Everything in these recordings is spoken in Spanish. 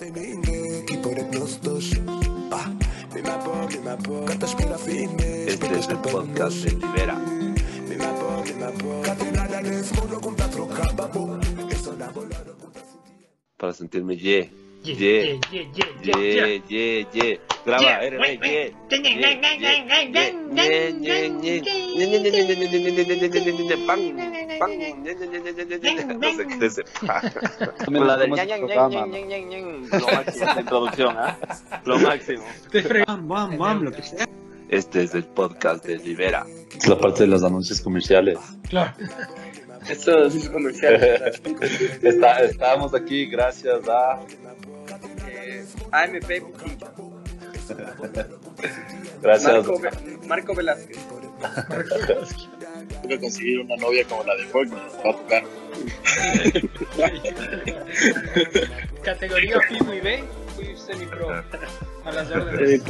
Este es el podcast de Libera. Para sentirme ye. Ye, ye, ye, ye, ye. Graba, RB, ye. No sé qué es La del. Lo máximo de introducción, ¿ah? Lo máximo. Bam, bam, lo que sea. Este es el podcast de Libera. Es la parte de los anuncios comerciales. Claro. Sí es comercial. Está, estamos aquí gracias a... Eh, AMP. Gracias. Marco, Ve- Marco Velázquez. Tengo que conseguir una novia como la de Fortnite, va a tocar. Categoría y B, fui semi-pro. A las órdenes.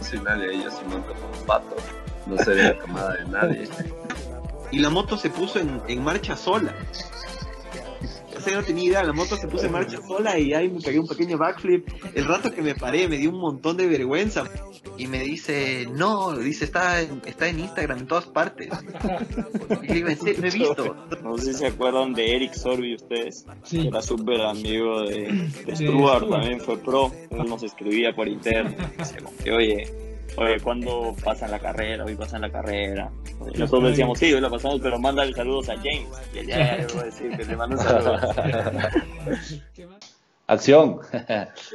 Si nadie ella se monta como pato, no sería la camada de nadie. y la moto se puso en, en marcha sola. Sea, no tenía idea, la moto se puso en marcha sola y ahí me pegué un pequeño backflip. El rato que me paré me dio un montón de vergüenza. Y me dice, no, dice, está en, está en Instagram en todas partes. Y le digo, "¿En serio? no he visto. No sé si se acuerdan de Eric Sorby ustedes. Sí. Era súper amigo de, de Stuart, también fue pro. Él nos escribía por interno. Decía como que, oye, oye, ¿cuándo pasan la carrera? Hoy pasan la carrera. Nosotros decíamos, sí, hoy la pasamos, pero mándale saludos a James. Y él, ya, ya, le voy a decir que le mando un saludo. Acción.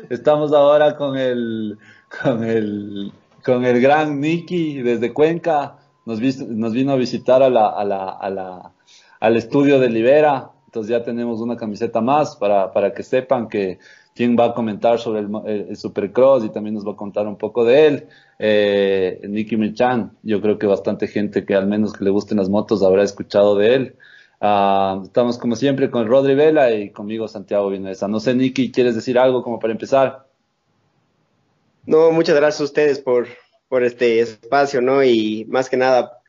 Estamos ahora con el, con el, con el gran Nicky desde Cuenca. Nos, nos vino a visitar a la, a la, a la, al estudio de Libera. Entonces ya tenemos una camiseta más para, para que sepan que quien va a comentar sobre el, mo- el- el Supercross y también nos va a contar un poco de él. Eh, Nicky Michan, yo creo que bastante gente que al menos que le gusten las motos habrá escuchado de él. Ah, estamos como siempre con Rodri Vela y conmigo Santiago Vinuesa. No sé, Nicky, ¿quieres decir algo como para empezar? No, muchas gracias a ustedes por, por este espacio, ¿no? Y más que nada,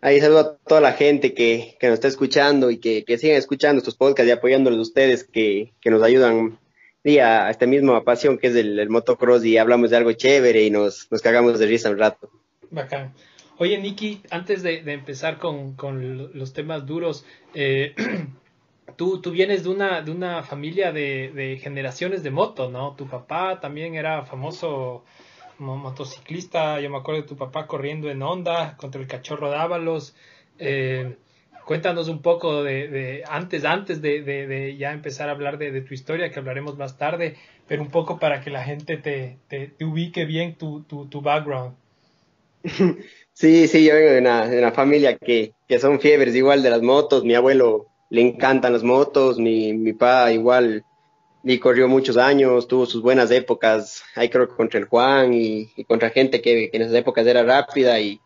ahí saludo a toda la gente que, que nos está escuchando y que, que sigan escuchando estos podcasts y apoyándolos ustedes que, que nos ayudan sí, a, a esta misma pasión que es el, motocross y hablamos de algo chévere y nos, nos cagamos de risa un rato. Bacán. Oye, Nicky, antes de, empezar con, con lo- los temas duros, eh, tú, tú vienes de una, de una familia de, de generaciones de moto, ¿no? Tu papá también era famoso mo- motociclista, yo me acuerdo de tu papá corriendo en Honda contra el cachorro Dávalos. Eh, cuéntanos un poco de, antes, antes de, ya empezar a hablar de, tu historia, que hablaremos más tarde, pero un poco para que la gente te, te, te ubique bien tu, background. Sí, sí, yo vengo de una, de una familia que, que son fiebres igual de las motos. Mi abuelo le encantan las motos, mi, mi papá igual y corrió muchos años, tuvo sus buenas épocas, ahí creo que contra el Juan y, y contra gente que, que en esas épocas era rápida y,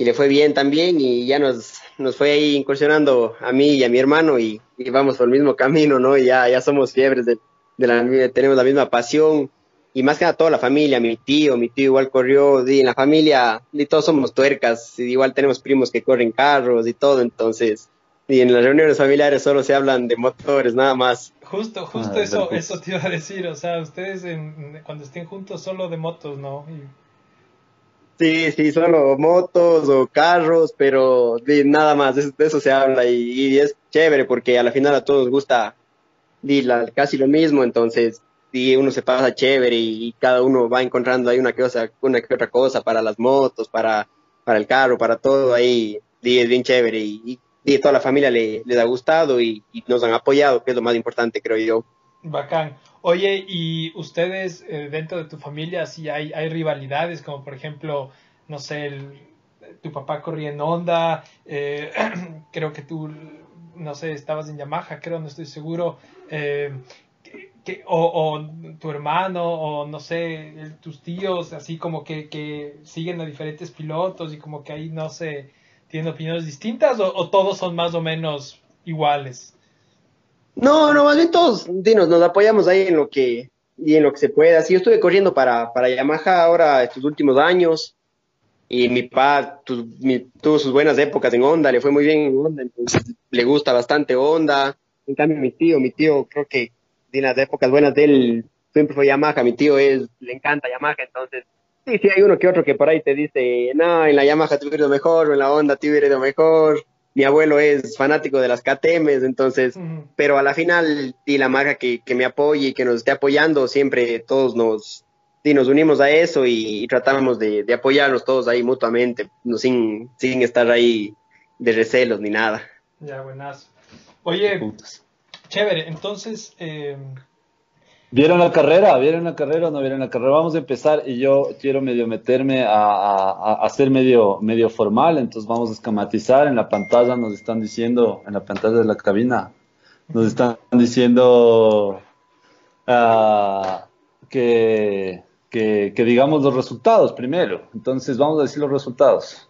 y le fue bien también y ya nos, nos fue ahí incursionando a mí y a mi hermano y, y vamos por el mismo camino, ¿no? Y ya, ya somos fiebres de, de la, tenemos la misma pasión y más que nada toda la familia, mi tío, mi tío igual corrió, y en la familia y todos somos tuercas, y igual tenemos primos que corren carros y todo, entonces, y en las reuniones familiares solo se hablan de motores, nada más. Justo, justo Ah, eso, eso te iba a decir, o sea, ustedes en- cuando estén juntos solo de motos, ¿no? Y- Sí, sí, solo motos o carros, pero nada más, de, eso se habla y, y es chévere porque a la final a todos gusta di, la- casi lo mismo, entonces y uno se pasa chévere y, y cada uno va encontrando ahí una otra, una que otra cosa para las motos, para, para el carro, para todo ahí, di, es bien chévere y, y, y toda la familia le, les ha gustado y, y nos han apoyado, que es lo más importante, creo yo. Bacán. Oye, y ustedes eh, dentro de tu familia, sí hay, hay rivalidades, como por ejemplo, no sé, el- tu papá corría en Honda, eh, creo que tú, no sé, estabas en Yamaha, creo, no estoy seguro, eh, que- o, o tu hermano, o no sé, tus tíos, así como que, que siguen a diferentes pilotos y como que ahí, no sé, tienen opiniones distintas, o, o todos son más o menos iguales. No, no, más bien todos, dinos, nos apoyamos ahí en lo que, y en lo que se pueda. Sí, yo estuve corriendo para, para Yamaha ahora estos últimos años, y mi papá tu- mi- tuvo sus buenas épocas en Honda, le fue muy bien en Honda, entonces le gusta bastante Honda. En cambio, mi tío, mi tío creo que de las épocas buenas de él siempre fue Yamaha, mi tío es, le encanta Yamaha, entonces sí, sí hay uno que otro que por ahí te dice, no, en la Yamaha te hubiera ido mejor, en la Honda te hubiera ido mejor. Mi abuelo es fanático de las KTMs, entonces, pero a la final, y la marca que, que me apoye y que nos esté apoyando, siempre todos nos, sí, nos unimos a eso y, tratamos de, de, apoyarnos todos ahí mutuamente, no, sin, sin estar ahí de recelos ni nada. Ya, buenazo. Oye, chévere, entonces, eh, ¿Vieron la carrera? ¿Vieron la carrera o no vieron la carrera? Vamos a empezar y yo quiero medio meterme a, a, ser medio, medio formal, entonces vamos a esquematizar. En la pantalla nos están diciendo, en la pantalla de la cabina, nos están diciendo uh, que, que, digamos los resultados primero. Entonces vamos a decir los resultados.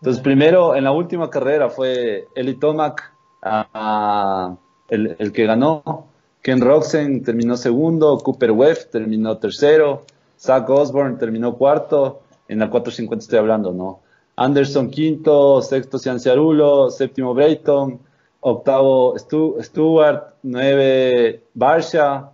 Entonces primero, en la última carrera fue Eli Tomac, uh, el, el que ganó Ken Roxen terminó segundo, Cooper Webb terminó tercero, Zach Osborne terminó cuarto, en la 450 estoy hablando, ¿no? Anderson quinto, sexto Cianciarulo, séptimo Brayton, octavo Stewart, nueve Barsha,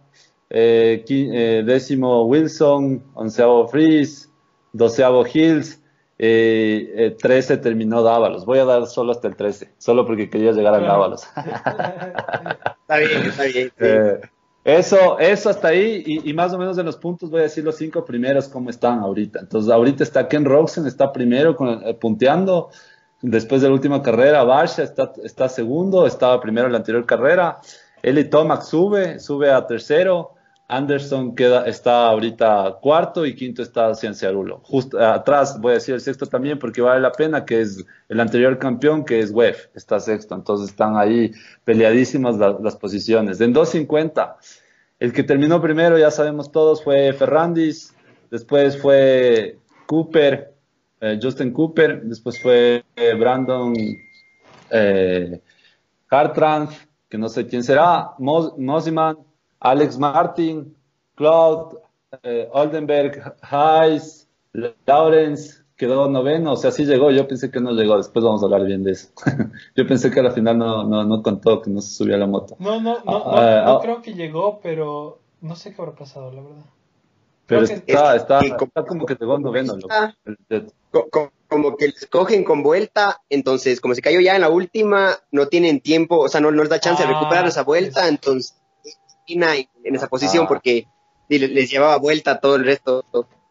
eh, eh, décimo Wilson, onceavo Freeze, doceavo Hills, eh, 13 eh, terminó Dávalos. Voy a dar solo hasta el 13, solo porque quería llegar a Dávalos. está bien, está bien. Eh, eso, eso hasta ahí, y, más o menos de los puntos voy a decir los cinco primeros cómo están ahorita. Entonces, ahorita está Ken Roxen, está primero con, eh, punteando, después de la última carrera, Barsha está, está segundo, estaba primero en la anterior carrera, Eli Tomac sube, sube a tercero, Anderson queda, está ahorita cuarto y quinto está Cienciarulo. Justo atrás voy a decir el sexto también porque vale la pena, que es el anterior campeón, que es Web, está sexto. Entonces están ahí peleadísimas las posiciones. En 250, el que terminó primero, ya sabemos todos, fue Ferrandis, después fue Cooper, eh, Justin Cooper, después fue eh, Brandon eh, que no sé quién será, Mosiman, Alex Martin, Claude, eh, Oldenberg, Hayes, Lawrence, quedó noveno, o sea, sí llegó, yo pensé que no llegó, después vamos a hablar bien de eso. yo pensé que al final no, no, no contó, que no se subió a la moto. No, no, no, ah, no, ah, creo que llegó, pero no sé qué habrá pasado, la verdad. Pero está, está, está, como que llegó noveno. Como que les cogen con vuelta, entonces como se cayó ya en la última, no tienen tiempo, o sea, no nos da chance de recuperar ah, esa vuelta, entonces en esa posición ah. porque les, llevaba vuelta todo el resto.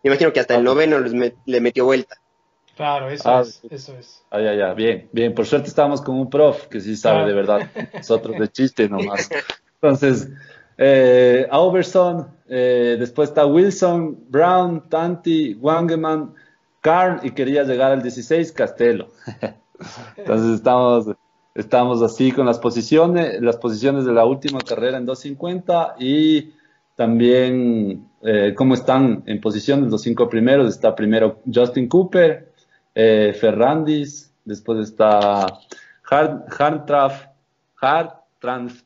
Me imagino que hasta el noveno les le metió vuelta. Claro, eso ah, es, eso es. Ah, ya, ya, bien, bien. Por suerte estábamos con un prof que sí sabe de verdad. Nosotros de chiste nomás. Entonces, eh, Auberson, eh, después está Wilson, Brown, Tanti, Wangeman, Karn y quería llegar al 16, Castelo. Entonces estamos Estamos así con las posiciones, las posiciones de la última carrera en 250 y también eh, cómo están en posiciones los cinco primeros. Está primero Justin Cooper, eh, Ferrandis, después está Hartraff, Hartranft,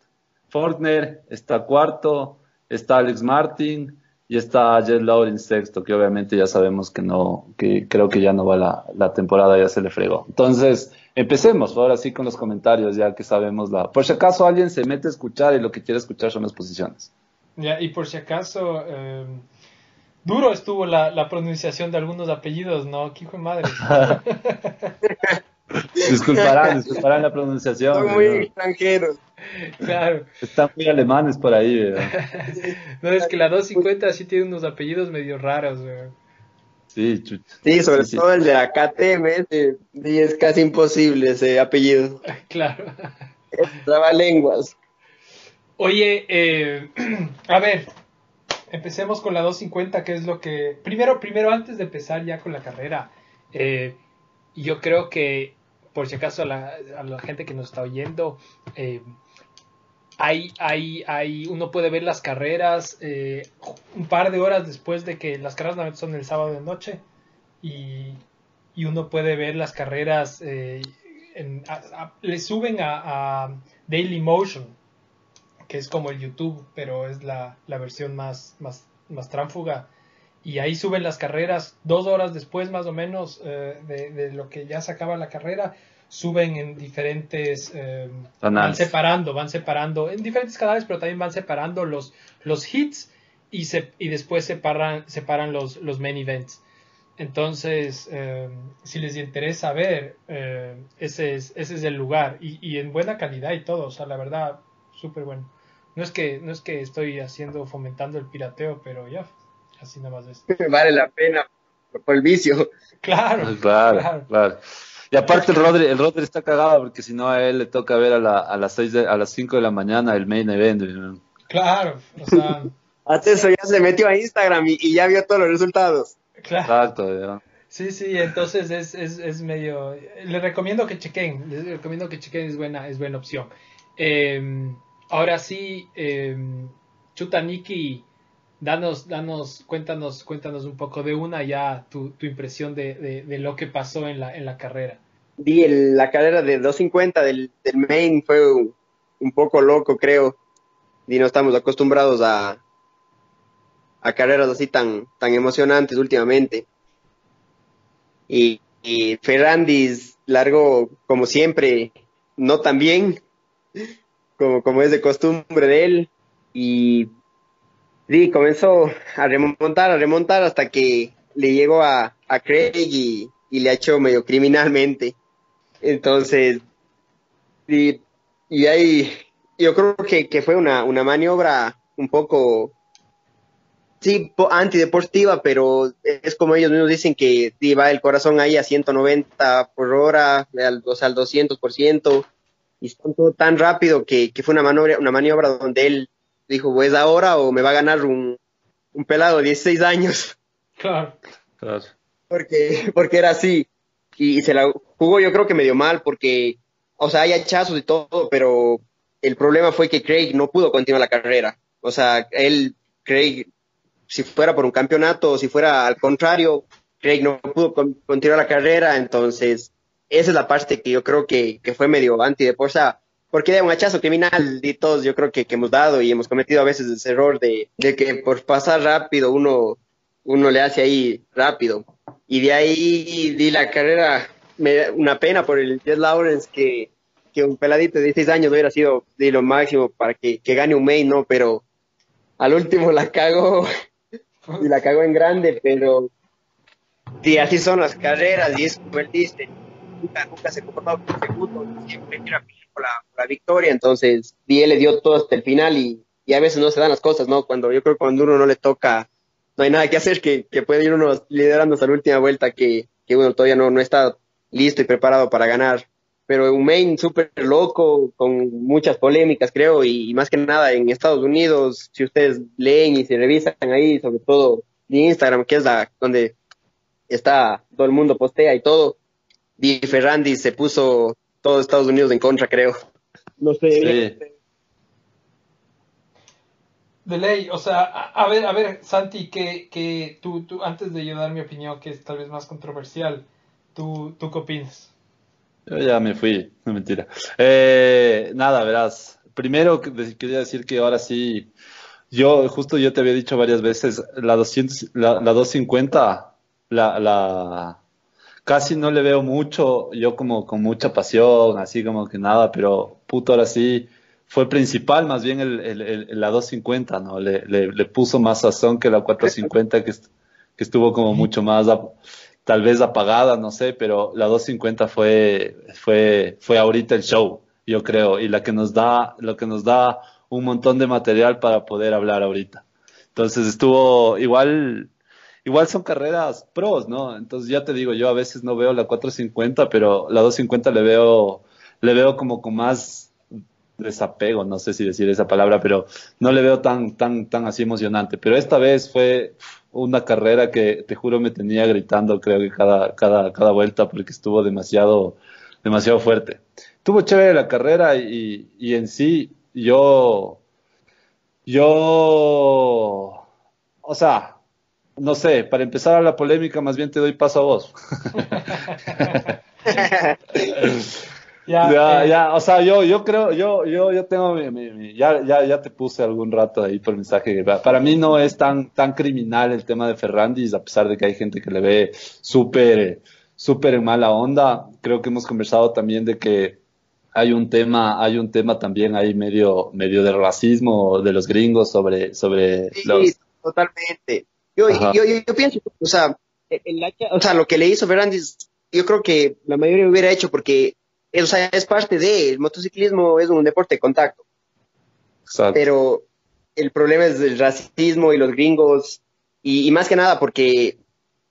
Fortner, está cuarto, está Alex Martin y está Jet Lawrence sexto, que obviamente ya sabemos que no, que creo que ya no va la, la temporada, ya se le fregó. Entonces, Empecemos ahora sí con los comentarios, ya que sabemos la. Por si acaso alguien se mete a escuchar y lo que quiere escuchar son las posiciones. Ya, y por si acaso, eh, duro estuvo la, pronunciación de algunos apellidos, ¿no? ¿Qué hijo de madre? disculparán, disculparán la pronunciación. Son muy extranjeros. Claro. Están muy alemanes por ahí, ¿verdad? no, es que la 250 sí tiene unos apellidos medio raros, ¿verdad? Sí, Sí, sobre todo el de la KTM, sí, es casi imposible ese apellido. Claro. Traba lenguas. Oye, eh, a ver, empecemos con la 250, que es lo que... Primero, primero, antes de empezar ya con la carrera, eh, yo creo que, por si acaso a la, a la gente que nos está oyendo, eh, hay, hay, hay, uno puede ver las carreras eh, un par de horas después de que las carreras son el sábado de noche y, y uno puede ver las carreras, eh, le suben a, a, Daily Motion, que es como el YouTube, pero es la, la versión más, más, más tránfuga. Y ahí suben las carreras dos horas después más o menos eh, de, de, lo que ya se acaba la carrera suben en diferentes, eh, van separando, van separando, en diferentes canales, pero también van separando los, los hits y, se, y después separan, separan los, los main events. Entonces, eh, si les interesa ver, eh, ese, es, ese es el lugar y, y, en buena calidad y todo, o sea, la verdad, súper bueno. No es, que, no es que estoy haciendo, fomentando el pirateo, pero ya, así nada más es. Vale la pena por el vicio. Claro, claro, claro. Y aparte el Rodri, el Rodri está cagado porque si no a él le toca ver a, la, a las seis a las 5 de la mañana el main event. Claro, o sea. Hasta eso ya se metió a Instagram y, ya vio todos los resultados. Claro. Exacto, ya. Sí, sí, entonces es, es, es medio... Les recomiendo que chequen, les recomiendo que chequen, es buena, es buena opción. Em, ahora sí, eh, Chuta Niki, danos, danos, cuéntanos, cuéntanos un poco de una ya tu, tu impresión de, de, lo que pasó en la, en la carrera. Di, la carrera de 250 del, del main fue un, poco loco, creo. Y no estamos acostumbrados a, a carreras así tan, tan emocionantes últimamente. Y, y Ferrandis largó como siempre, no tan bien, como, como es de costumbre de él. Y sí, comenzó a remontar, a remontar hasta que le llegó a, a Craig y, y le ha hecho medio criminalmente. Entonces, y, y ahí yo creo que, que fue una, una maniobra un poco sí, antideportiva, pero es como ellos mismos dicen que va el corazón ahí a 190 por hora, o sea, al 200%, y está todo tan rápido que, que, fue una maniobra, una maniobra donde él dijo, pues ahora o me va a ganar un, un pelado de 16 años. Claro. claro. Porque, porque era así. Y, se la jugó yo creo que medio mal porque, o sea, hay hachazos y todo, pero el problema fue que Craig no pudo continuar la carrera. O sea, él, Craig si fuera por un campeonato o si fuera al contrario, Craig no pudo continuar la carrera, entonces esa es la parte que yo creo que, que fue medio antideportiva, porque era un hachazo criminal y todos yo creo que, que, hemos dado y hemos cometido a veces ese error de, de que por pasar rápido uno, uno le hace ahí rápido. Y de ahí di la carrera, me, una pena por el Jess Lawrence que, que un peladito de 16 años hubiera sido de lo máximo para que, que gane un main, ¿no? Pero al último la cago y la cago en grande, pero si así son las carreras y es como él dice, nunca, nunca se comportó por segundo, siempre era la, victoria, entonces él le dio todo hasta el final y, y, a veces no se dan las cosas, ¿no? Cuando yo creo que cuando uno no le toca, no hay nada que hacer, que, que puede ir uno liderando hasta la última vuelta, que, que uno todavía no, no está listo y preparado para ganar pero un main súper loco, con muchas polémicas, creo, y, más que nada en Estados Unidos, si ustedes leen y se revisan ahí, sobre todo en Instagram, que es la donde está todo el mundo postea y todo, Di Ferrandi se puso todo Estados Unidos en contra, creo. No sé. Sí. De ley, o sea, a, ver, a ver, Santi, que, que tú, tú, antes de yo dar mi opinión, que es tal vez más controversial, ¿tú, tú qué opinas? Yo ya me fui, no mentira. Eh, nada, verás. Primero quería decir que ahora sí, yo justo yo te había dicho varias veces, la 200, la, la 250, la, la, casi no le veo mucho, yo como con mucha pasión, así como que nada, pero puto ahora sí fue principal más bien el, el, la 250, ¿no? Le, le, le, puso más sazón que la 450 que, que estuvo como mucho más tal vez apagada, no sé, pero la 250 fue, fue, fue ahorita el show, yo creo, y la que nos da, lo que nos da un montón de material para poder hablar ahorita. Entonces estuvo igual, igual son carreras pros, ¿no? Entonces ya te digo, yo a veces no veo la 450, pero la 250 le veo, le veo como con más desapego, no sé si decir esa palabra, pero no le veo tan, tan, tan así emocionante. Pero esta vez fue, una carrera que te juro me tenía gritando, creo que cada, cada, cada vuelta, porque estuvo demasiado, demasiado fuerte. Tuvo chévere la carrera y, y en sí, yo, yo, o sea, no sé, para empezar a la polémica, más bien te doy paso a vos. Ya, ya, eh. o sea, yo, yo creo, yo, yo, yo tengo mi, ya, ya, ya te puse algún rato ahí por mensaje. Para mí no es tan, tan criminal el tema de Ferrandis, a pesar de que hay gente que le ve súper, súper en mala onda. Creo que hemos conversado también de que hay un tema, hay un tema también ahí medio, medio de racismo de los gringos sobre, sobre Sí, los... totalmente. Yo, yo, yo, yo pienso, o sea, el hacha- o sea, lo que le hizo Fernández, yo creo que la mayoría hubiera hecho porque, o sea, es parte de, el motociclismo es un deporte de contacto, Exacto. pero el problema es el racismo y los gringos, y, y más que nada porque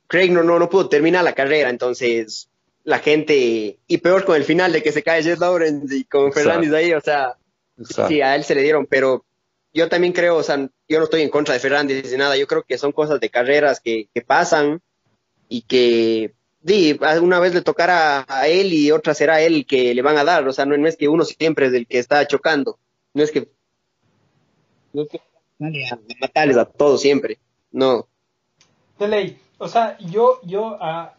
Craig no, no, no pudo terminar la carrera, entonces la gente, y peor con el final de que se cae Jet Lawrence y con Exacto. Fernández ahí, o sea, Exacto. Sí, a él se le dieron, pero yo también creo, o sea, yo no estoy en contra de Fernández ni nada, yo creo que son cosas de carreras que, que pasan y que di, una vez le tocará a él y otra será él que le van a dar, o sea, no, no es que uno siempre es el que está chocando, no es que, no es que a matarles a todos siempre, no. De ley. O sea, yo, yo, ah,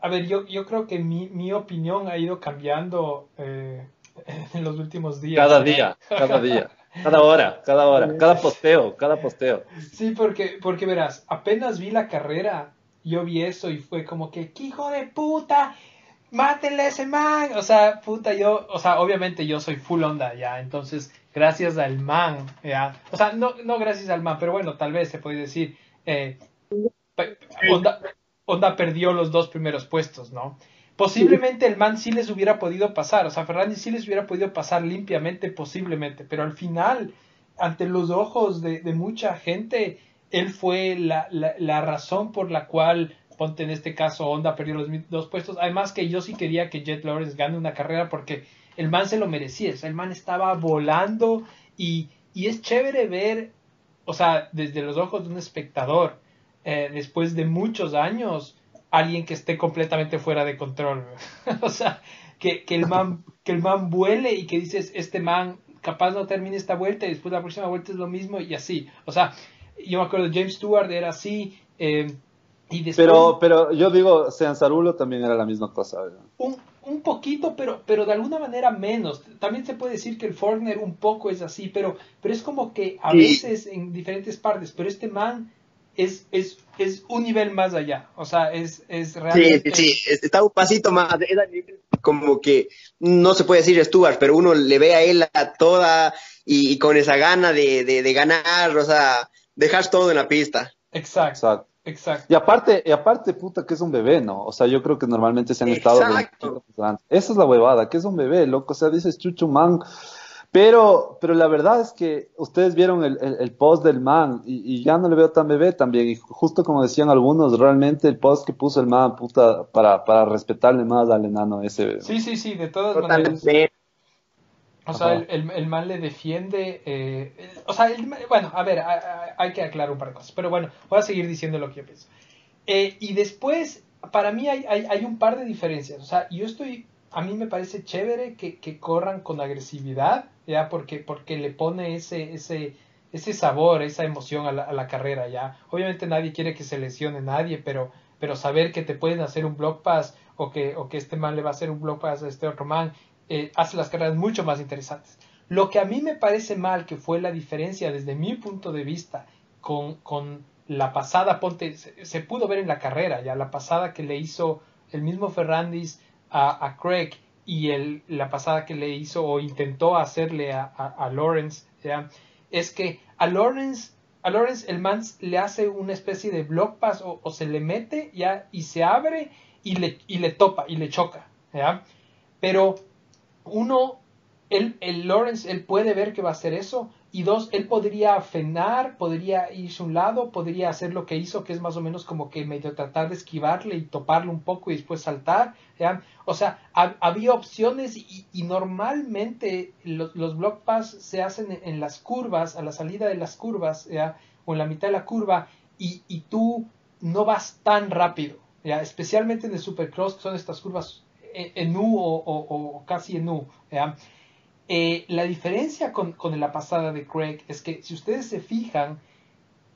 a ver, yo, yo creo que mi, mi opinión ha ido cambiando eh, en los últimos días. Cada día, cada día, cada hora, cada hora, cada posteo, cada posteo. Sí, porque, porque verás, apenas vi la carrera, yo vi eso y fue como que, ¡qué hijo de puta! ¡Mátenle a ese man! O sea, puta, yo, o sea, obviamente yo soy full onda, ya, entonces, gracias al man, ya, o sea, no, no gracias al man, pero bueno, tal vez se puede decir, eh, onda, onda perdió los dos primeros puestos, ¿no? Posiblemente el man sí les hubiera podido pasar, o sea, Ferrari sí les hubiera podido pasar limpiamente, posiblemente, pero al final, ante los ojos de, mucha gente, él fue la, la, razón por la cual, ponte en este caso, Honda perdió los dos puestos. Además que yo sí quería que Jet Lawrence gane una carrera porque el man se lo merecía, o sea, el man estaba volando y, y es chévere ver, o sea, desde los ojos de un espectador, eh, después de muchos años, alguien que esté completamente fuera de control. o sea, que, que, el man, que el man vuele y que dices, este man capaz no termine esta vuelta y después la próxima vuelta es lo mismo y así. O sea, yo me acuerdo, James Stewart era así. eh, y después Pero, pero yo digo, Sarulo también era la misma cosa. ¿verdad? un, un poquito, pero, pero de alguna manera menos. También se puede decir que el Fortner un poco es así, pero, pero es como que a Sí. veces en diferentes partes, pero este man es, es, es un nivel más allá. O sea, es, es realmente... sí, sí, está un pasito más, era como que no se puede decir Stuart, pero uno le ve a él a toda y, y con esa gana de, de, de ganar, o sea, dejar todo en la pista. Exacto, Exacto. exacto. Y aparte, y aparte, puta, que es un bebé, ¿no? O sea, yo creo que normalmente se han estado Exacto. 20 kilómetros antes. Esa es la huevada, que es un bebé, loco. O sea, dices chuchu man. Pero, pero la verdad es que ustedes vieron el, el- el post del man y, y ya no le veo tan bebé también. Y justo como decían algunos, realmente el post que puso el man, puta, para, para respetarle más al enano ese. Sí, sí, sí, de todas maneras. Totalmente. O sea, el, el, el man le defiende. eh, el- o sea, el- bueno, a ver, a- a- hay que aclarar un par de cosas. Pero bueno, voy a seguir diciendo lo que yo pienso. Eh, y después, para mí hay, hay, hay un par de diferencias. O sea, yo estoy. A mí me parece chévere que, que corran con agresividad, ya, porque, porque le pone ese, ese, ese sabor, esa emoción a la, a la carrera, ya. Obviamente nadie quiere que se lesione nadie, pero, pero saber que te pueden hacer un block pass o que, o que este man le va a hacer un block pass a este otro man, eh, hace las carreras mucho más interesantes. Lo que a mí me parece mal, que fue la diferencia desde mi punto de vista con, con la pasada, ponte, se, se pudo ver en la carrera, ya la pasada que le hizo el mismo Ferrandis a, a Craig y el, la pasada que le hizo o intentó hacerle a, a, Lawrence, ya, es que a Lawrence, a Lawrence el man le hace una especie de block pass o, o se le mete ya y se abre y le, y le topa y le choca, ya. Pero uno, él, el Lawrence, él puede ver que va a hacer eso. Y dos, él podría frenar, podría irse a un lado, podría hacer lo que hizo, que es más o menos como que medio tratar de esquivarle y toparle un poco y después saltar. ¿ya? O sea, ha- había opciones y, normalmente los, block pass se hacen en, las curvas, a la salida de las curvas, ¿ya? o en la mitad de la curva, y, tú no vas tan rápido, ¿ya? especialmente en el Supercross, que son estas curvas en, en U o, o- o casi en U. ¿ya? Eh, la diferencia con, con la pasada de Craig es que si ustedes se fijan,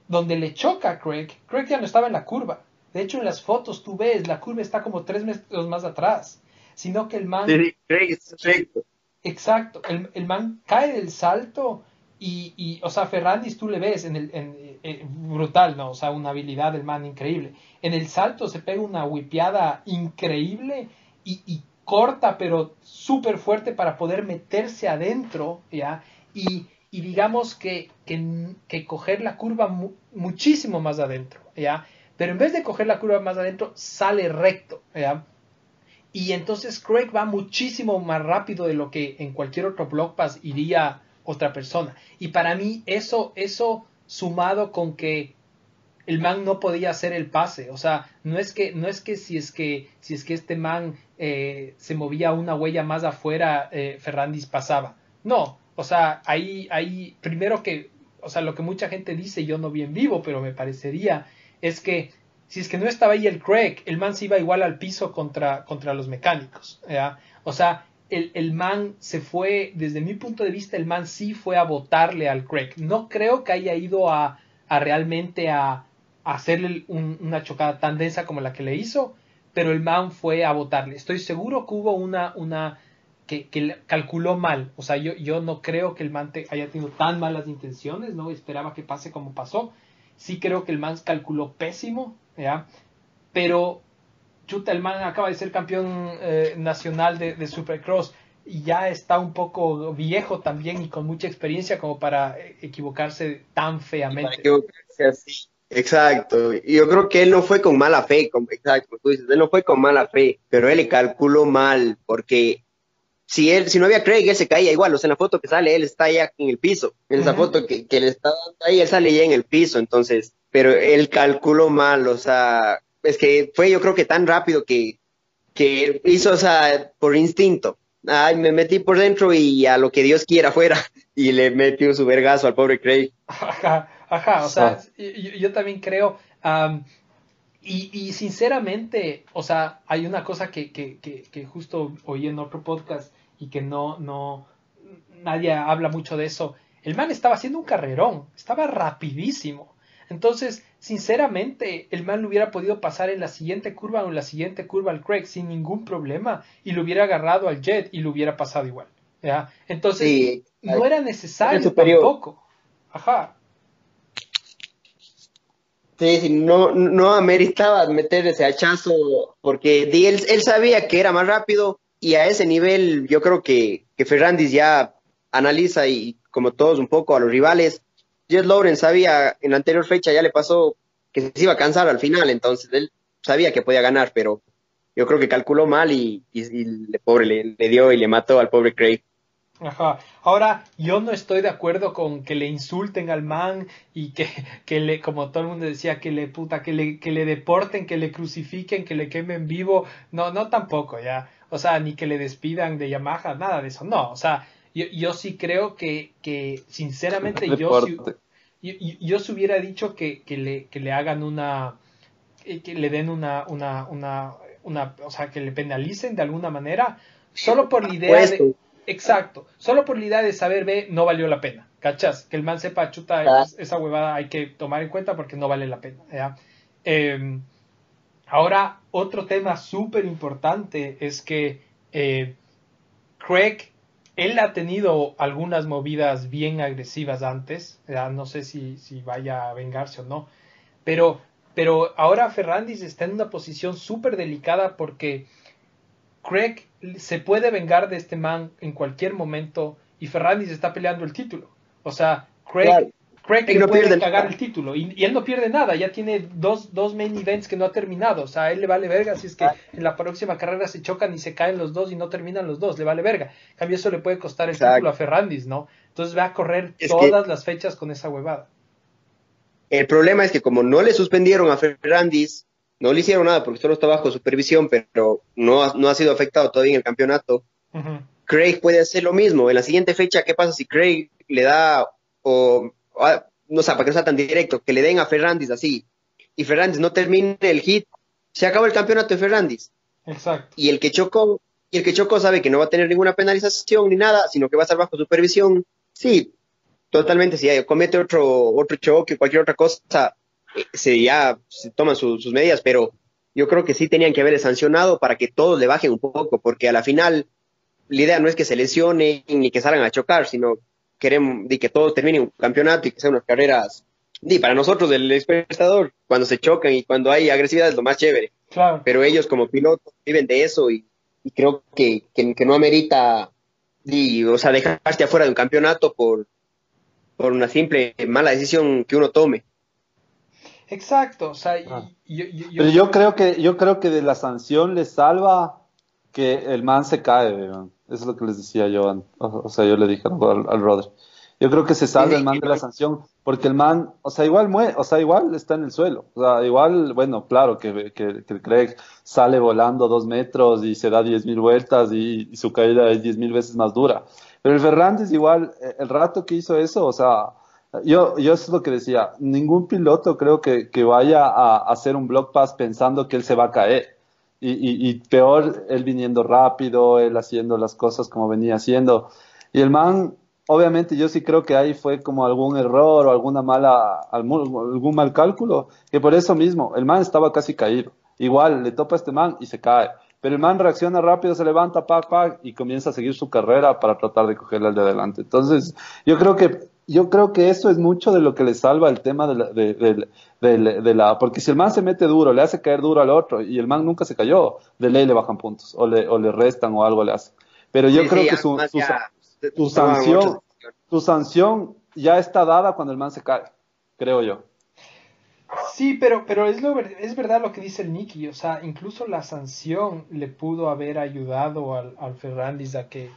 donde le choca a Craig, Craig ya no estaba en la curva. De hecho, en las fotos tú ves, la curva está como tres metros más atrás. Sino que el man... Sí, Craig es. Exacto, el, el man cae del salto y, y, o sea, Ferrandis tú le ves, en el, en, eh, brutal, ¿no? O sea, una habilidad del man increíble. En el salto se pega una whipeada increíble y, corta, pero súper fuerte para poder meterse adentro, ¿ya? Y, digamos que, que, coger la curva muchísimo más adentro, ¿ya? Pero en vez de coger la curva más adentro, sale recto, ¿ya? Y entonces Craig va muchísimo más rápido de lo que en cualquier otro block pass iría otra persona. Y para mí eso, eso sumado con que el man no podía hacer el pase. O sea, no es que, no es que si es que, si es que este man eh, se movía una huella más afuera, eh, Ferrandis pasaba. No, o sea, ahí, ahí, primero que, o sea, lo que mucha gente dice, yo no vi en vivo, pero me parecería, es que si es que no estaba ahí el Craig, el man se iba igual al piso contra, contra los mecánicos. O sea, el, el, man se fue, desde mi punto de vista, el man sí fue a votarle al Craig. No creo que haya ido a, a realmente a, hacerle una chocada tan densa como la que le hizo, pero el man fue a votarle. Estoy seguro que hubo una, una que, que calculó mal. O sea, yo, yo no creo que el man haya tenido tan malas intenciones, no esperaba que pase como pasó. Sí creo que el man calculó pésimo, ¿ya? Pero, chuta, el man acaba de ser campeón eh, nacional de, de, Supercross y ya está un poco viejo también y con mucha experiencia como para eh, equivocarse tan feamente. Exacto, yo creo que él no fue con mala fe, como, exacto, tú dices, él no fue con mala fe, pero él le calculó mal, porque si él, si no había Craig, él se caía igual, o sea, en la foto que sale, él está ya en el piso, en esa foto que, que le está dando ahí, él sale ya en el piso, entonces, pero él calculó mal, o sea, es que fue yo creo que tan rápido que, que hizo, o sea, por instinto, ay, me metí por dentro y a lo que Dios quiera fuera, y le metió su vergazo al pobre Craig. Ajá, ajá, o sea, yo, también creo, y, y, sinceramente, o sea, hay una cosa que, que, que, que, justo oí en otro podcast y que no, no, nadie habla mucho de eso. El man estaba haciendo un carrerón, estaba rapidísimo. Entonces, sinceramente, el man lo hubiera podido pasar en la siguiente curva o en la siguiente curva al Craig sin ningún problema y lo hubiera agarrado al Jet y lo hubiera pasado igual. ¿ya? Entonces, no era necesario tampoco. Ajá. Sí, sí, no, no ameritaba meter ese hachazo porque él, él sabía que era más rápido y a ese nivel yo creo que, que Ferrandis ya analiza y como todos un poco a los rivales Jet Lawrence sabía, en la anterior fecha ya le pasó que se iba a cansar al final, entonces él sabía que podía ganar, pero yo creo que calculó mal y, le, pobre le, dio y le mató al pobre Craig. Ajá. Ahora, yo no estoy de acuerdo con que le insulten al man y que, que le, como todo el mundo decía, que le puta, que le, que le deporten, que le crucifiquen, que le quemen vivo. No, no tampoco, ya. O sea, ni que le despidan de Yamaha, nada de eso. No, o sea, yo, yo sí creo que, que sinceramente, yo si, yo, yo, se hubiera dicho que, que, le, que le hagan una, eh, que le den una, una, una, una, o sea, que le penalicen de alguna manera, solo por la idea de, exacto, solo por la idea de saber, ve, no valió la pena, ¿cachas? Que el man sepa, chuta, esa huevada hay que tomar en cuenta porque no vale la pena, ¿ya? Em, ahora, otro tema súper importante es que eh, Craig él ha tenido algunas movidas bien agresivas antes, no sé si, si, vaya a vengarse o no, pero, pero ahora Ferrandis está en una posición súper delicada porque Craig se puede vengar de este man en cualquier momento y Ferrandis está peleando el título. O sea, Craig, Craig no puede cagar el título y, él no pierde nada, ya tiene dos, dos main events que no ha terminado, o sea, a él le vale verga si es que en la próxima carrera se chocan y se caen los dos y no terminan los dos, le vale verga. En cambio, eso le puede costar el título a Ferrandis, ¿no? Entonces va a correr todas las fechas con esa huevada. El problema es que como no le suspendieron a Ferrandis, no le hicieron nada porque solo está bajo supervisión, pero no ha, no ha sido afectado todavía en el campeonato. Craig puede hacer lo mismo. En la siguiente fecha, ¿qué pasa si Craig le da o no sé, para que no sea tan directo, que le den a Ferrandis así, y Ferrandis no termine el hit, se acaba el campeonato de Ferrandis. Exacto. Y el que chocó, y el que chocó sabe que no va a tener ninguna penalización ni nada, sino que va a estar bajo supervisión. Sí, totalmente, si comete otro, otro choque, cualquier otra cosa, se ya se toman sus medidas, pero yo creo que sí tenían que haberle sancionado para que todos le bajen un poco, porque a la final la idea no es que se lesionen ni que salgan a chocar, sino queremos de que todos terminen un campeonato y que sean unas carreras Y para nosotros, el espectador, cuando se chocan y cuando hay agresividad es lo más chévere. Claro. Pero ellos como pilotos viven de eso y, y creo que, que, que no amerita, y, o sea, dejarte afuera de un campeonato por, por una simple mala decisión que uno tome. Exacto, o sea, y- Ah. yo, yo- yo- Pero yo creo que yo creo que de la sanción le salva que el man se cae. Eso es lo que les decía yo. O, o sea, yo le dije al, al, Roder. Yo creo que se salva Sí, el man de la sanción porque el man, o sea, igual muere, o sea, igual está en el suelo. O sea, igual, bueno, claro que, que, que el Craig sale volando dos metros y se da diez mil vueltas y, y su caída es diez mil veces más dura. Pero el Fernández igual, eh, el rato que hizo eso, o sea, yo, yo es lo que decía, ningún piloto creo que, vaya a, hacer un block pass pensando que él se va a caer. Y, peor, él viniendo rápido, él haciendo las cosas como venía haciendo. Y el man, obviamente yo sí creo que ahí fue como algún error o alguna mala, algún, mal cálculo, que por eso mismo, el man estaba casi caído. Igual le topa a este man y se cae. Pero el man reacciona rápido, se levanta, pac, pac, y comienza a seguir su carrera para tratar de cogerle al de adelante. Entonces, yo creo que, yo creo que eso es mucho de lo que le salva el tema de la, de, de- de- de la, porque si el man se mete duro, le hace caer duro al otro, y el man nunca se cayó, de ley le bajan puntos, o le, o le restan o algo le hace. Pero yo Sí, creo sí, que su, ya sanción, su sanción ya está dada cuando el man se cae, creo yo. Sí, pero, pero es, lo, ver- es verdad lo que dice el Nicky, o sea, incluso la sanción le pudo haber ayudado al, al Ferrandis a que,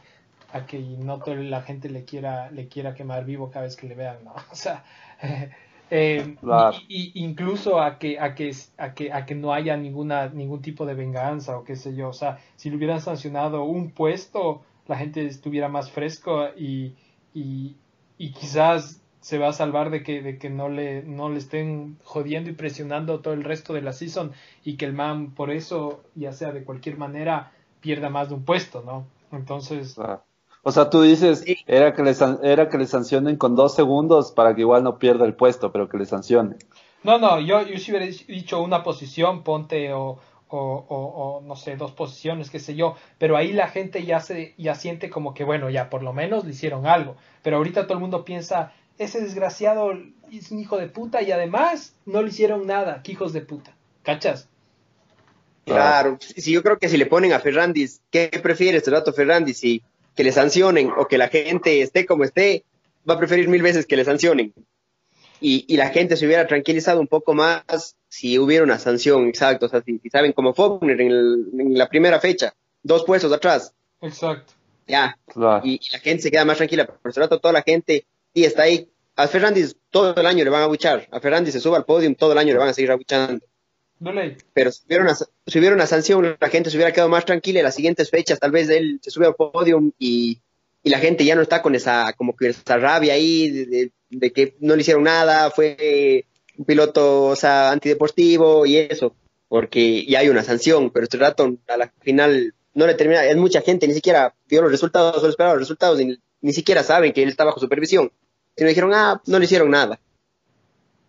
a que no toda la gente le quiera, le quiera quemar vivo cada vez que le vean, ¿no? O sea, eh, Claro. y, y- incluso a que, a que, a que, a que no haya ninguna, ningún tipo de venganza o qué sé yo, o sea, si le hubieran sancionado un puesto, la gente estuviera más fresco y, y, y quizás se va a salvar de que, de que no le, no le estén jodiendo y presionando todo el resto de la season y que el man por eso, ya sea de cualquier manera, pierda más de un puesto, ¿no? Entonces, Claro. O sea, tú dices, Sí. era que, le, san- era que le sancionen con dos segundos para que igual no pierda el puesto, pero que le sancionen. no, no, yo, yo si hubiera dicho una posición, ponte o, o, o, o, no sé, dos posiciones, qué sé yo, pero ahí la gente ya se, ya siente como que bueno, ya por lo menos le hicieron algo, pero ahorita todo el mundo piensa, ese desgraciado es un hijo de puta y además no le hicieron nada, que hijos de puta, ¿cachas? Claro, si yo creo que si le ponen a Ferrandis, ¿qué prefiere este rato Ferrandis? Si que le sancionen o que la gente esté como esté, va a preferir mil veces que le sancionen. Y, y la gente se hubiera tranquilizado un poco más si hubiera una sanción, exacto. O sea, si, si saben como Faulkner en, el- en la primera fecha, dos puestos atrás, Exacto. ya, Claro. y, y la gente se queda más tranquila. Por rato toda la gente y está ahí. A Ferrandis todo el año le van a abuchar. A Ferrandis se sube al podio, todo el año le van a seguir abuchando. Pero si hubiera, una, si hubiera una sanción, la gente se hubiera quedado más tranquila y las siguientes fechas tal vez él se sube al podium y, y la gente ya no está con esa como que esa rabia ahí de, de- de que no le hicieron nada, fue un piloto o sea, antideportivo y eso, porque ya hay una sanción, pero este rato a la final no le termina, es mucha gente, ni siquiera vio los resultados, solo esperaba los resultados, ni, ni siquiera saben que él está bajo supervisión, sino dijeron, ah, no le hicieron nada.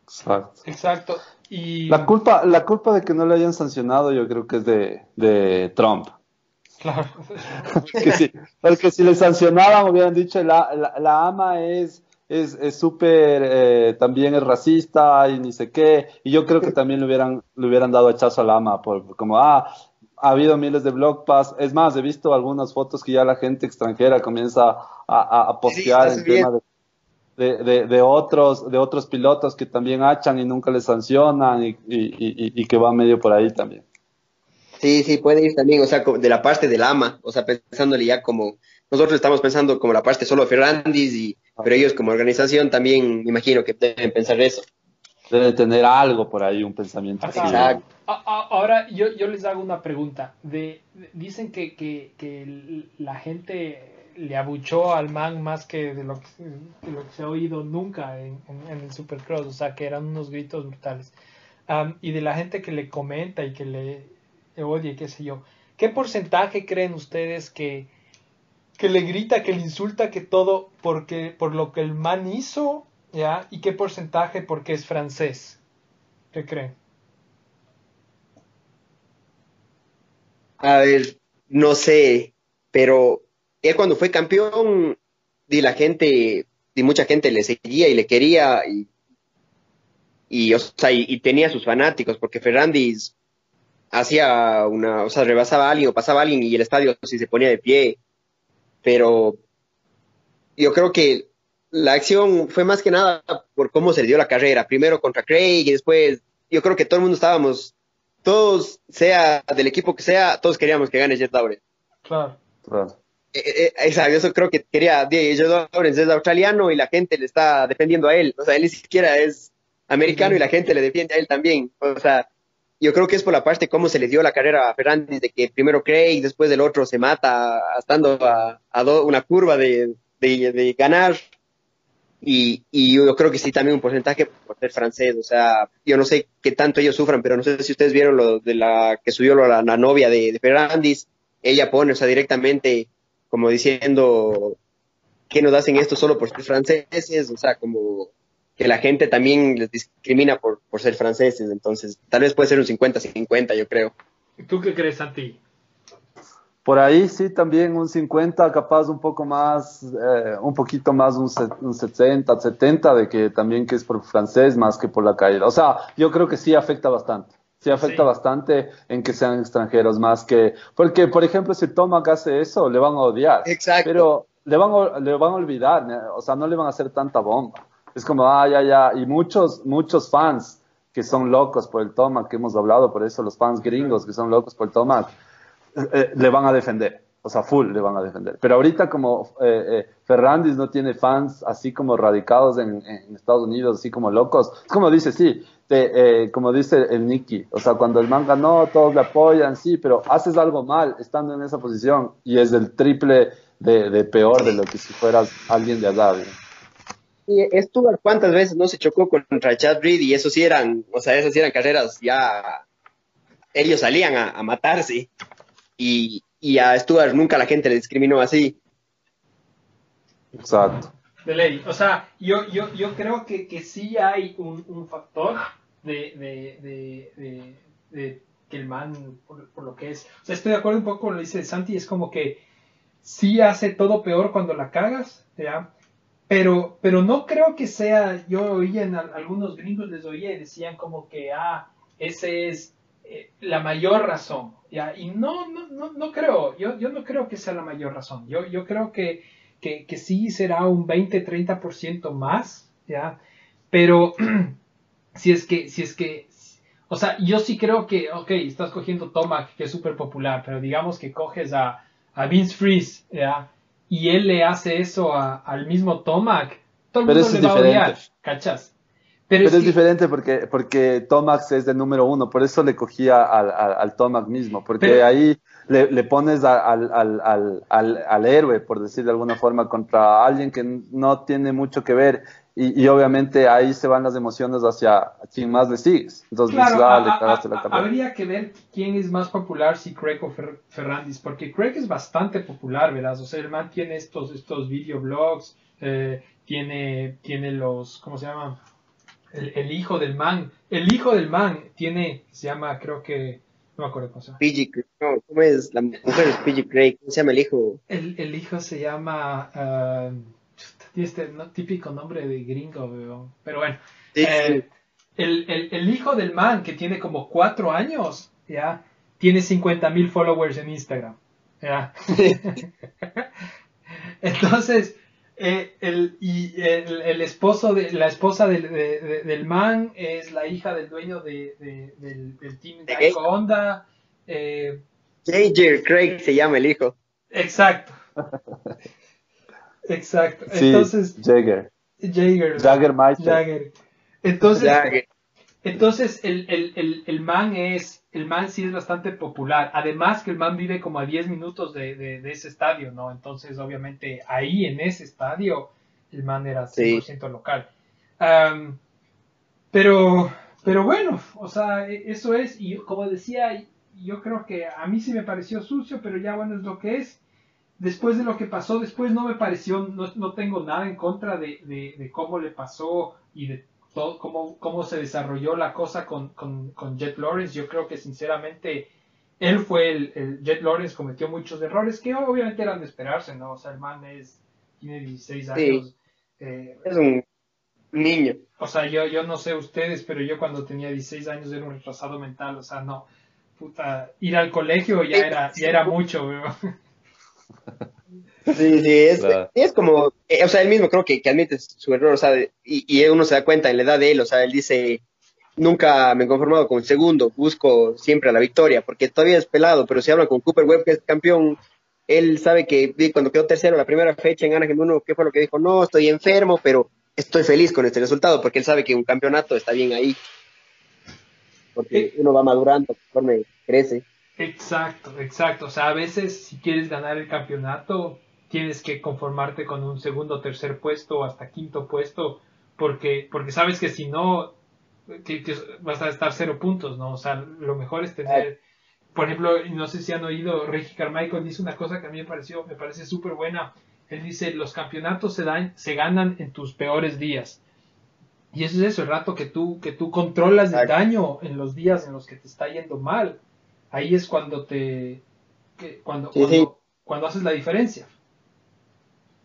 Exacto. Exacto. Y La culpa, la culpa de que no le hayan sancionado yo creo que es de, de Trump. claro. Que si, porque si le sancionaban hubieran dicho la, la, la ama es es es súper eh, también es racista y ni sé qué y yo creo que también le hubieran le hubieran dado hachazo a la ama por como ah ha habido miles de blog pass es más he visto algunas fotos que ya la gente extranjera comienza a, a, a postear está en tema de, de, de, de otros de otros pilotos que también hachan y nunca les sancionan y, y, y, y que va medio por ahí también Sí, sí, puede ir también, o sea, de la parte del ama, o sea, pensándole ya como, nosotros estamos pensando como la parte solo de Ferrandis, y, pero ellos como organización también, me imagino que deben pensar eso. debe tener algo por ahí un pensamiento. Exacto. Ahora yo, yo les hago una pregunta. De, de- dicen que, que, que la gente le abuchó al man más que de lo que, lo que se ha oído nunca en, el Supercross, o sea que eran unos gritos brutales. Y de la gente que le comenta y que le odia, y qué sé yo. ¿Qué porcentaje creen ustedes que, que le grita, que le insulta, que todo porque por lo que el man hizo, ya? ¿Y qué porcentaje porque es francés? ¿Qué creen? A ver, no sé, pero él cuando fue campeón, y la gente, y mucha gente le seguía y le quería, y, y, o sea, y, tenía sus fanáticos, porque Ferrandis hacía una, o sea, rebasaba a alguien o pasaba a alguien y el estadio sí se ponía de pie, pero yo creo que la acción fue más que nada por cómo se dio la carrera, primero contra Craig y después yo creo que todo el mundo estábamos, todos, sea del equipo que sea, todos queríamos que gane Jet Lawrence. Claro. Claro. Eh, eh, exacto, eso creo que quería, Jet Lawrence es australiano y la gente le está defendiendo a él, o sea, él ni siquiera es americano y la gente le defiende a él también. O sea, yo creo que es por la parte cómo se le dio la carrera a Fernández, de que primero Craig, después del otro se mata, estando a, una curva de, ganar. Y, yo creo que sí, también un porcentaje por ser francés. O sea, yo no sé qué tanto ellos sufran, pero no sé si ustedes vieron lo de la que subió la, la novia de, de Fernández. Ella pone, o sea, directamente como diciendo que nos hacen esto solo por ser franceses, o sea, como que la gente también les discrimina por, por ser franceses, entonces tal vez puede ser un 50-50, yo creo. ¿Tú qué crees, Santi? Por ahí sí, también un 50, capaz un poco más, eh, un poquito más, un, un 60, 70, de que también que es por francés más que por la caída. O sea, yo creo que sí afecta bastante. Sí afecta bastante en que sean extranjeros más que... Porque, por ejemplo, si Tomac hace eso, le van a odiar. Exacto. Pero le van, a, le van a olvidar, o sea, no le van a hacer tanta bomba. Es como, ah, ya, ya. Y muchos, muchos fans que son locos por el Tomac, que hemos hablado por eso, los fans gringos que son locos por el Tomac, eh, eh, le van a defender. O sea, full le van a defender. Pero ahorita como eh, Ferrandis no tiene fans así como radicados en, Estados Unidos, así como locos, es como dice, sí, como dice el Nicky, o sea, cuando el man ganó, todos le apoyan, sí, pero haces algo mal estando en esa posición y es el triple de, peor de lo que si fueras alguien de allá. Y Stuart, ¿cuántas veces no se chocó contra Chad Reed? Y eso sí eran, o sea, esas sí eran carreras ya. Ellos salían a, matarse. Y, y, a Stuart nunca la gente le discriminó así. Exacto. De ley. O sea, yo, yo, yo creo que, que sí hay un, un factor de, de, de, que el man, por, por, lo que es. O sea, estoy de acuerdo un poco con lo que dice Santi, es como que sí hace todo peor cuando la cagas, ¿ya? Pero, pero no creo que sea, yo oía en algunos gringos les oía y decían como que, ah, ese es eh, la mayor razón, ¿ya? Y no, no, no, no creo, yo, yo no creo que sea la mayor razón, yo, yo creo que, que, que sí será un 20-30% más, ¿ya? Pero si es que, si es que, o sea, yo sí creo que, ok, estás cogiendo Tomac, que es súper popular, pero digamos que coges a, a Vince Freeze, ¿ya? y él le hace eso al mismo Tomac, todo el mundo le va a odiar, ¿cachas? Pero, es, diferente porque, porque Tomac es de número uno, por eso le cogía al, al, Tomac mismo, porque ahí le, le pones al, al, al, héroe, por decir de alguna forma, contra alguien que no tiene mucho que ver y, obviamente ahí se van las emociones hacia quien más le sigues. Entonces, claro, la Habría que ver quién es más popular, si Craig o Ferrandis, porque Craig es bastante popular, ¿verdad? O sea, el man tiene estos, estos videoblogs, eh, tiene, tiene los, ¿cómo se llama? El, hijo del man. El hijo del man tiene, se llama, creo que, no me acuerdo cómo se llama. PG, no, ¿cómo es? La mujer es PG Craig, ¿cómo se llama el hijo? El, el hijo se llama... Uh, tiene este típico nombre de gringo, pero bueno. Eh, el, hijo del man, que tiene como cuatro años, ya, tiene 50 mil followers en Instagram. Entonces, eh, el, y el, esposo de la esposa del, del man es la hija del dueño de, del, del, team de Honda. Eh, Craig se llama el hijo. Exacto. Exacto. Entonces. Jagger. Jagger. Jagger Jagger. Entonces, entonces el, el, el, man es, el man sí es bastante popular. Además que el man vive como a 10 minutos de, de, ese estadio, ¿no? Entonces, obviamente, ahí en ese estadio, el man era 100% local. pero, pero bueno, o sea, e, eso es, y como decía, yo creo que a mí sí me pareció sucio, pero ya bueno es lo que es después de lo que pasó, después no me pareció, no, tengo nada en contra de, cómo le pasó y de todo, cómo, cómo se desarrolló la cosa con, con, Jet Lawrence. Yo creo que sinceramente él fue el, Jet Lawrence cometió muchos errores que obviamente eran de esperarse, ¿no? O sea, el man es, tiene 16 años. Eh, es un niño. O sea, yo, yo no sé ustedes, pero yo cuando tenía 16 años era un retrasado mental, o sea, no, puta, ir al colegio ya era, ya era mucho, weón. Sí, sí, es, Claro. es como, eh, o sea, él mismo creo que, que admite su error, o sea, y, y uno se da cuenta en la edad de él, o sea, él dice, nunca me he conformado con el segundo, busco siempre la victoria, porque todavía es pelado, pero si hablan con Cooper Webb, que es campeón, él sabe que cuando quedó tercero la primera fecha en Anaheim 1, ¿qué fue lo que dijo? No, estoy enfermo, pero estoy feliz con este resultado, porque él sabe que un campeonato está bien ahí, porque uno va madurando conforme crece. Exacto, exacto. O sea, a veces si quieres ganar el campeonato, tienes que conformarte con un segundo, tercer puesto o hasta quinto puesto, porque, porque sabes que si no, que, que vas a estar cero puntos, ¿no? O sea, lo mejor es tener, por ejemplo, y no sé si han oído, Reggie Carmichael dice una cosa que a mí me pareció, me parece súper buena. Él dice, los campeonatos se, dan, se ganan en tus peores días. Y eso es eso, el rato que tú, que tú controlas el daño en los días en los que te está yendo mal. Ahí es cuando te, que- cuando, Sí, cuando, sí. cuando haces la diferencia.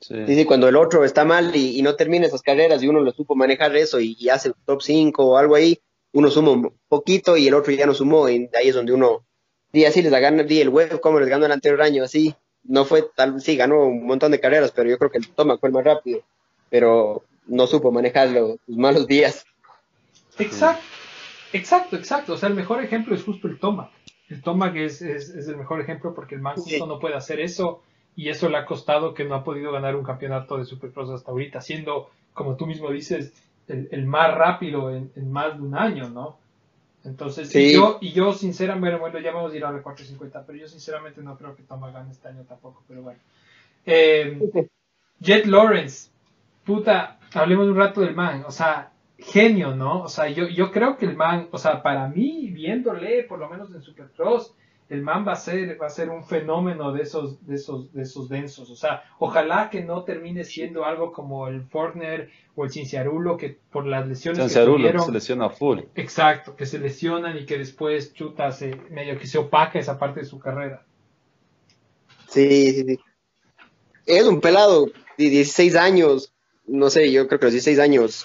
Sí, sí, cuando el otro está mal y, y no termina esas carreras y uno lo supo manejar eso y, y hace top 5 o algo ahí, uno suma un poquito y el otro ya no sumó. Y ahí es donde uno, y así les gana di el web como les ganó el anterior año, así. No fue tal, sí, ganó un montón de carreras, pero yo creo que el Toma fue el más rápido. Pero no supo manejar los, los malos días. Exacto, exacto, exacto. O sea, el mejor ejemplo es justo el Tomac. El Tomac es, es, es el mejor ejemplo porque el man Sí. no puede hacer eso y eso le ha costado que no ha podido ganar un campeonato de Supercross hasta ahorita, siendo, como tú mismo dices, el, el más rápido en, en más de un año, ¿no? Entonces, y Sí. yo, y yo sinceramente, bueno, ya vamos a ir a la 450, pero yo sinceramente no creo que Tomac gane este año tampoco, pero bueno. Eh, Jet Lawrence, puta, hablemos un rato del man, o sea, genio, ¿no? O sea, yo, yo creo que el man, o sea, para mí, viéndole, por lo menos en Supercross, el man va a ser, va a ser un fenómeno de esos, de esos, de esos densos. O sea, ojalá que no termine siendo algo como el Fortner o el Cinciarulo, que por las lesiones que Cinciarulo tuvieron, se lesiona full. exacto, que se lesionan y que después chuta, se, medio que se opaca esa parte de su carrera. Sí, sí, sí. Es un pelado de 16 años, no sé, yo creo que los 16 años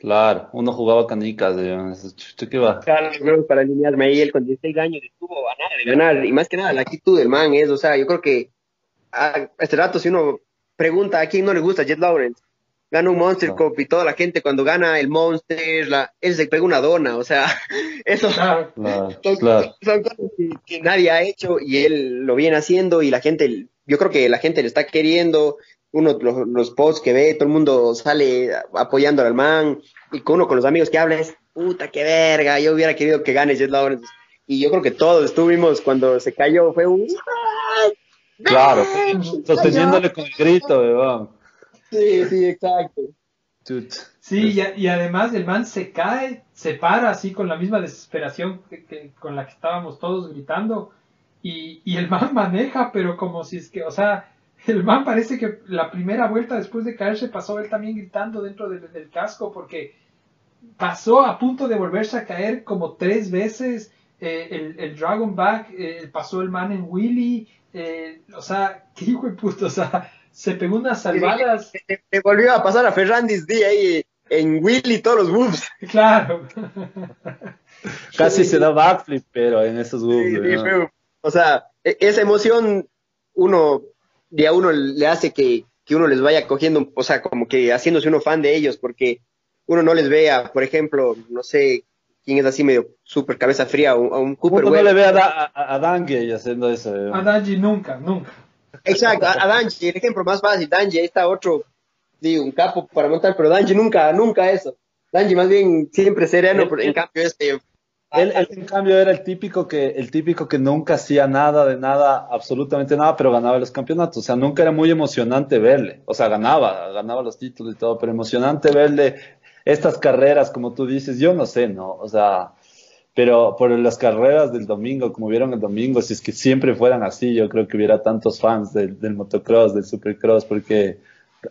Claro, uno jugaba canicas, ¿qué va? Claro, creo que para alinearme ahí, él con 16 años estuvo a nada de ganar, y más que nada la actitud del man es, o sea, yo creo que a este rato si uno pregunta a quién no le gusta Jet Lawrence, gana un Monster. Cup y toda la gente cuando gana el Monster, la, él se pega una dona, o sea, eso Claro. Claro, son, claro. son cosas que, que nadie ha hecho y él lo viene haciendo y la gente, yo creo que la gente le está queriendo, uno los, los posts que ve, todo el mundo sale apoyando al man y con uno con los amigos que habla es, puta, qué verga, yo hubiera querido que gane Jet Lawrence. Y yo creo que todos estuvimos cuando se cayó, fue un... Claro, sosteniéndole con el grito, weón. Sí, sí, exacto. Sí, y, a- y además el man se cae, se para así con la misma desesperación que, que- con la que estábamos todos gritando y, y el man maneja, pero como si es que, o sea, el man parece que la primera vuelta después de caerse pasó él también gritando dentro del, del casco porque pasó a punto de volverse a caer como tres veces, eh, el, el Dragon Back, eh, pasó el man en Willy, eh, o sea, qué hijo de puto, o sea, se pegó unas salvadas, Le, volvió a pasar a Ferrandis D ahí en Willy todos los moves. claro. Casi se da backflip, pero en esos Sí, googles, sí, ¿no? fue- o sea, e- esa emoción uno de a uno le hace que, que uno les vaya cogiendo, o sea, como que haciéndose uno fan de ellos, porque uno no les ve a, por ejemplo, no sé quién es así medio súper cabeza fría, a un, a un Cooper Uno no le ve a, Da- a, a Dangue haciendo eso, weón. A Danji nunca, nunca. Exacto, a, a Danji, el ejemplo más fácil, Danji, ahí está otro, digo, un capo para montar, pero Danji nunca, nunca eso. Danji más bien siempre sereno, pero en cambio este, Él, en cambio era el típico que el típico que nunca hacía nada de nada, absolutamente nada, pero ganaba los campeonatos. O sea, nunca era muy emocionante verle. O sea, ganaba, ganaba los títulos y todo, pero emocionante verle estas carreras, como tú dices, yo no sé, ¿no? O sea, pero por las carreras del domingo, como vieron el domingo, si es que siempre fueran así, yo creo que hubiera tantos fans del motocross, del supercross, porque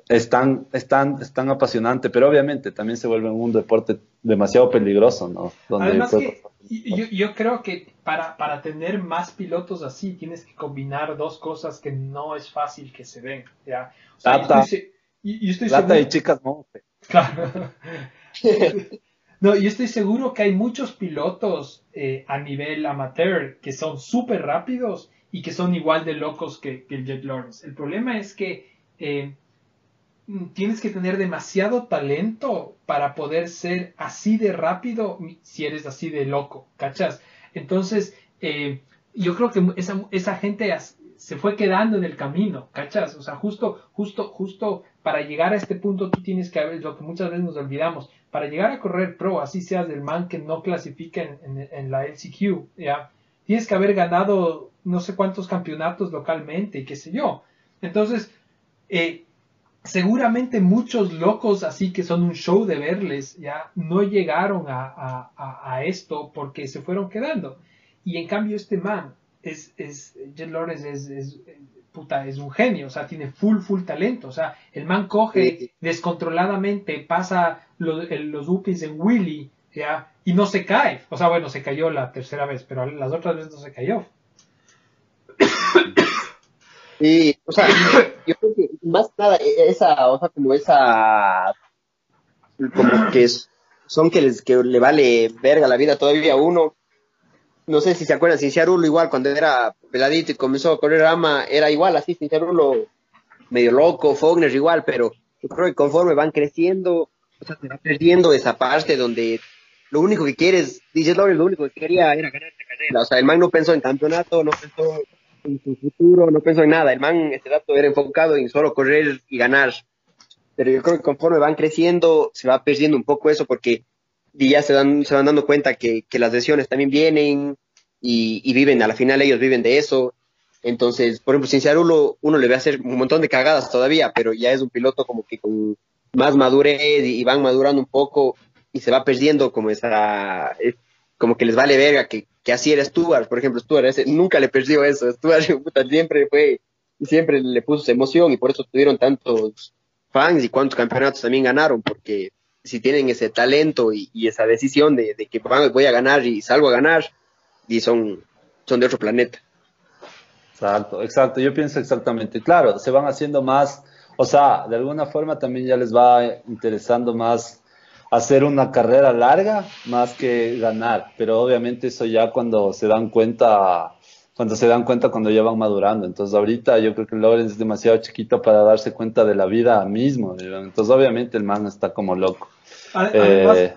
es tan, es tan, es tan apasionante, pero obviamente también se vuelve un deporte demasiado peligroso, ¿no? Donde Además que yo, yo creo que para, para tener más pilotos así tienes que combinar dos cosas que no es fácil que se ven. ¿ya? O sea, yo Plata. estoy, se- y- y estoy Plata seguro- y chicas monte. Claro. No, yo estoy seguro que hay muchos pilotos eh, a nivel amateur que son súper rápidos y que son igual de locos que, el Jet Lawrence. El problema es que eh, tienes que tener demasiado talento para poder ser así de rápido si eres así de loco, ¿cachas? Entonces, eh, yo creo que esa, esa gente se fue quedando en el camino, ¿cachas? O sea, justo, justo, justo para llegar a este punto tú tienes que haber, lo que muchas veces nos olvidamos, para llegar a correr pro, así seas del man que no clasifica en, la LCQ, ¿ya? Tienes que haber ganado no sé cuántos campeonatos localmente, qué sé yo. Entonces, eh, seguramente muchos locos así que son un show de verles, ya no llegaron a, esto porque se fueron quedando. Y en cambio este man, es, es Jet Lawrence es, puta, es un genio, o sea, tiene full, full talento. O sea, el man coge descontroladamente, pasa los, los upis en Willy, ¿ya? Y no se cae. O sea, bueno, se cayó la tercera vez, pero las otras veces no se cayó. Y, o sea, yo creo que más nada, e, esa, o sea, como esa, como que son que, les, que le vale verga la vida todavía a uno, no sé si se acuerdan, Cinciarulo igual, cuando era peladito y comenzó a correr rama, era igual, así, Cinciarulo medio loco, Fogner igual, pero yo creo que conforme van creciendo, o sea, se va perdiendo esa parte donde lo único que quieres, dices Lawrence, lo único que quería era ganar esta carrera, o sea, el man no pensó en campeonato, no pensó en su futuro, no pensó en nada, el man este dato era enfocado en solo correr y ganar, pero yo creo que conforme van creciendo, se va perdiendo un poco eso porque y ya se, dan, se van dando cuenta que, las lesiones también vienen y, viven, a la final ellos viven de eso. Entonces, por ejemplo, Cinciarulo uno le ve hacer un montón de cagadas todavía, pero ya es un piloto como que con más madurez y, van madurando un poco y se va perdiendo como esa, como que les vale verga que, que así era Stuart, por ejemplo, Stuart ese, nunca le perdió eso, Stuart siempre fue, siempre le puso emoción y por eso tuvieron tantos fans y cuántos campeonatos también ganaron, porque si tienen ese talento y, esa decisión de, que voy a ganar y salgo a ganar, y son, son de otro planeta. Exacto, exacto, yo pienso exactamente, claro, se van haciendo más, o sea, de alguna forma también ya les va interesando más hacer una carrera larga más que ganar, pero obviamente eso ya cuando se dan cuenta cuando se dan cuenta cuando ya van madurando. Entonces ahorita yo creo que Lawrence es demasiado chiquito para darse cuenta de la vida mismo. Entonces obviamente el man está como loco. Además, eh,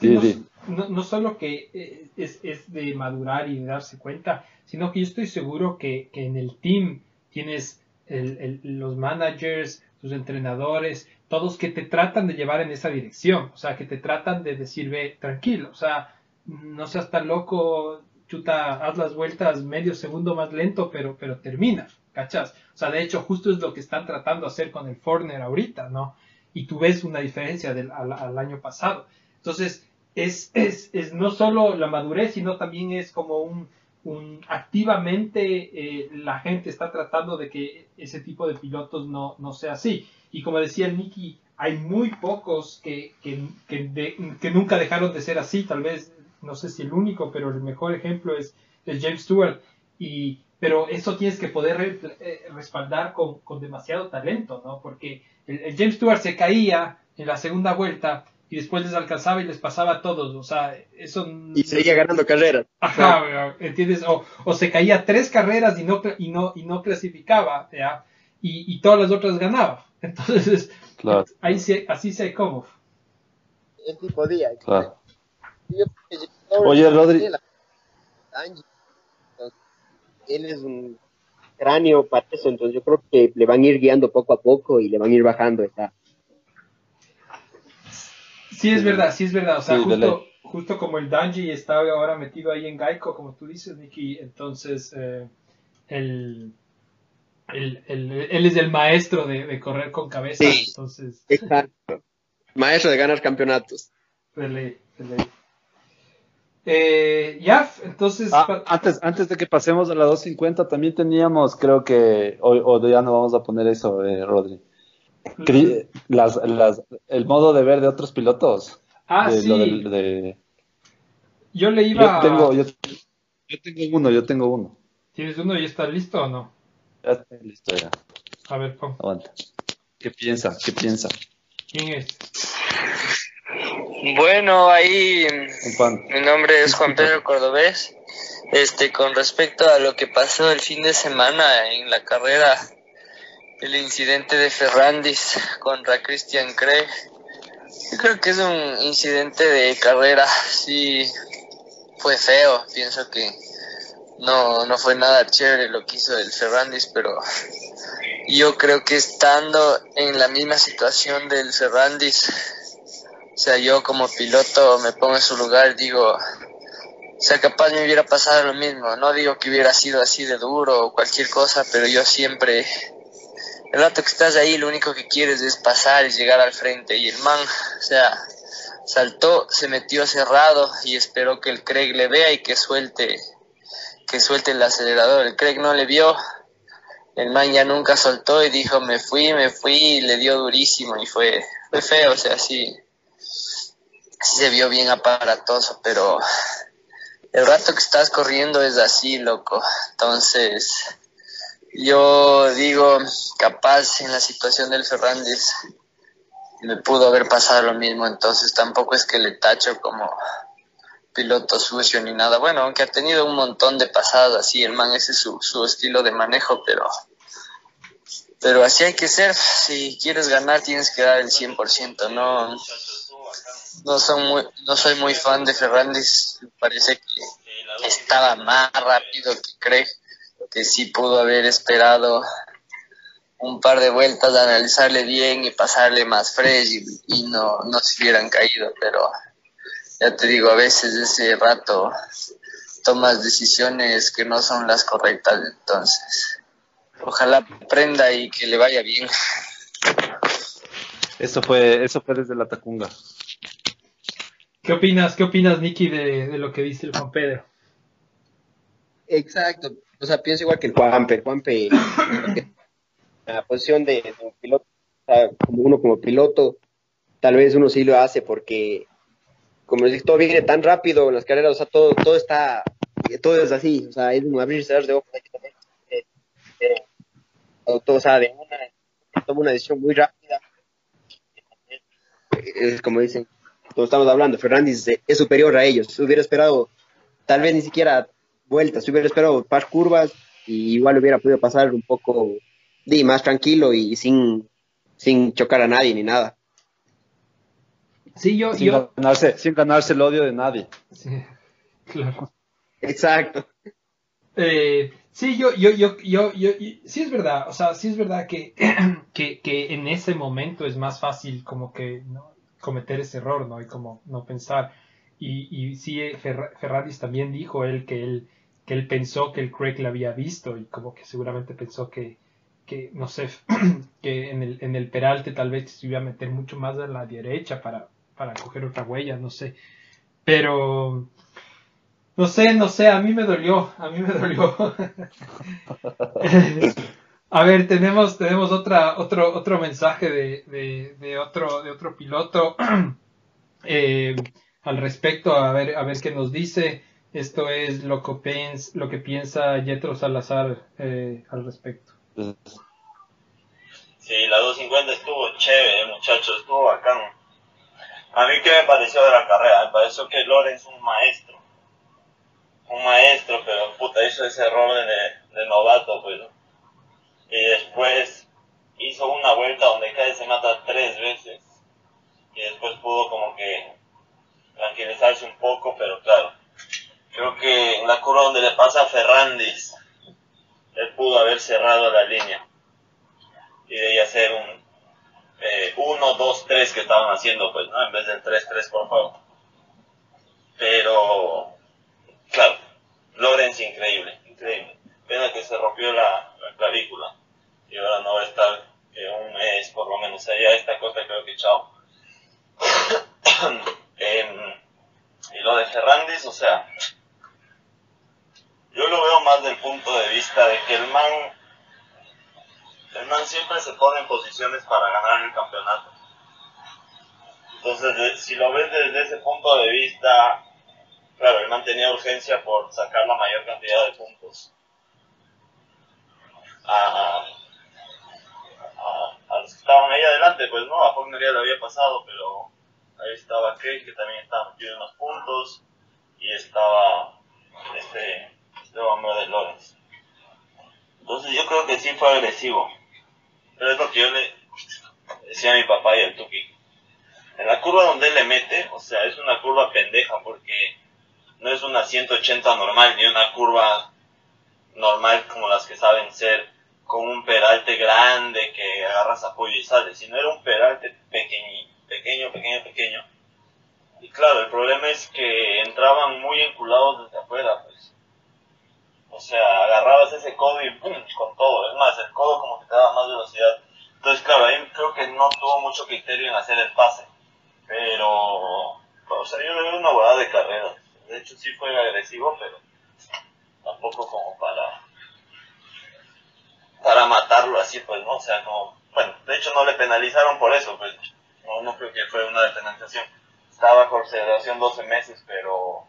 que no, solo que eh, es, es, de madurar y de darse cuenta, sino que yo estoy seguro que, que en el team tienes el, los managers, tus entrenadores, todos que te tratan de llevar en esa dirección, o sea, que te tratan de decir, ve, tranquilo, o sea, no seas tan loco, chuta, haz las vueltas medio segundo más lento, pero, pero termina, ¿cachas? O sea, de hecho, justo es lo que están tratando de hacer con el Forner ahorita, ¿no? Y tú ves una diferencia del, al, año pasado. Entonces, es, es, es, no solo la madurez, sino también es como un, activamente eh, la gente está tratando de que ese tipo de pilotos no, no sea así. Y como decía Nicky, hay muy pocos que, que, que nunca dejaron de ser así, tal vez no sé si el único, pero el mejor ejemplo es, James Stewart. Y, pero eso tienes que poder eh, respaldar con, demasiado talento, ¿no? Porque el, James Stewart se caía en la segunda vuelta y después les alcanzaba y les pasaba a todos, o sea, eso... Y seguía ganando carreras. Ajá, ¿entiendes? O, se caía tres carreras y no, y no, y no clasificaba, ¿ya? Y, todas las otras ganaba. Entonces, ahí así se como. El tipo día. Claro. Oye, Rodri. Él es un cráneo para eso, entonces yo creo que le van a ir guiando poco a poco y le van a ir bajando esa. Sí, es verdad, sí es verdad. O sea, justo, justo, como el Danji está ahora metido ahí en Gaico, como tú dices, Nicky, entonces eh, él, es el maestro de, correr con cabeza. entonces... exacto. Maestro de ganar campeonatos. Eh, ya, entonces. Ah, antes, antes de que pasemos a la 250, también teníamos, creo que, hoy o ya no vamos a poner eso, eh, Rodri. Las, las, el modo de ver de otros pilotos. Ah, sí. Yo le iba. Yo tengo, yo, tengo uno, yo tengo uno. ¿Tienes uno y está listo o no? Ya está listo, ya. A ver, pon. Aguanta. ¿Qué piensa? ¿Qué piensa? ¿Quién es? Bueno, ahí mi nombre es Juan Pedro Cordobés. Este, con respecto a lo que pasó el fin de semana en la carrera, el incidente de Ferrandis contra Christian Craig, yo creo que es un incidente de carrera, sí, fue feo, pienso que no, no fue nada chévere lo que hizo el Ferrandis, pero yo creo que estando en la misma situación del Ferrandis, o sea, yo como piloto me pongo en su lugar, digo, o sea, capaz me hubiera pasado lo mismo. No digo que hubiera sido así de duro o cualquier cosa, pero yo siempre, el rato que estás ahí, lo único que quieres es pasar y llegar al frente. Y el man, o sea, saltó, se metió cerrado y esperó que el Craig le vea y que suelte, que suelte el acelerador. El Craig no le vio, el man ya nunca soltó y dijo me fui, me fui y le dio durísimo y fue, fue feo, o sea, sí, sí se vio bien aparatoso, pero el rato que estás corriendo es así, loco. Entonces, yo digo, capaz en la situación del Fernández me pudo haber pasado lo mismo, entonces tampoco es que le tacho como piloto sucio ni nada. Bueno, aunque ha tenido un montón de pasadas así, el man ese es su, su estilo de manejo, pero pero así hay que ser. Si quieres ganar tienes que dar el 100%, no no son muy no soy muy fan de Ferrandis, parece que estaba más rápido que Craig, que sí pudo haber esperado un par de vueltas, analizarle bien y pasarle más fresh y, y no, no se hubieran caído, pero ya te digo, a veces ese rato tomas decisiones que no son las correctas, entonces ojalá aprenda y que le vaya bien. Eso fue, eso fue desde la Tacunga. ¿Qué opinas, qué opinas, Nicky, de, de lo que dice el Juan Pedro? Exacto, o sea, pienso igual que el Juanpe, Juanpe, la posición de, piloto, como uno como piloto, tal vez uno sí lo hace porque como decís, todo viene tan rápido en las carreras, o sea, todo, todo está, todo es así, o sea, es un abrir y cerrar de ojos, eh, pero todo, o sea, de una, toma una decisión muy rápida, es como dicen, todos estamos hablando, Fernández es superior a ellos, hubiera esperado, tal vez ni siquiera vueltas, hubiera esperado par curvas, y igual hubiera podido pasar un poco, di, más tranquilo y sin, sin chocar a nadie ni nada. Sí, yo, sin, yo... Ganarse, sin ganarse el odio de nadie. Sí, claro. Exacto. Eh, sí, yo, yo, yo, yo, yo, sí es verdad, o sea, sí es verdad que, que, que en ese momento es más fácil como que ¿no? cometer ese error, ¿no? Y como no pensar. Y, y sí, Fer Ferraris también dijo él que él, que él pensó que el Craig la había visto y como que seguramente pensó que, que no sé, que en el, en el peralte tal vez se iba a meter mucho más a la derecha para, para coger otra huella, no sé. Pero, no sé, no sé, a mí me dolió, a mí me dolió. a ver, tenemos, tenemos otra, otro, otro mensaje de, de, de otro, de otro piloto eh, al respecto, a ver, a ver qué nos dice. Esto es lo que, lo que piensa Jetro Salazar eh, al respecto. Sí, la 250 estuvo chévere, muchachos, estuvo bacán. A mí qué me pareció de la carrera, me pareció que Lorenz es un maestro. Un maestro, pero puta, hizo ese error de, de novato, pues. Y después hizo una vuelta donde cae se mata tres veces. Y después pudo como que tranquilizarse un poco, pero claro. Creo que en la curva donde le pasa a Ferrandis, él pudo haber cerrado la línea. Y de ahí hacer un 1, 2, 3 que estaban haciendo, pues, ¿no? En vez del 3, 3, por favor. Pero, claro, Lorenz increíble, increíble. Pena que se rompió la, la clavícula. Y ahora no va a estar un mes, por lo menos. allá esta cosa creo que chao. eh, y lo de Ferrandis, o sea, yo lo veo más del punto de vista de que el man el man siempre se pone en posiciones para ganar el campeonato. Entonces, si lo ves desde ese punto de vista, claro, el man tenía urgencia por sacar la mayor cantidad de puntos a, a, los que estaban ahí adelante, pues no, a Faulkner ya le había pasado, pero ahí estaba Craig que también estaba metido en los puntos y estaba este, este hombre de Lawrence. Entonces yo creo que sí fue agresivo. Pero es lo que yo le decía a mi papá y al Tuki. En la curva donde él le mete, o sea, es una curva pendeja porque no es una 180 normal ni una curva normal como las que saben ser con un peralte grande que agarras apoyo y sales, sino era un peralte pequeño, pequeño, pequeño, pequeño. Y claro, el problema es que entraban muy enculados desde afuera, pues. O sea, agarrabas ese codo y ¡pum! con todo. Es más, el codo como que te daba más velocidad. Entonces, claro, ahí creo que no tuvo mucho criterio en hacer el pase. Pero, o sea, yo le veo una boda de carrera. De hecho, sí fue agresivo, pero tampoco como para para matarlo así, pues, ¿no? O sea, no, bueno, de hecho no le penalizaron por eso, pues, no, no creo que fue una depenalización. Estaba bajo observación 12 meses, pero,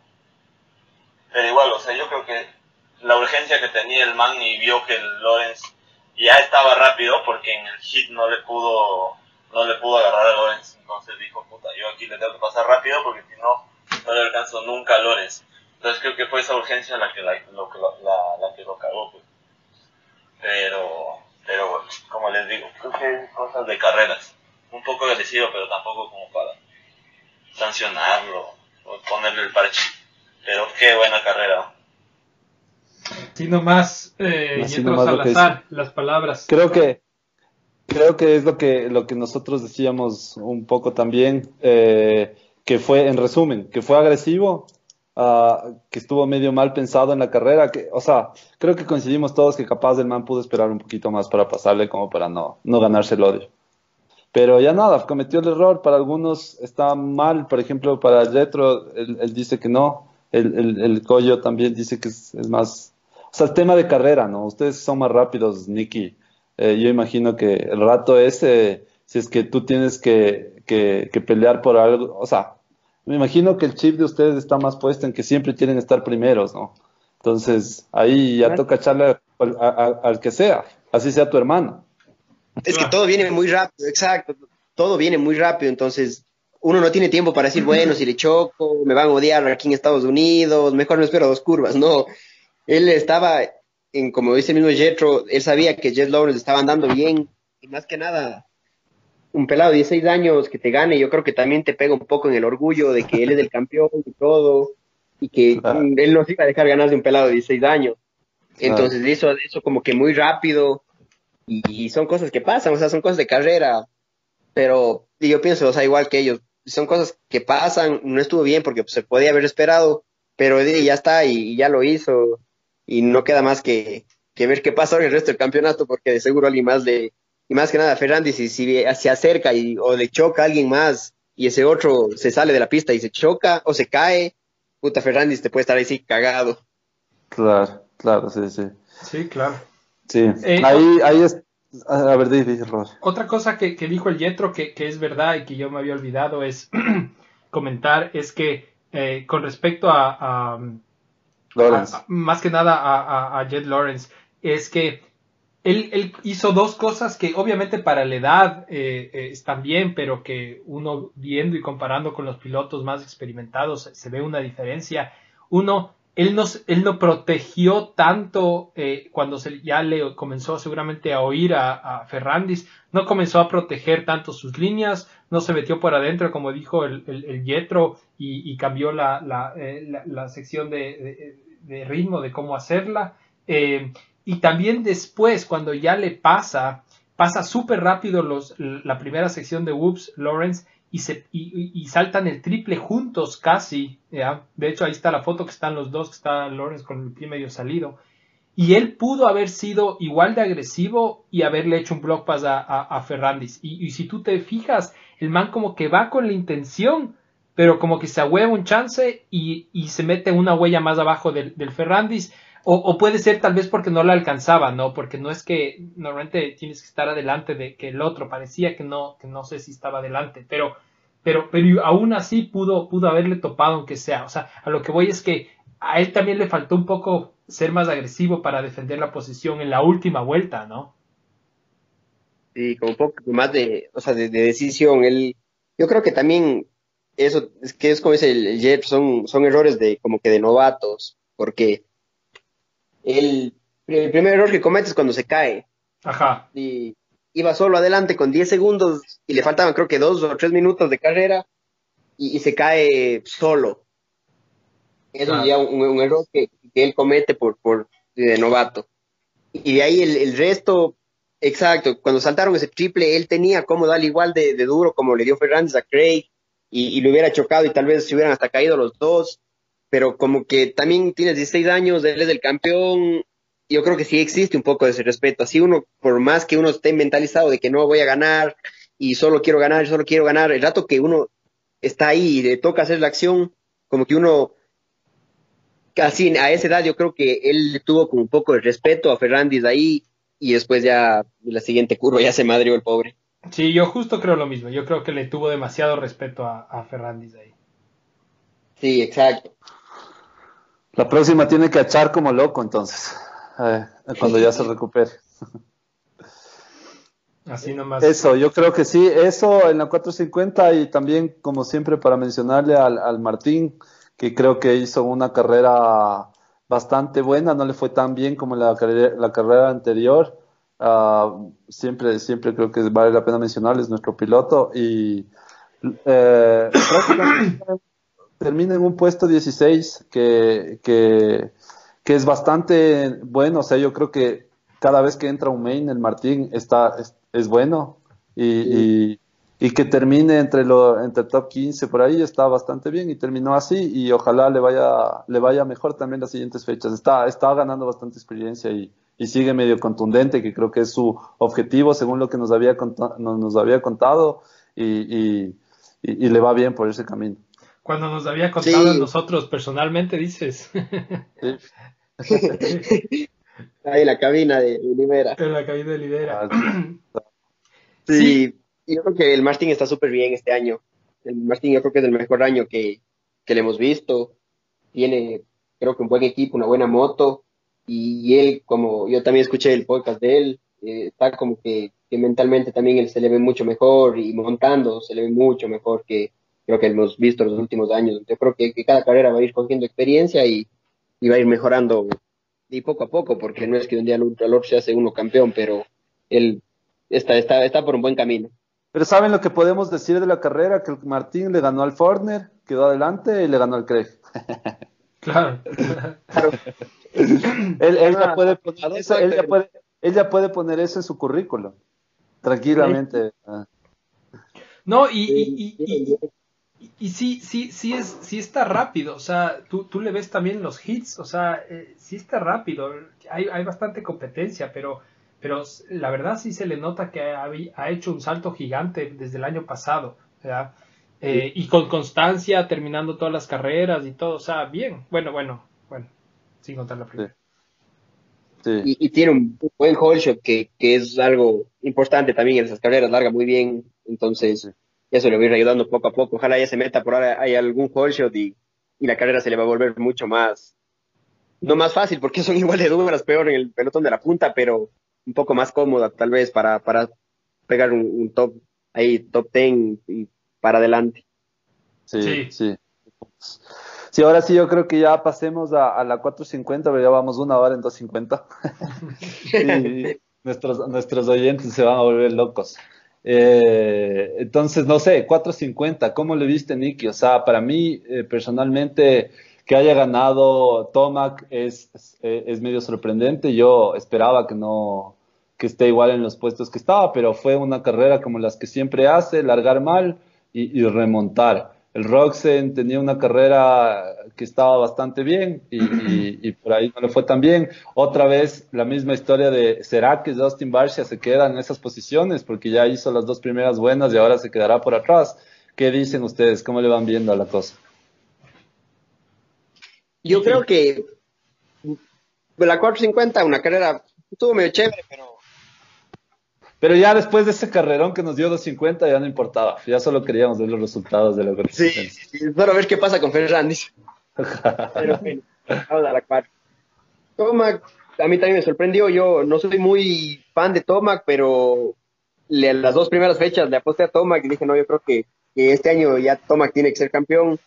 pero igual, o sea, yo creo que la urgencia que tenía el man y vio que el Lorenz ya estaba rápido porque en el hit no le pudo, no le pudo agarrar a Lorenz, entonces dijo, puta, yo aquí le tengo que pasar rápido porque si no, no le alcanzo nunca a Lorenz. Entonces creo que fue esa urgencia la que, la, lo, la, la que lo cagó, pues. Pero, pero como les digo, creo que cosas de carreras. Un poco agresivo, pero tampoco como para sancionarlo o ponerle el parche. Pero qué buena carrera. Sí, nomás, eh, Así Salazar, las palabras. Creo que creo que es lo que lo que nosotros decíamos un poco también eh, que fue en resumen que fue agresivo Ah, que estuvo medio mal pensado en la carrera, que, o sea, creo que coincidimos todos que capaz el man pudo esperar un poquito más para pasarle como para no, no ganarse el odio. Pero ya nada, cometió el error, para algunos está mal, por ejemplo, para Retro, él, dice que no, el, el, el Coyo también dice que es, más, o sea, el tema de carrera, ¿no? Ustedes son más rápidos, Nicky. Eh, yo imagino que el rato ese, si es que tú tienes que, que, que pelear por algo, o sea, me imagino que el chip de ustedes está más puesto en que siempre quieren estar primeros, ¿no? Entonces, ahí ya toca echarle al, que sea, así sea tu hermano. Es que todo viene muy rápido, exacto, todo viene muy rápido, entonces uno no tiene tiempo para decir, bueno, si le choco, me van a odiar aquí en Estados Unidos, mejor no espero dos curvas, no. Él estaba, en, como dice el mismo Jetro, él sabía que Jet Lawrence estaba andando bien, y más que nada, un pelado de 16 años que te gane, yo creo que también te pega un poco en el orgullo de que él es el campeón y todo, y que él no se iba a dejar ganar de un pelado de 16 años. Entonces hizo eso como que muy rápido, y, son cosas que pasan, o sea, son cosas de carrera, pero yo pienso, o sea, igual que ellos, son cosas que pasan, no estuvo bien porque pues, se podía haber esperado, pero ya está y, ya lo hizo, y no queda más que, que ver qué pasa en el resto del campeonato, porque de seguro alguien más le, y más que nada, Ferrandi, si, si se acerca y, o le choca a alguien más y ese otro se sale de la pista y se choca o se cae, puta Ferrandis te puede estar ahí sí cagado. Claro, claro, sí, sí. Sí, claro. Sí, eh, ahí, ahí es... A ver, dice Otra cosa que, que, dijo el Yetro que, que, es verdad y que yo me había olvidado es comentar es que eh, con respecto a, a, más que nada a, a Jet Lawrence es que él, hizo dos cosas que obviamente para la edad eh, eh, están bien, pero que uno viendo y comparando con los pilotos más experimentados se ve una diferencia. Uno, él no, él no protegió tanto eh, cuando se, ya le comenzó seguramente a oír a, Ferrandis, no comenzó a proteger tanto sus líneas, no se metió por adentro como dijo el, el, Yetro y, cambió la, la, sección de, de, ritmo de cómo hacerla. Y también después, cuando ya le pasa, pasa súper rápido los, la primera sección de Whoops, Lawrence, y, se, y, saltan el triple juntos casi. ¿ya? De hecho, ahí está la foto que están los dos, que está Lawrence con el pie medio salido. Y él pudo haber sido igual de agresivo y haberle hecho un block pass a, a, Ferrandis. Y, si tú te fijas, el man como que va con la intención, pero como que se ahueva un chance y, y se mete una huella más abajo del, del Ferrandis o, puede ser tal vez porque no la alcanzaba, ¿no? Porque no es que normalmente tienes que estar adelante de que el otro, parecía que no, que no sé si estaba adelante, pero, pero, pero aún así pudo, pudo haberle topado aunque sea. O sea, a lo que voy es que a él también le faltó un poco ser más agresivo para defender la posición en la última vuelta, ¿no? Sí, como un poco más de, o sea, de, decisión. Él, yo creo que también eso, es que es como dice el, Jet, son, son errores de como que de novatos, porque el, el primer error que comete es cuando se cae. Ajá. Y iba solo adelante con 10 segundos y le faltaban creo que dos o tres minutos de carrera y, se cae solo. Eso es ya un, error que, él comete por, por de novato. Y de ahí el, resto, exacto, cuando saltaron ese triple, él tenía como darle igual de, duro como le dio Fernández a Craig y, lo hubiera chocado y tal vez se hubieran hasta caído los dos, pero como que también tienes 16 años, él es el campeón, yo creo que sí existe un poco de ese respeto, así uno, por más que uno esté mentalizado de que no voy a ganar y solo quiero ganar, solo quiero ganar, el rato que uno está ahí y le toca hacer la acción, como que uno casi a esa edad yo creo que él tuvo como un poco de respeto a Ferrandis ahí y después ya la siguiente curva ya se madrió el pobre. Sí, yo justo creo lo mismo. Yo creo que le tuvo demasiado respeto a, a Ferrandis ahí. Sí, exacto. La próxima tiene que echar como loco entonces, eh, cuando ya se recupere. Así nomás. Eso, yo creo que sí, eso en la 450 y también como siempre para mencionarle al, al Martín, que creo que hizo una carrera bastante buena, no le fue tan bien como la, la carrera anterior. Uh, siempre, siempre creo que vale la pena mencionarles nuestro piloto y eh, termina en un puesto 16 que, que, que, es bastante bueno, o sea, yo creo que cada vez que entra un main el Martín está, es, bueno y, y que termine entre lo entre top 15 por ahí está bastante bien y terminó así y ojalá le vaya le vaya mejor también las siguientes fechas. Está está ganando bastante experiencia y, y sigue medio contundente que creo que es su objetivo según lo que nos había nos, había contado y, y, le va bien por ese camino. Cuando nos había contado a nosotros personalmente dices. Ahí en la cabina de Libera. En la cabina de Libera. Ah, sí. Yo creo que el Martin está súper bien este año. El Martin yo creo que es el mejor año que, le hemos visto. Tiene, creo que un buen equipo, una buena moto. Y, él, como yo también escuché el podcast de él, eh, está como que, mentalmente también él se le ve mucho mejor y montando se le ve mucho mejor que creo que hemos visto en los últimos años. Yo creo que, cada carrera va a ir cogiendo experiencia y, va a ir mejorando y poco a poco, porque no es que un día el Ultralord se hace uno campeón, pero él está, está, está por un buen camino. Pero ¿saben lo que podemos decir de la carrera? Que Martín le ganó al Forner, quedó adelante y le ganó al Craig. Claro. él, ya puede poner eso, él, ya puede, poner eso en su currículum. Tranquilamente. No, y, y, y, y, sí, sí, sí, es, sí está rápido. O sea, tú, tú le ves también los hits. O sea, eh, sí está rápido. Hay, hay bastante competencia, pero pero la verdad sí se le nota que ha, hecho un salto gigante desde el año pasado, eh, y con constancia, terminando todas las carreras y todo, o sea, bien, bueno, bueno, sin contar la primera. Y, tiene un buen hole shot que, que, es algo importante también en esas carreras, larga muy bien, entonces eso le va a ir ayudando poco a poco, ojalá ya se meta por ahora, hay algún hole shot y, y la carrera se le va a volver mucho más, no más fácil, porque son igual de duras, peor en el pelotón de la punta, pero un poco más cómoda tal vez para, para pegar un, top ahí, top 10 y para adelante. Sí, sí, sí. Ahora sí yo creo que ya pasemos a, la 450, pero ya vamos una hora en 250. y nuestros, nuestros oyentes se van a volver locos. Eh, entonces, no sé, 450, ¿cómo le viste, Nicky? O sea, para mí, eh, personalmente, que haya ganado Tomac es, es, medio sorprendente. Yo esperaba que no, que esté igual en los puestos que estaba, pero fue una carrera como las que siempre hace, largar mal y, remontar. El Roxen tenía una carrera que estaba bastante bien y, por ahí no le fue tan bien. Otra vez la misma historia de, ¿será que Justin Barcia se queda en esas posiciones? Porque ya hizo las dos primeras buenas y ahora se quedará por atrás. ¿Qué dicen ustedes? ¿Cómo le van viendo a la cosa? Yo creo que la 450, una carrera, estuvo medio chévere, pero pero ya después de ese carrerón que nos dio 250 ya no importaba, ya solo queríamos ver los resultados de la Sí, sí, solo ver qué pasa con Ferrandis. Pero bueno, vamos a la cuarta. Tomac, a mí también me sorprendió, yo no soy muy fan de Tomac, pero las dos primeras fechas le aposté a Tomac y dije, no, yo creo que, este año ya Tomac tiene que ser campeón.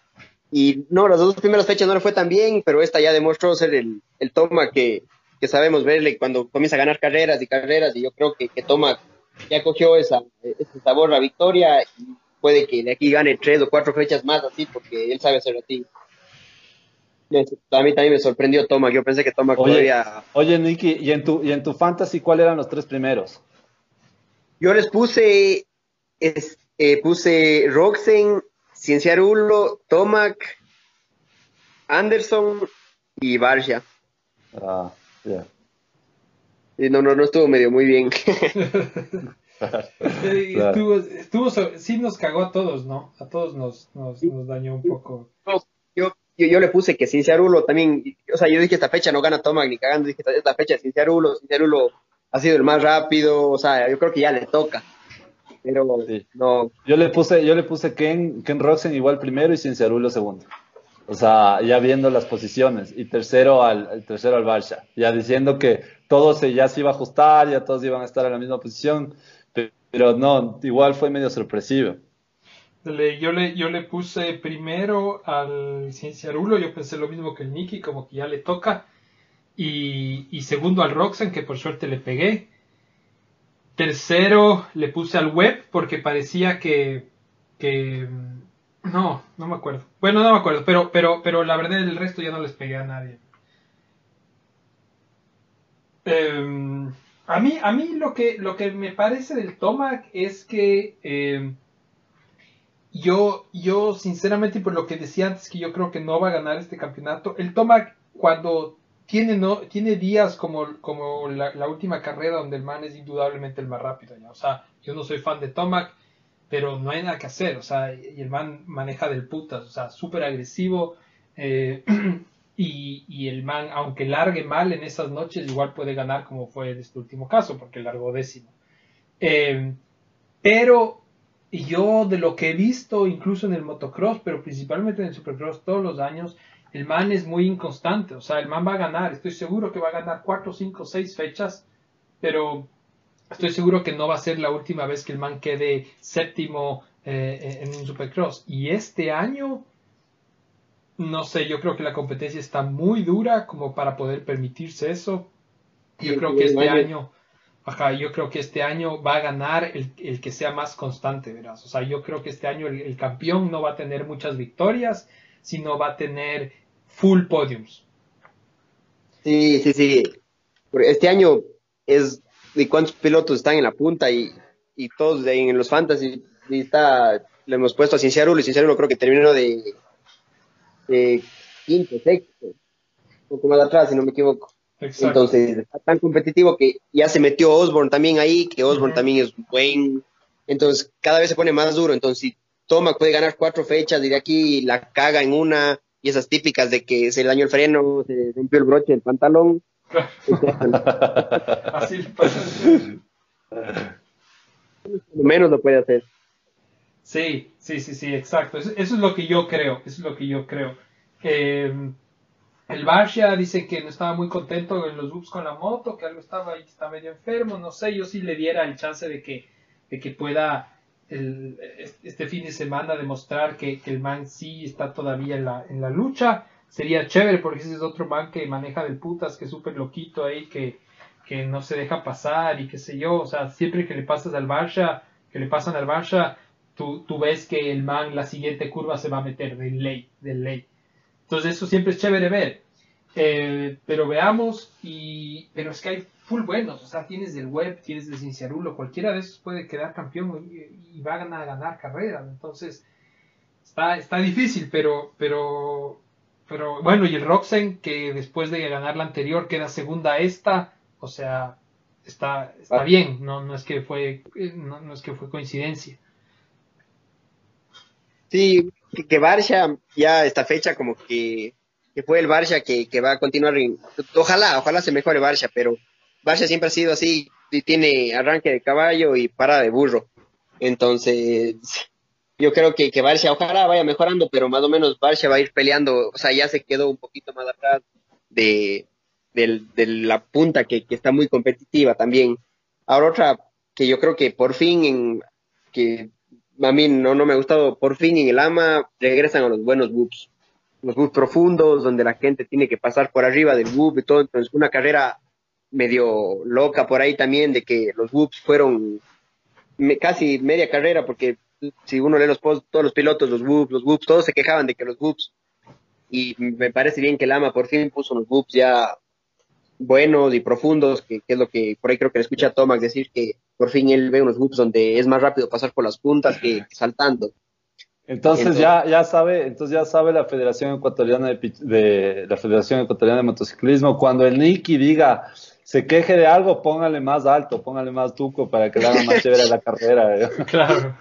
Y no, las dos primeras fechas no le fue tan bien, pero esta ya demostró ser el, el Tomac que, sabemos verle cuando comienza a ganar carreras y carreras. Y yo creo que, que Tomac ya cogió esa, ese sabor a victoria y puede que de aquí gane tres o cuatro fechas más así, porque él sabe hacer así. A mí también me sorprendió Tomac, yo pensé que Tomac oye, Oye, Nicky, ¿y en, tu, ¿y en tu fantasy cuáles eran los tres primeros? Yo les puse, eh, puse Roxen, Cienciarulo, Tomac, Anderson y Barsha. Ah, Y no, no, no estuvo medio muy bien. estuvo, estuvo, sí nos cagó a todos, ¿no? A todos nos, nos, nos dañó un poco. Yo, yo, yo, le puse que Cinciarulo también, o sea, yo dije esta fecha no gana Tomac ni cagando, dije esta fecha Cinciarulo, Cinciarulo ha sido el más rápido, o sea, yo creo que ya le toca. Pero no. Yo le puse, yo le puse Ken, Ken Roxen igual primero y Cinciarulo segundo. O sea, ya viendo las posiciones. Y tercero al, tercero al Barça. Ya diciendo que todo se, ya se iba a ajustar, ya todos iban a estar en la misma posición. Pero no, igual fue medio sorpresivo. Yo le, yo le puse primero al Cienciarulo, yo pensé lo mismo que el Nicky, como que ya le toca. Y, segundo al Roxen, que por suerte le pegué. Tercero le puse al Web, porque parecía que, que no, no me acuerdo. Bueno, no me acuerdo, pero, pero, pero la verdad el resto ya no les pegué a nadie. Em, a mí, a mí lo que, lo que me parece del Tomac es que em, yo, yo sinceramente, por lo que decía antes, que yo creo que no va a ganar este campeonato, el Tomac cuando tiene, no, tiene días como, como la, última carrera donde el man es indudablemente el más rápido. O sea, yo no soy fan de Tomac, pero no hay nada que hacer. O sea, y el man maneja del putas, o sea, súper agresivo. Eh, Y, el man, aunque largue mal en esas noches, igual puede ganar como fue en este último caso, porque largó décimo. Eh, pero yo de lo que he visto, incluso en el motocross, pero principalmente en el supercross todos los años, el man es muy inconstante. O sea, el man va a ganar, estoy seguro que va a ganar 4, 5, 6 fechas, pero estoy seguro que no va a ser la última vez que el man quede séptimo eh, en un supercross. Y este año no sé, yo creo que la competencia está muy dura como para poder permitirse eso. Yo creo que este año, ajá, yo creo que este año va a ganar el, que sea más constante, verás. O sea, yo creo que este año el, campeón no va a tener muchas victorias, sino va a tener full podiums. Sí, sí, sí. Este año es de cuántos pilotos están en la punta y, y todos en los fantasy. Y está, le hemos puesto a Cienciarulo y Cienciarulo creo que terminó de quinto, sexto, un poco más atrás, si no me equivoco. Entonces, está tan competitivo que ya se metió Osborne también ahí, que Osborne también es buen. Entonces, cada vez se pone más duro. Entonces, si Toma puede ganar cuatro fechas y de aquí la caga en una, y esas típicas de que se le dañó el freno, se rompió el broche del pantalón. Así pasa. menos lo puede hacer. Sí, sí, sí, sí, exacto. Eso, es lo que yo creo, eso es lo que yo creo. Em, el Barsha dice que no estaba muy contento en los books con la moto, que algo estaba ahí, está medio enfermo, no sé, yo sí le diera el chance de que, de que pueda este fin de semana demostrar que, el man sí está todavía en la, en la lucha. Sería chévere porque ese es otro man que maneja del putas, que es súper loquito ahí, que, que no se deja pasar y qué sé yo. O sea, siempre que le pasas al Barsha, que le pasan al Barsha, tú, ves que el man, la siguiente curva se va a meter de ley, de ley. Entonces eso siempre es chévere ver. Eh, pero veamos, y, pero es que hay full buenos, o sea, tienes del web, tienes del Cinciarulo, cualquiera de esos puede quedar campeón y, va a ganar, ganar carreras, entonces está, está difícil, pero, pero, pero bueno, y el Roxen, que después de ganar la anterior queda segunda esta, o sea, está, está ah. bien, no, no es que fue, no es que fue coincidencia. Sí, que, que Barça ya esta fecha como que, que fue el Barça que, que, va a continuar. ojalá, ojalá se mejore Barça, pero Barça siempre ha sido así y tiene arranque de caballo y parada de burro. Entonces, yo creo que, que Barça ojalá vaya mejorando, pero más o menos Barça va a ir peleando, o sea, ya se quedó un poquito más atrás de, de la punta que, que está muy competitiva también. Ahora otra que yo creo que por fin, en, que a mí no, no me ha gustado, por fin en el AMA regresan a los buenos whoops, los whoops profundos, donde la gente tiene que pasar por arriba del whoop y todo, entonces una carrera medio loca por ahí también de que los whoops fueron casi media carrera, porque si uno lee los posts, todos los pilotos, los whoops, los whoops, todos se quejaban de que los whoops, y me parece bien que el AMA por fin puso los whoops ya buenos y profundos, que, es lo que por ahí creo que le escucha a Tomac decir que por fin él ve unos whoops donde es más rápido pasar por las puntas que, saltando. Entonces, ya, ya sabe, entonces ya sabe la Federación Ecuatoriana de, la Federación Ecuatoriana de Motociclismo cuando el Niki diga se queje de algo, póngale más alto, póngale más tuco para que le haga más chévere la carrera. Claro.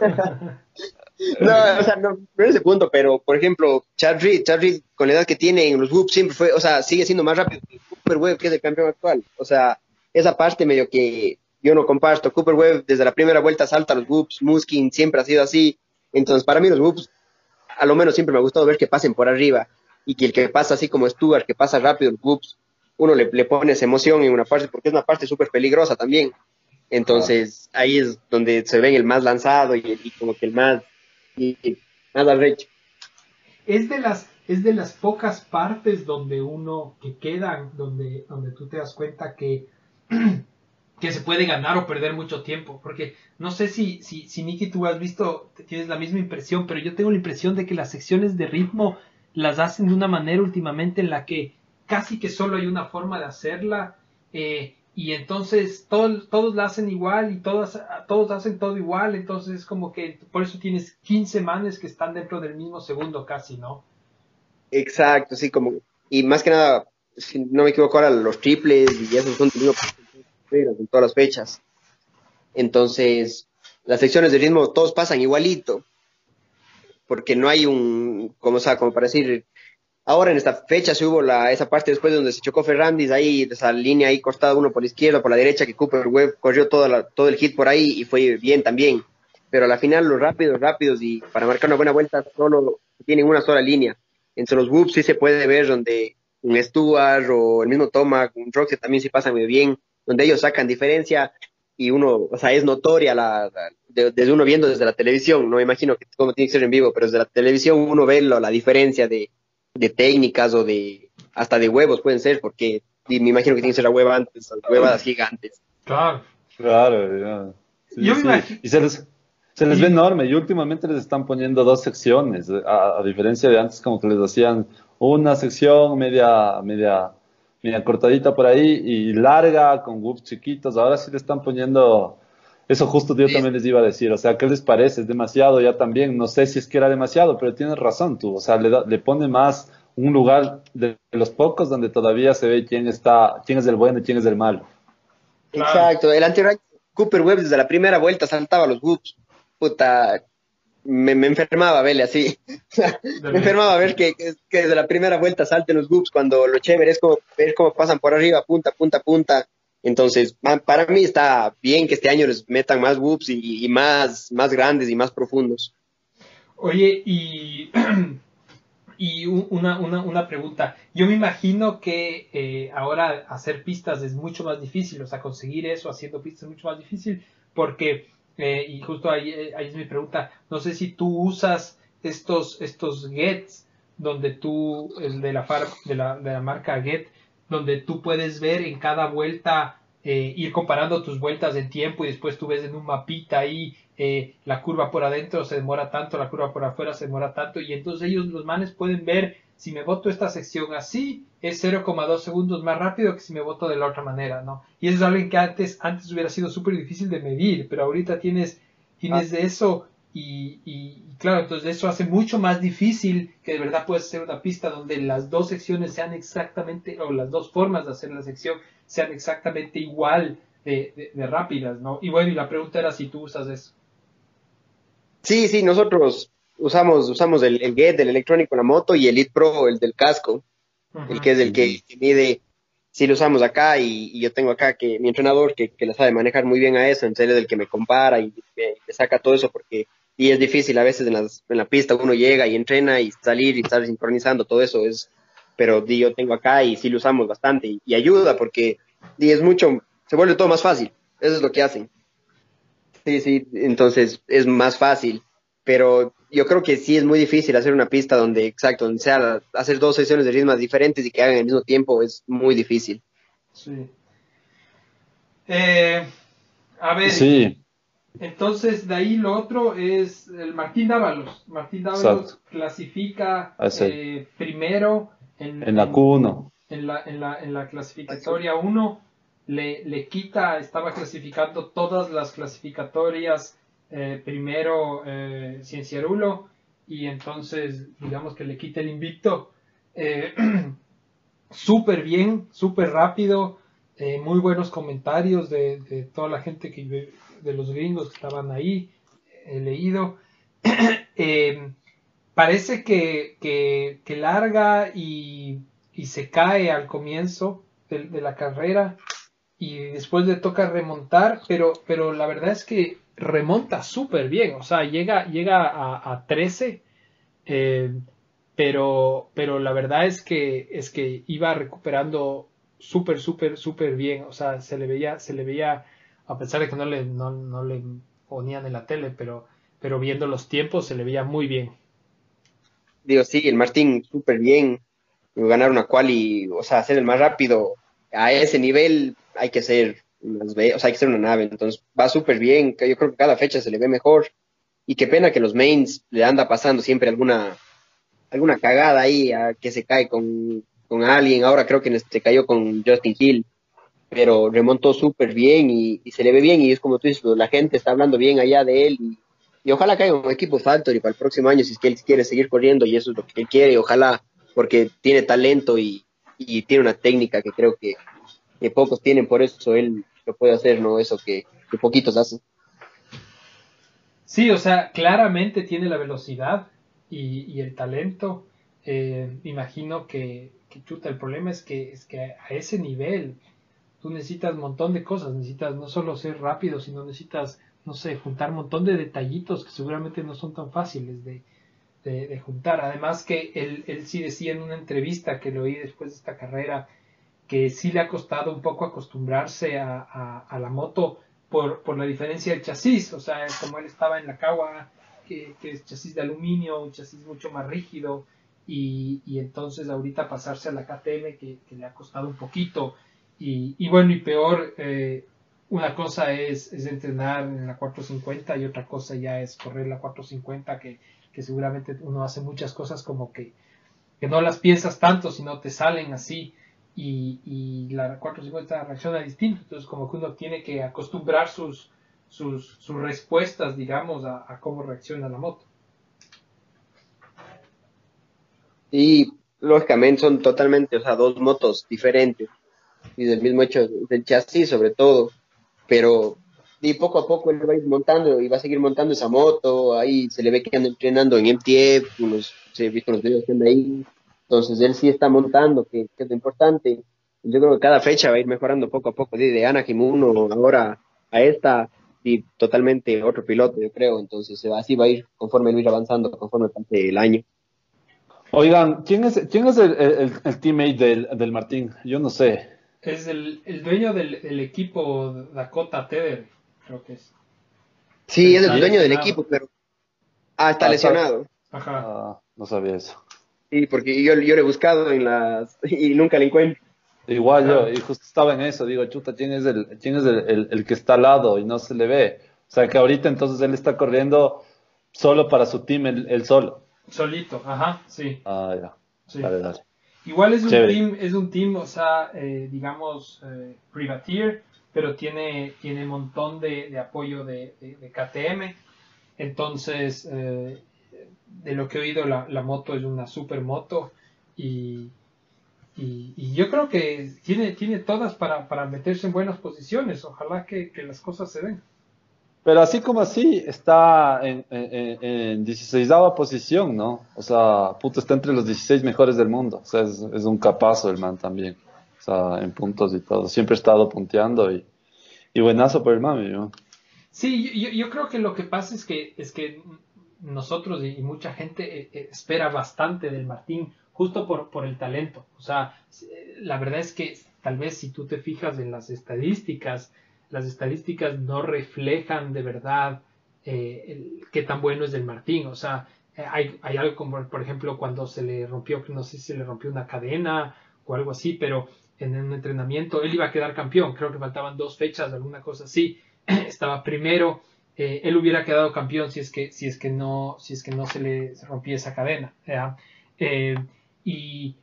no, o sea, no, no es ese punto, pero por ejemplo, Chad Reed, Chad Reed con la edad que tiene en los whoops siempre fue, o sea, sigue siendo más rápido que Cooper Webb, que es el campeón actual. O sea, esa parte medio que yo no comparto. Cooper Webb desde la primera vuelta salta los whoops, Muskin siempre ha sido así. Entonces, para mí los whoops, a lo menos siempre me ha gustado ver que pasen por arriba y que el que pasa así como Stuart, que pasa rápido los whoops, uno le, le pone esa emoción en una parte, porque es una parte súper peligrosa también. Entonces, ahí es donde se ven el más lanzado y, como que el más, y, más arrecho. Es de las, es de las pocas partes donde uno, que quedan, donde, donde tú te das cuenta que, que se puede ganar o perder mucho tiempo. Porque no sé si, si, si Nicky tú has visto, tienes la misma impresión, pero yo tengo la impresión de que las secciones de ritmo las hacen de una manera últimamente en la que casi que solo hay una forma de hacerla eh, y entonces todos la hacen igual y todas, todos hacen todo igual, entonces es como que por eso tienes 15 manes que están dentro del mismo segundo casi, ¿no? Exacto, sí, como, y más que nada, si no me equivoco ahora, los triples y esos son en todas las fechas. Entonces, las secciones de ritmo todos pasan igualito, porque no hay un, como, sea, como para decir, Ahora en esta fecha se hubo la, esa parte después donde se chocó Ferrandis, ahí, esa línea ahí cortada uno por la izquierda, por la derecha, que Cooper Webb corrió toda todo el hit por ahí y fue bien también. Pero a la final los rápidos, rápidos y para marcar una buena vuelta solo tienen una sola línea. Entre los whoops sí se puede ver donde un Stuart o el mismo Tomac, un Roxy también sí pasan muy bien, donde ellos sacan diferencia y uno, o sea, es notoria la, desde uno viendo desde la televisión, no me imagino que tiene que ser en vivo, pero desde la televisión uno ve la diferencia de, de técnicas o de hasta de huevos pueden ser, porque me imagino que tienen que ser la hueva antes, huevas gigantes. Claro. Claro, Yo Y se les, se les ve enorme y últimamente les están poniendo dos secciones, a, diferencia de antes como que les hacían una sección media, media, media cortadita por ahí y larga con whoops chiquitos, ahora sí le están poniendo eso justo yo también les iba a decir, o sea, ¿qué les parece? Es demasiado ya también, no sé si es que era demasiado, pero tienes razón tú, o sea, le, le pone más un lugar de los pocos donde todavía se ve quién está, quién es el bueno y quién es el malo. Exacto, el anti Cooper Webb desde la primera vuelta saltaba los whoops, puta, me, enfermaba verle así, me enfermaba ver que, que, desde la primera vuelta salten los whoops cuando lo chévere es como ver cómo pasan por arriba, punta, punta, punta, entonces, para mí está bien que este año les metan más whoops y, más, más grandes y más profundos. Oye, y, y una, una, una, pregunta. Yo me imagino que eh, ahora hacer pistas es mucho más difícil, o sea, conseguir eso haciendo pistas es mucho más difícil, porque, eh, y justo ahí, eh, ahí, es mi pregunta, no sé si tú usas estos, estos gets, donde tú, el de la, de la, de la marca Get, donde tú puedes ver en cada vuelta, eh, ir comparando tus vueltas en tiempo y después tú ves en un mapita ahí eh, la curva por adentro se demora tanto, la curva por afuera se demora tanto y entonces ellos los manes pueden ver si me voto esta sección así es 0,2 segundos más rápido que si me voto de la otra manera, ¿no? Y eso es algo que antes, antes hubiera sido súper difícil de medir, pero ahorita tienes, tienes de eso y, y, claro, entonces eso hace mucho más difícil que de verdad puedas hacer una pista donde las dos secciones sean exactamente, o las dos formas de hacer la sección sean exactamente igual de, rápidas, ¿no? Y bueno, y la pregunta era si tú usas eso. Sí, sí, nosotros usamos, usamos el, el GET, el electrónico, la moto, y el Elite Pro, el del casco, el que es el que, mide, sí lo usamos acá, y, yo tengo acá que mi entrenador que, que le sabe manejar muy bien a eso, entonces él es el que me compara y me saca todo eso porque y es difícil a veces en, en la pista uno llega y entrena y salir y estar sincronizando todo eso es pero yo tengo acá y sí lo usamos bastante y, ayuda porque y es mucho se vuelve todo más fácil eso es lo que hacen Sí, sí, entonces es más fácil. Pero yo creo que sí es muy difícil hacer una pista donde, exacto, donde sea hacer dos sesiones de ritmos diferentes y que hagan al mismo tiempo es muy difícil. Sí. Eh, a ver. Sí. Entonces, de ahí lo otro es el Martín Dávalos. Martín Dávalos clasifica eh, primero en, en la Q1. En la, en la, en la clasificatoria 1. Le, le, quita, estaba clasificando todas las clasificatorias eh, primero eh, Cienciarulo y entonces digamos que le quita el invicto. Eh, súper bien, súper rápido, muy buenos comentarios de, toda la gente que de los gringos que estaban ahí, he leído. parece que, que, larga y, y, se cae al comienzo de, de, la carrera y después le toca remontar, pero, pero la verdad es que remonta súper bien, o sea, llega, llega a, a 13, eh, pero, pero la verdad es que, es que iba recuperando súper, súper, súper bien, o sea, se le veía, se le veía, a pesar de que no le, no, no le ponían en la tele, pero, pero viendo los tiempos se le veía muy bien. Digo, sí, el Martín súper bien, ganar una quali, o sea, ser el más rápido. A ese nivel hay que ser o sea, hay que ser una nave, entonces va súper bien, yo creo que cada fecha se le ve mejor, y qué pena que los mains le anda pasando siempre alguna, alguna cagada ahí, a que se cae con, con alguien, ahora creo que se cayó con Justin Hill, pero remontó súper bien y, se le ve bien, y es como tú dices, la gente está hablando bien allá de él, y, ojalá caiga un equipo Factory para el próximo año si es que él quiere seguir corriendo, y eso es lo que él quiere, ojalá, porque tiene talento y, y tiene una técnica que creo que, pocos tienen, por eso él puede hacer, ¿no? Eso que, poquitos hacen. Sí, o sea, claramente tiene la velocidad y, el talento. Eh, imagino que, que, chuta, el problema es que, es que a ese nivel tú necesitas un montón de cosas, necesitas no solo ser rápido, sino necesitas, no sé, juntar un montón de detallitos que seguramente no son tan fáciles de, de, juntar. Además que él, él sí decía en una entrevista que lo oí después de esta carrera, que sí le ha costado un poco acostumbrarse a, a, la moto por, por, la diferencia del chasis, o sea, como él estaba en la Kawa, que, es chasis de aluminio, un chasis mucho más rígido, y, y entonces ahorita pasarse a la KTM que, le ha costado un poquito, y, y bueno, y peor, eh, una cosa es, es, entrenar en la 450 y otra cosa ya es correr la 450, que, que seguramente uno hace muchas cosas como que, que no las piensas tanto, sino te salen así. Y, y la 450 reacciona distinto, entonces como que uno tiene que acostumbrar sus, sus, sus respuestas, digamos, a, cómo reacciona la moto. Y lógicamente son totalmente, o sea, dos motos diferentes y del mismo hecho del chasis sobre todo, pero y poco a poco él va a ir montando y va a seguir montando esa moto, ahí se le ve que anda entrenando en MTF, unos, se he visto los videos que anda ahí, entonces él sí está montando, que, es lo importante. Yo creo que cada fecha va a ir mejorando poco a poco, de, de Anaheim 1 ahora a esta y totalmente otro piloto, yo creo. Entonces así va a ir conforme él ir avanzando, conforme pase el año. Oigan, ¿quién es, quién es el, el, teammate del, del, Martín? Yo no sé. Es el, el dueño del, equipo Dakota Tether, creo que es. Sí, es el dueño del equipo, pero. Ah, está ah, lesionado. Ajá. Ah, no sabía eso. Sí, porque yo, yo lo he buscado en las y nunca le encuentro. Igual yo, y justo estaba en eso, digo, chuta, ¿quién es, el, quién es el, el, que está al lado y no se le ve? O sea, que ahorita entonces él está corriendo solo para su team, él, solo. Solito, ajá, sí. Ah, ya. Sí. Dale, dale. Igual es un team, es un team, o sea, eh, digamos, eh, privateer, pero tiene, tiene un montón de, de apoyo de, de, KTM. Entonces, eh, de lo que he oído, la, la moto es una super moto y, y, yo creo que tiene, tiene todas para, para meterse en buenas posiciones. Ojalá que, que, las cosas se den. Pero así como así, está en, en, en 16 posición, ¿no? O sea, puto, está entre los 16 mejores del mundo. O sea, es, es, un capazo el man también. O sea, en puntos y todo. Siempre ha estado punteando y, y buenazo por el man, ¿no? Sí, yo, yo, creo que lo que pasa es que, es que nosotros y mucha gente eh, eh, espera bastante del Martín justo por, por el talento. O sea, la verdad es que tal vez si tú te fijas en las estadísticas, las estadísticas no reflejan de verdad eh, qué tan bueno es del Martín. O sea, eh, hay, algo como, por ejemplo, cuando se le rompió, no sé si se le rompió una cadena o algo así, pero en un entrenamiento él iba a quedar campeón. Creo que faltaban dos fechas, alguna cosa así. Estaba primero. Eh, él hubiera quedado campeón si es que, si es que, no, si es que no se le rompía esa cadena. y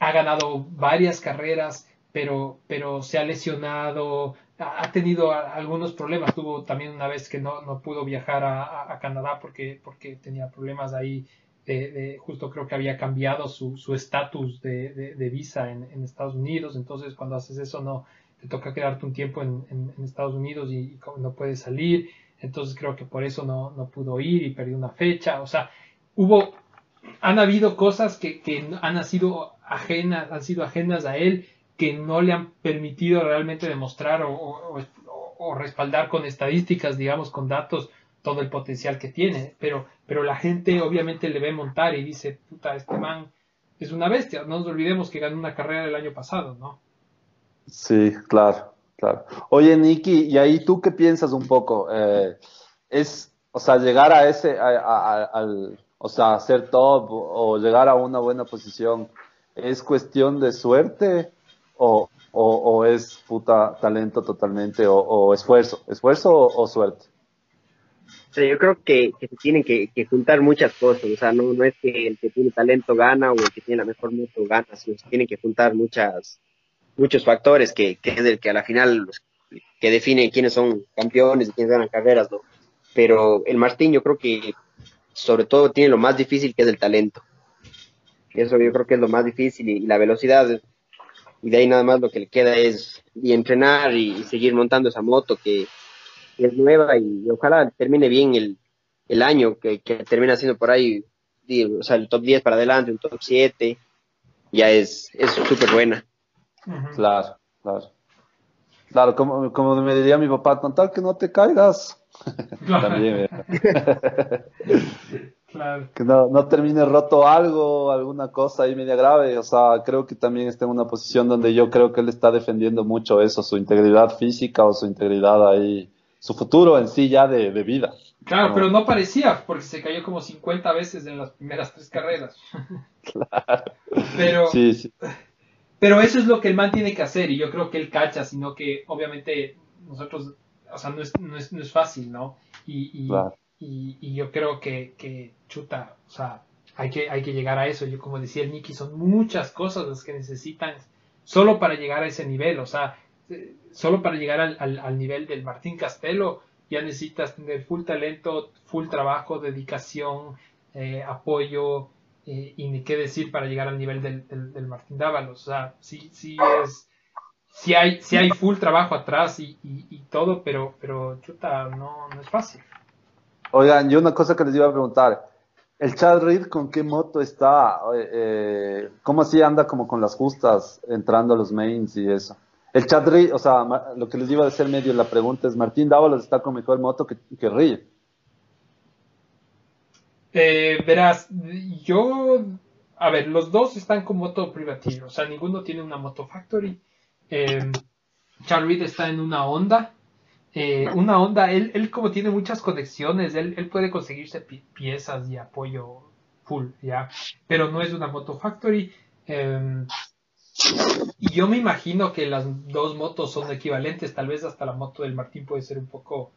ha ganado varias carreras, pero, pero se ha lesionado, ha tenido algunos problemas. Tuvo también una vez que no, no pudo viajar a, Canadá porque, porque tenía problemas ahí. De, justo creo que había cambiado su estatus de, de, visa en, Estados Unidos. Entonces, cuando haces eso, no te toca quedarte un tiempo en, en, Estados Unidos y, no puedes salir. Entonces, creo que por eso no, no pudo ir y perdió una fecha. O sea, hubo, han habido cosas que, que han sido ajenas, han sido ajenas a él que no le han permitido realmente demostrar o, respaldar con estadísticas, digamos, con datos, todo el potencial que tiene. Pero, pero la gente obviamente le ve montar y dice, puta, este man es una bestia. No nos olvidemos que ganó una carrera el año pasado, ¿no? Sí, claro, claro. Oye, Nicky, y ahí tú qué piensas un poco? Eh, es, o sea, llegar a ese, al, o sea, ser top o llegar a una buena posición, ¿es cuestión de suerte o, o, es puta talento totalmente o, esfuerzo, esfuerzo o, suerte. yo creo que, se tienen que, juntar muchas cosas, o sea, no, no es que el que tiene talento gana o el que tiene la mejor moto gana, sino se tienen que juntar muchas, muchos factores que, que es el que a la final que define quiénes son campeones y quiénes ganan carreras, ¿no? Pero el Martín yo creo que sobre todo tiene lo más difícil que es el talento. Eso yo creo que es lo más difícil y la velocidad y de ahí nada más lo que le queda es y entrenar y, seguir montando esa moto que, es nueva y, ojalá termine bien el, el año, que, que termina siendo por ahí, o sea, el top 10 para adelante, un top 7, ya es súper buena. Claro, claro. Claro, como, como me diría mi papá, con tal que no te caigas. También. Que no, no, termine roto algo, alguna cosa ahí media grave. O sea, creo que también está en una posición donde yo creo que él está defendiendo mucho eso, su integridad física o su integridad ahí, su futuro en sí ya de, vida. Claro, pero no parecía, porque se cayó como 50 veces en las primeras tres carreras. Claro. Pero, sí, sí. pero eso es lo que el man tiene que hacer y yo creo que él cacha, sino que obviamente nosotros, o sea, no es, no es, no es fácil, ¿no? Y, y, y, yo creo que, chuta, o sea, hay que, hay que llegar a eso. Yo como decía el Nicky, son muchas cosas las que necesitan solo para llegar a ese nivel, o sea, eh, solo para llegar al, al, nivel del Martín Castelo ya necesitas tener full talento, full trabajo, dedicación, eh, apoyo eh, y ni qué decir para llegar al nivel del, del, Martín Dávalos. O sea, sí, sí es, sí hay, sí hay full trabajo atrás y, y, y todo, pero, pero chuta, no, no es fácil. Oigan, yo una cosa que les iba a preguntar. ¿El Chad Reed con qué moto está? Eh, ¿Cómo así anda como con las justas entrando a los mains y eso? El Chad Reed, o sea, lo que les iba a decir medio la pregunta es, ¿Martín Dávalos está con mejor moto que, que Reed? Eh, verás, yo, a ver, los dos están con moto privativa, o sea, ninguno tiene una moto factory. Eh, Chad Reed está en una Honda, eh, una onda, él, él como tiene muchas conexiones, él, él puede conseguirse piezas y apoyo full, ¿ya? Pero no es una moto factory. Em, y yo me imagino que las dos motos son equivalentes, tal vez hasta la moto del Martín puede ser un poco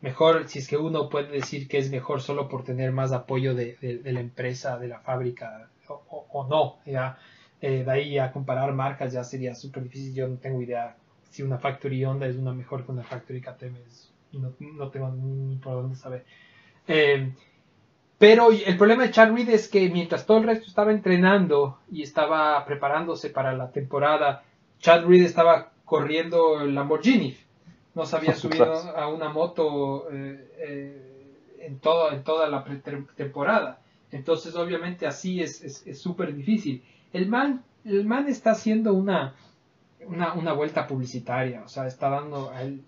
mejor, si es que uno puede decir que es mejor solo por tener más apoyo de, de, la empresa, de la fábrica, o, no, ¿ya? Eh, de ahí a comparar marcas ya sería súper difícil, yo no tengo idea si una Factory Honda es una mejor que una Factory KTM. no, no, tengo ni por dónde saber. Eh, pero el problema de Chad Reed es que mientras todo el resto estaba entrenando y estaba preparándose para la temporada, Chad Reed estaba corriendo el Lamborghini. No se había subido a una moto eh, eh, en, todo, en toda la temporada. Entonces, obviamente, así es súper es, difícil. El man, el man está haciendo una, una, una vuelta publicitaria, o sea, está dando a él,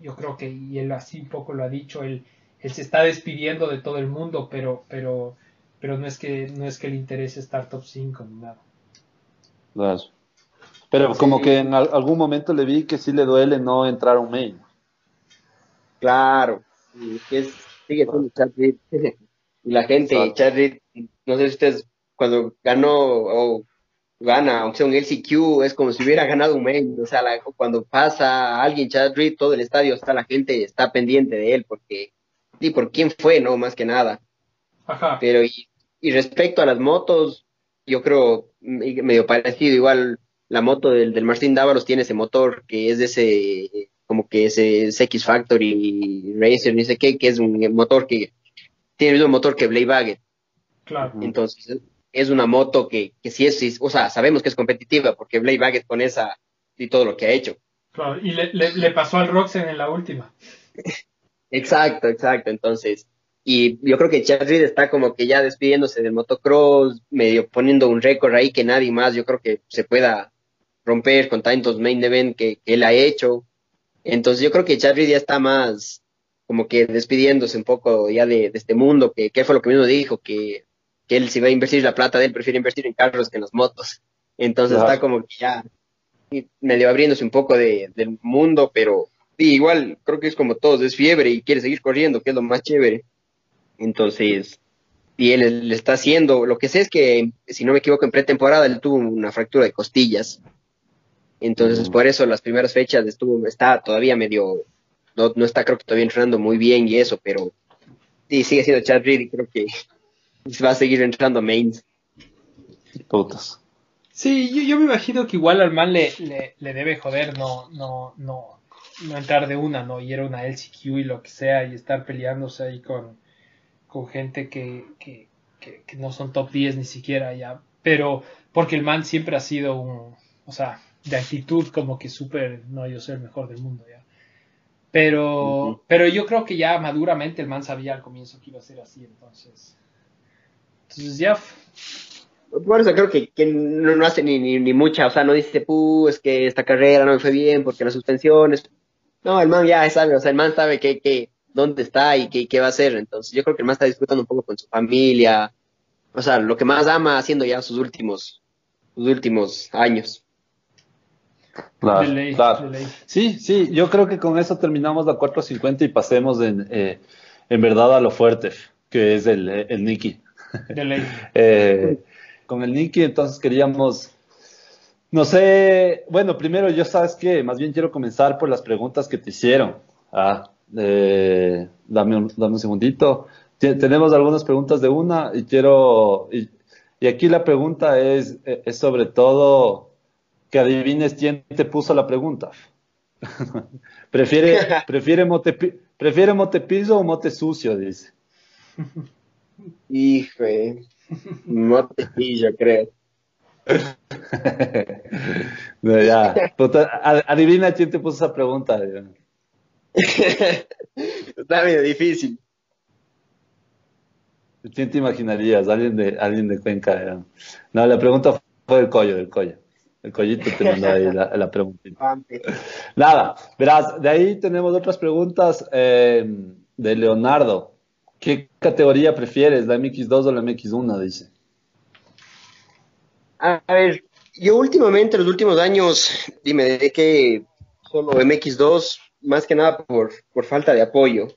yo creo que, y él así un poco lo ha dicho, él, él se está despidiendo de todo el mundo, pero, pero, pero no es que, no es que le interese estar top 5 ni nada. Pero como que en algún momento le vi que sí le duele no entrar a un main. Claro, es, sigue siendo Chad Reed. y la gente, no sé si ustedes cuando ganó o gana, aunque sea un LCQ, es como si hubiera ganado un main. O sea, cuando pasa alguien, Chad Reed, todo el estadio está, la gente está pendiente de él porque, y por quién fue, ¿no? Más que nada. Ajá. Pero, y, y respecto a las motos, yo creo medio parecido, igual la moto del, del Martín Dávalos tiene ese motor que es de ese, como que ese, X Factory Racer, ni sé qué, que es un motor que tiene el mismo motor que Blade Baggett. Claro. Entonces, es una moto que, que sí es, o sea, sabemos que es competitiva porque Blade Baggett con esa y todo lo que ha hecho. Claro, y le, le, pasó al Roxen en la última. exacto, exacto. Entonces, y yo creo que Chad Reed está como que ya despidiéndose del motocross, medio poniendo un récord ahí que nadie más, yo creo que se pueda romper con tantos main event que, que él ha hecho. Entonces yo creo que Chad Reed ya está más como que despidiéndose un poco ya de, este mundo, que, que, fue lo que mismo dijo, que, que, él si va a invertir la plata de él, prefiere invertir en carros que en las motos. Entonces está como que ya medio abriéndose un poco de, del mundo, pero igual creo que es como todos, es fiebre y quiere seguir corriendo, que es lo más chévere. Entonces, y él le está haciendo, lo que sé es que, si no me equivoco, en pretemporada él tuvo una fractura de costillas. Entonces, mm. por eso las primeras fechas estuvo, está todavía medio, no, no está creo que todavía entrenando muy bien y eso, pero sí, sigue siendo Chad Reed y creo que va a seguir entrando mains. Putas. Sí, yo, me imagino que igual al man le, le, le, debe joder no, no, no, no entrar de una, ¿no? Y era una LCQ y lo que sea, y estar peleándose ahí con, con gente que, que, que, no son top 10 ni siquiera ya. Pero porque el man siempre ha sido un, o sea, de actitud como que súper, no, yo soy el mejor del mundo ya. Pero, pero yo creo que ya maduramente el man sabía al comienzo que iba a ser así, entonces. Entonces ya. Por eso creo que, que no, hace ni, ni, mucha, o sea, no dice, es que esta carrera no me fue bien porque las suspensiones. No, el man ya sabe, o sea, el man sabe que, que dónde está y qué, qué va a hacer. Entonces yo creo que el más está disfrutando un poco con su familia, o sea, lo que más ama haciendo ya sus últimos, sus últimos años. Claro, claro. Sí, sí, yo creo que con eso terminamos la 450 y pasemos en, eh, en verdad a lo fuerte, que es el, el Nicky. eh, con el Nicky, entonces queríamos, no sé, bueno, primero yo sabes que más bien quiero comenzar por las preguntas que te hicieron. Ah, eh, dame, un, dame un segundito. tenemos algunas preguntas de una y quiero, y, aquí la pregunta es, es sobre todo que adivines quién te puso la pregunta. prefiere, prefiere, mote, prefiere mote piso o mote sucio, dice. Hijo, mote pillo, creo. ya, adivina quién te puso esa pregunta. Está medio difícil. ¿Quién te imaginarías? Alguien de, alguien de Cuenca. No, la pregunta fue del collo, del collo. El collito te mandó ahí la, la pregunta. Nada, verás, de ahí tenemos otras preguntas eh, de Leonardo. ¿Qué categoría prefieres, la MX2 o la MX1? Dice. A ver, yo últimamente, los últimos años, dime, de que solo MX2 más que nada por, por falta de apoyo,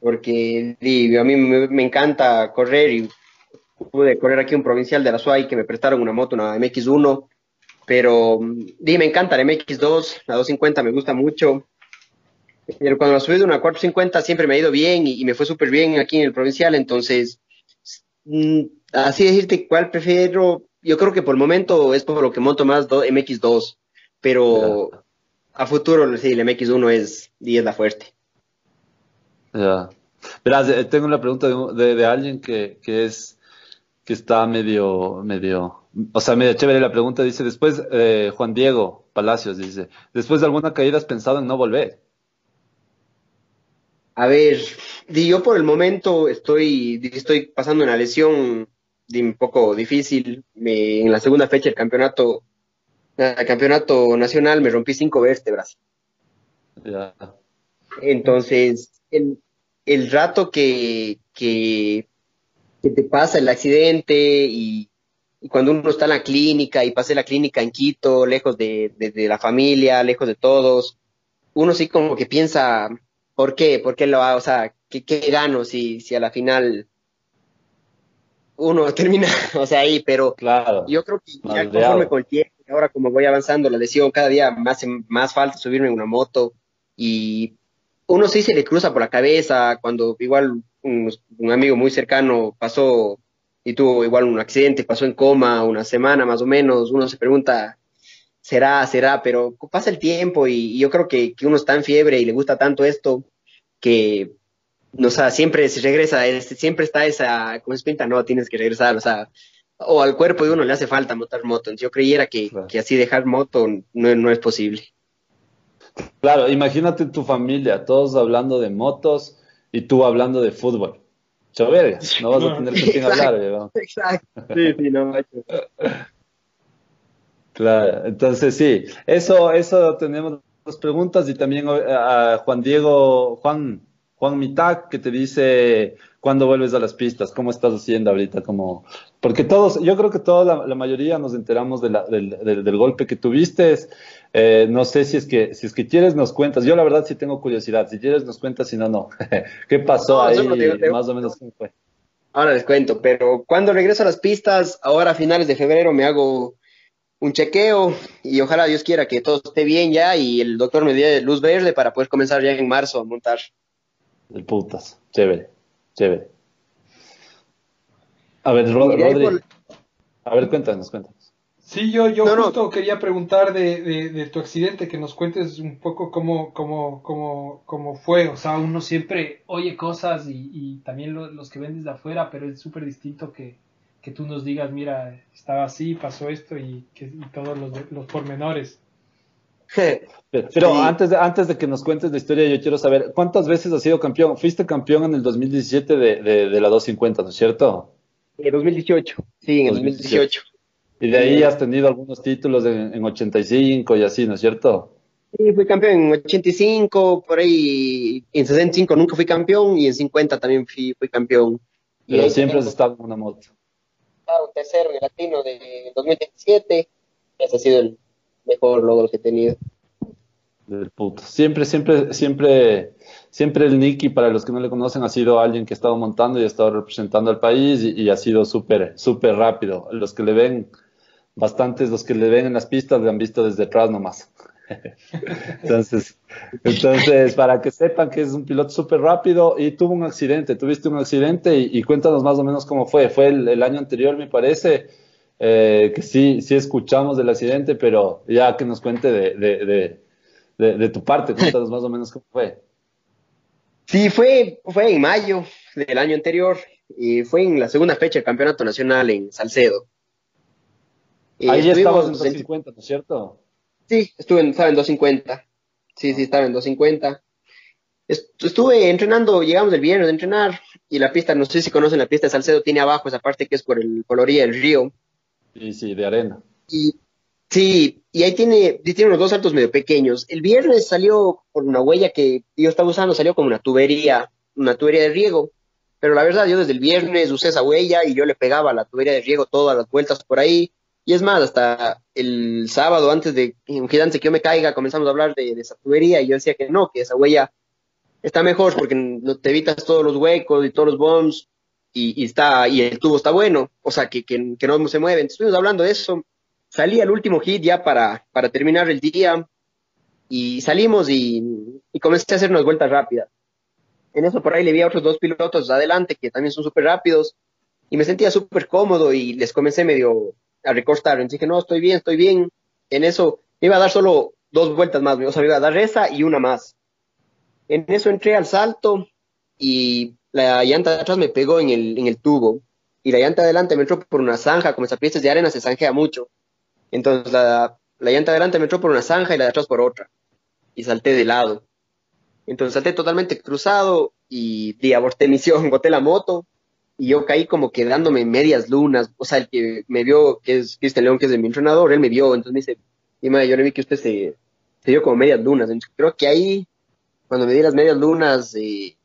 porque a mí me, encanta correr y pude correr aquí un provincial de la SUAI que me prestaron una moto, una MX1, pero di, me encanta la MX2, la 250 me gusta mucho, pero cuando la subí de una 450 siempre me ha ido bien y, me fue súper bien aquí en el provincial, entonces, mm, así decirte cuál prefiero, yo creo que por el momento es por lo que monto más MX2, pero a futuro, sí, el MX1 es 10 la fuerte. Ya. Verás, eh, tengo una pregunta de, de, alguien que, que, es que está medio, medio, o sea, medio chévere la pregunta. Dice, después, eh, Juan Diego Palacios dice, después de alguna caída has pensado en no volver. A ver, yo por el momento estoy, estoy pasando una lesión un poco difícil. en la segunda fecha del campeonato el campeonato nacional me rompí cinco vértebras. Entonces, el, el rato que, que, te pasa el accidente y, cuando uno está en la clínica y pasé la clínica en Quito, lejos de, de, la familia, lejos de todos, uno sí como que piensa, ¿por qué? ¿Por qué lo? O sea, ¿qué, qué gano si, si a la final uno termina, o sea, ahí, pero claro, yo creo que ya conforme con el tiempo, ahora como voy avanzando la lesión, cada día más, más falta subirme en una moto y uno sí se le cruza por la cabeza cuando igual un, un, amigo muy cercano pasó y tuvo igual un accidente, pasó en coma una semana más o menos, uno se pregunta, será, será, pero pasa el tiempo y, y yo creo que, que, uno está en fiebre y le gusta tanto esto que o sea, siempre se regresa, siempre está esa, como es pinta, no, tienes que regresar, o sea, o al cuerpo de uno le hace falta montar moto. Yo creyera que, que así dejar moto no, no, es posible. Claro, imagínate tu familia, todos hablando de motos y tú hablando de fútbol. Choverga, no vas a tener con quién hablar, ¿verdad? Exacto. Sí, sí, no, Claro, entonces sí, eso, eso tenemos las preguntas y también a Juan Diego, Juan, Juan Mitac, que te dice cuándo vuelves a las pistas, cómo estás haciendo ahorita, como, porque todos, yo creo que toda la, mayoría nos enteramos de la, del, del, golpe que tuviste. Eh, no sé si es que, si es que quieres nos cuentas. Yo la verdad sí tengo curiosidad. Si quieres nos cuentas, si no, no. ¿Qué pasó ahí? Más o menos cómo fue. Ahora les cuento, pero cuando regreso a las pistas, ahora a finales de febrero me hago un chequeo y ojalá Dios quiera que todo esté bien ya y el doctor me dé luz verde para poder comenzar ya en marzo a montar. El putas. Chévere, chévere. A ver, Rodri. A ver, cuéntanos, cuéntanos. Sí, yo, yo justo quería preguntar de, de, tu accidente, que nos cuentes un poco cómo, cómo, cómo, cómo fue. O sea, uno siempre oye cosas y, y también los que ven desde afuera, pero es súper distinto que, que, tú nos digas, mira, estaba así, pasó esto y, que, y todos los, los pormenores. Pero antes, de, antes de que nos cuentes la historia, yo quiero saber, ¿cuántas veces has sido campeón? Fuiste campeón en el 2017 de, de, la 250, ¿no es cierto? En 2018, sí, en el 2018. Y de ahí has tenido algunos títulos en, en 85 y así, ¿no es cierto? Sí, fui campeón en 85, por ahí en 65 nunca fui campeón y en 50 también fui, fui campeón. Pero siempre has estado en una moto. Un tercero en latino de 2017, ese ha sido el, mejor logro que he tenido. Del puto. Siempre, siempre, siempre, siempre el Nicky, para los que no le conocen, ha sido alguien que ha estado montando y ha estado representando al país y, ha sido súper, súper rápido. Los que le ven, bastantes, los que le ven en las pistas, le han visto desde atrás nomás. Entonces, entonces, para que sepan que es un piloto súper rápido y tuvo un accidente, tuviste un accidente y, cuéntanos más o menos cómo fue. Fue el año anterior, me parece eh, que sí, sí escuchamos del accidente, pero ya que nos cuente de, de, de, de tu parte, cuéntanos más o menos cómo fue. Sí, fue, fue en mayo del año anterior y fue en la segunda fecha del Campeonato Nacional en Salcedo. Ahí ya estabas en 250, ¿no es cierto? Sí, estuve estaba en 250. Sí, sí, estaba en 250. Estuve entrenando, llegamos el viernes a entrenar y la pista, no sé si conocen la pista de Salcedo, tiene abajo esa parte que es por el coloría del río. Sí, sí, de arena. Y, sí, y ahí tiene, tiene unos dos saltos medio pequeños. El viernes salió por una huella que yo estaba usando, salió como una tubería, una tubería de riego. Pero la verdad, yo desde el viernes usé esa huella y yo le pegaba a la tubería de riego todas las vueltas por ahí. Y es más, hasta el sábado, antes de un que yo me caiga, comenzamos a hablar de, esa tubería y yo decía que no, que esa huella está mejor porque te evitas todos los huecos y todos los bombs y, está, y el tubo está bueno, o sea, que, que, no se mueve. Estuvimos hablando de eso. Salí al último hit ya para, para terminar el día y salimos y, y comencé a hacer unas vueltas rápidas. En eso por ahí le vi a otros dos pilotos adelante que también son súper rápidos y me sentía súper cómodo y les comencé medio a recostar. Entonces dije, no, estoy bien, estoy bien. En eso iba a dar solo dos vueltas más, me iba a dar esa y una más. En eso entré al salto y la llanta de atrás me pegó en el, en el tubo y la llanta de adelante me entró por una zanja, como esa piezas de arena se zanjea mucho. Entonces la, la llanta de adelante me entró por una zanja y la de atrás por otra. Y salté de lado. Entonces salté totalmente cruzado y, y aborté misión, boté la moto y yo caí como quedándome medias lunas. O sea, el que me vio, que es Cristian León, que es mi entrenador, él me vio, entonces me dice, y yo le vi que usted se, se dio como medias lunas. Entonces, creo que ahí, cuando me di las medias lunas, eh,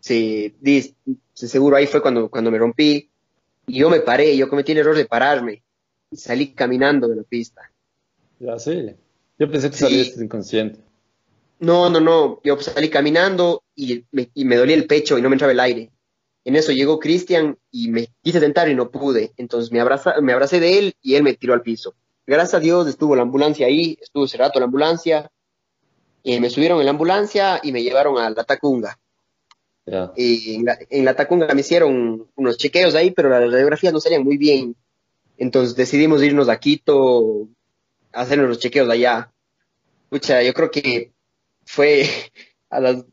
sí, seguro ahí fue cuando, cuando me rompí. Y yo me paré, yo cometí el error de pararme. Y salí caminando de la pista. Ya sí. Yo pensé que saliste inconsciente. No, no, no. Yo salí caminando y me, y me dolía el pecho y no me entraba el aire. En eso llegó Cristian y me quise sentar y no pude. Entonces me, abraza, me abracé de él y él me tiró al piso. Gracias a Dios estuvo la ambulancia ahí, estuvo ese rato la ambulancia. Y me subieron en la ambulancia y me llevaron a la Tacunga. Y en la, en la, Tacunga me hicieron unos chequeos ahí, pero las radiografías no salían muy bien. Entonces decidimos irnos a Quito a hacer los chequeos de allá. Pucha, yo creo que fue a las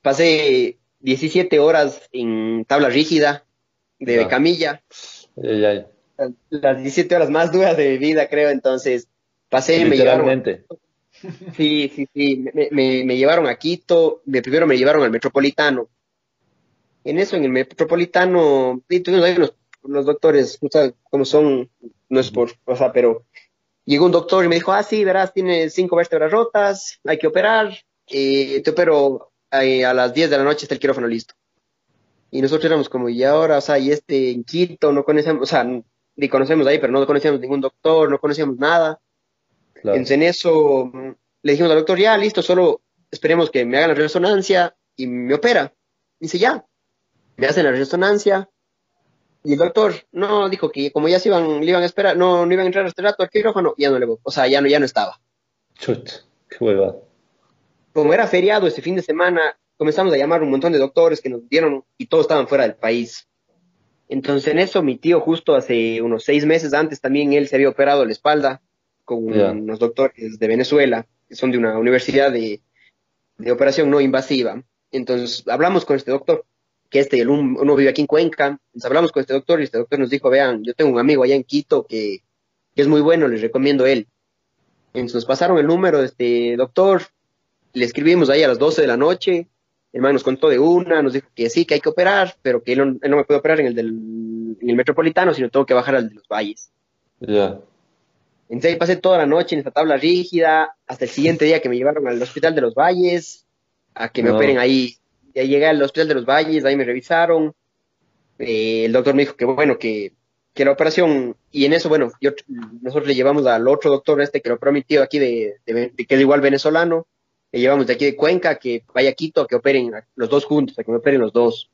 pasé 17 horas en tabla rígida de camilla. Las 17 horas más duras de mi vida, creo. Entonces pasé, me llevaron. Sí, sí, sí. Me, me, llevaron a Quito. Me, primero me llevaron al metropolitano. En eso, en el metropolitano, y tuvimos ahí los, los doctores, o sea, como son, no es por, o sea, pero llegó un doctor y me dijo, ah, sí, verás, tiene cinco vértebras rotas, hay que operar, eh, te opero eh, a las 10 de la noche está el quirófano listo. Y nosotros éramos como, y ahora, o sea, y este en Quito, no conocemos, o sea, ni conocemos ahí, pero no conocíamos ningún doctor, no conocíamos nada. Entonces en eso le dijimos al doctor, ya, listo, solo esperemos que me hagan la resonancia y me opera. Dice, ya, me hacen la resonancia. Y el doctor, no, dijo que como ya se iban, le iban a esperar, no, no iban a entrar a este rato al quirófano, ya no le, o sea, ya no, ya no estaba. Chut, qué hueva como era feriado este fin de semana, comenzamos a llamar un montón de doctores que nos dieron y todos estaban fuera del país. Entonces en eso mi tío justo hace unos seis meses antes también él se había operado la espalda con unos doctores de Venezuela, que son de una universidad de, operación no invasiva. Entonces hablamos con este doctor, que este, el, uno vive aquí en Cuenca, entonces hablamos con este doctor y este doctor nos dijo, vean, yo tengo un amigo allá en Quito que, que es muy bueno, les recomiendo él. Entonces nos pasaron el número de este doctor, le escribimos ahí a las 12 de la noche, el man nos contó de una, nos dijo que sí, que hay que operar, pero que él no, me puede operar en el, del, en el metropolitano, sino tengo que bajar al de los valles. Ya. Entonces ahí pasé toda la noche en esta tabla rígida, hasta el siguiente día que me llevaron al hospital de los valles, a que me operen ahí. Y ahí llegué al hospital de los valles, ahí me revisaron. Eh, el doctor me dijo que bueno, que, que la operación, y en eso, bueno, yo, nosotros le llevamos al otro doctor este que lo prometió aquí, de, de, que es igual venezolano, le llevamos de aquí de Cuenca, que vaya a Quito, que operen los dos juntos, a que me operen los dos.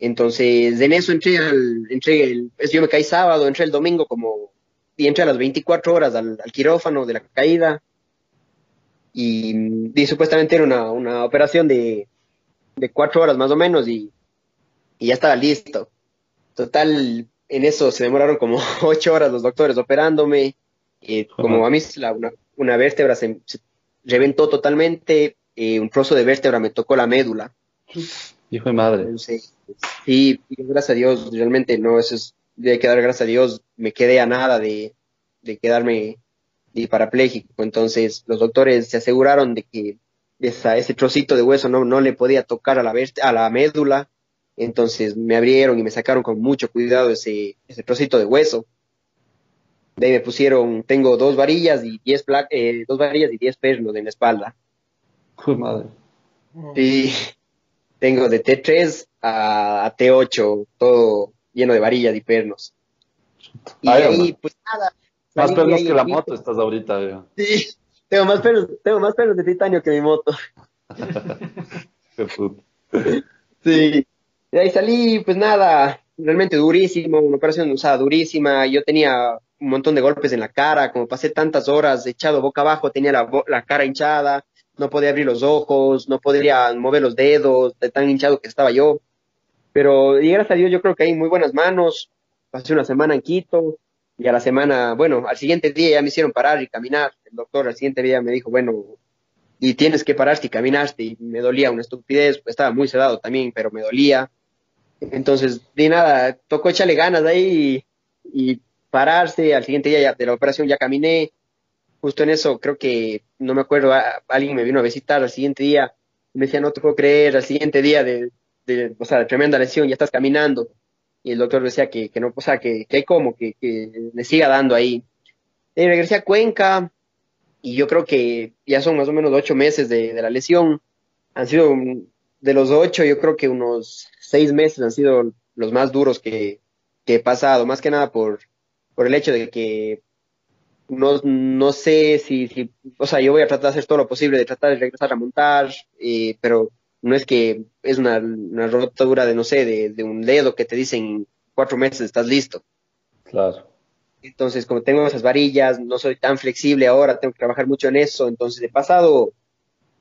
Entonces, en eso entré al, entré el, yo me caí sábado, entré el domingo como, y entré a las 24 horas al, quirófano de la caída. Y, supuestamente era una, una operación de, de, cuatro horas más o menos y, y ya estaba listo. Total, en eso se demoraron como ocho horas los doctores operándome. Y como a mí la, una, una vértebra se, reventó totalmente, eh, un trozo de vértebra me tocó la médula. Hijo de madre. sí, gracias a Dios, realmente no, eso es, de quedar gracias a Dios, me quedé a nada de, de quedarme parapléjico. Entonces, los doctores se aseguraron de que esa, ese trocito de hueso no, no le podía tocar a la, a la médula. Entonces, me abrieron y me sacaron con mucho cuidado ese, ese trocito de hueso. De ahí me pusieron, tengo dos varillas y diez eh, dos varillas y diez pernos en la espalda. Uy, madre. Sí, tengo de T3 a, T8, todo lleno de varillas y pernos. Y ahí, pues nada. Más pernos que la moto estás ahorita, Sí, tengo más pernos, tengo más pernos de titanio que mi moto. Qué puto. Sí. De ahí salí, pues nada, realmente durísimo, una operación usada durísima. Yo tenía un montón de golpes en la cara, como pasé tantas horas echado boca abajo, tenía la, la cara hinchada, no podía abrir los ojos, no podría mover los dedos, de tan hinchado que estaba yo. Pero, y gracias a Dios, yo creo que hay muy buenas manos. Pasé una semana en Quito, y a la semana, bueno, al siguiente día ya me hicieron parar y caminar. El doctor al siguiente día me dijo, bueno, y tienes que parar si caminaste, y me dolía una estupidez, estaba muy sedado también, pero me dolía. Entonces, de nada, tocó echarle ganas ahí y pararse, al siguiente día de la operación ya caminé, justo en eso creo que, no me acuerdo, alguien me vino a visitar al siguiente día, me decía, no te puedo creer, al siguiente día de, de o sea, de tremenda lesión, ya estás caminando, y el doctor decía que, que no, o sea, que, que hay como, que, que le siga dando ahí. Y regresé a Cuenca, y yo creo que ya son más o menos ocho meses de, de la lesión, han sido, de los ocho, yo creo que unos seis meses han sido los más duros que, que he pasado, más que nada por, por el hecho de que no, no sé si, si, o sea, yo voy a tratar de hacer todo lo posible, de tratar de regresar a montar, eh, pero no es que es una, una rotadura de, no sé, de, de, un dedo que te dicen cuatro meses estás listo. Claro. Entonces, como tengo esas varillas, no soy tan flexible ahora, tengo que trabajar mucho en eso. Entonces, he pasado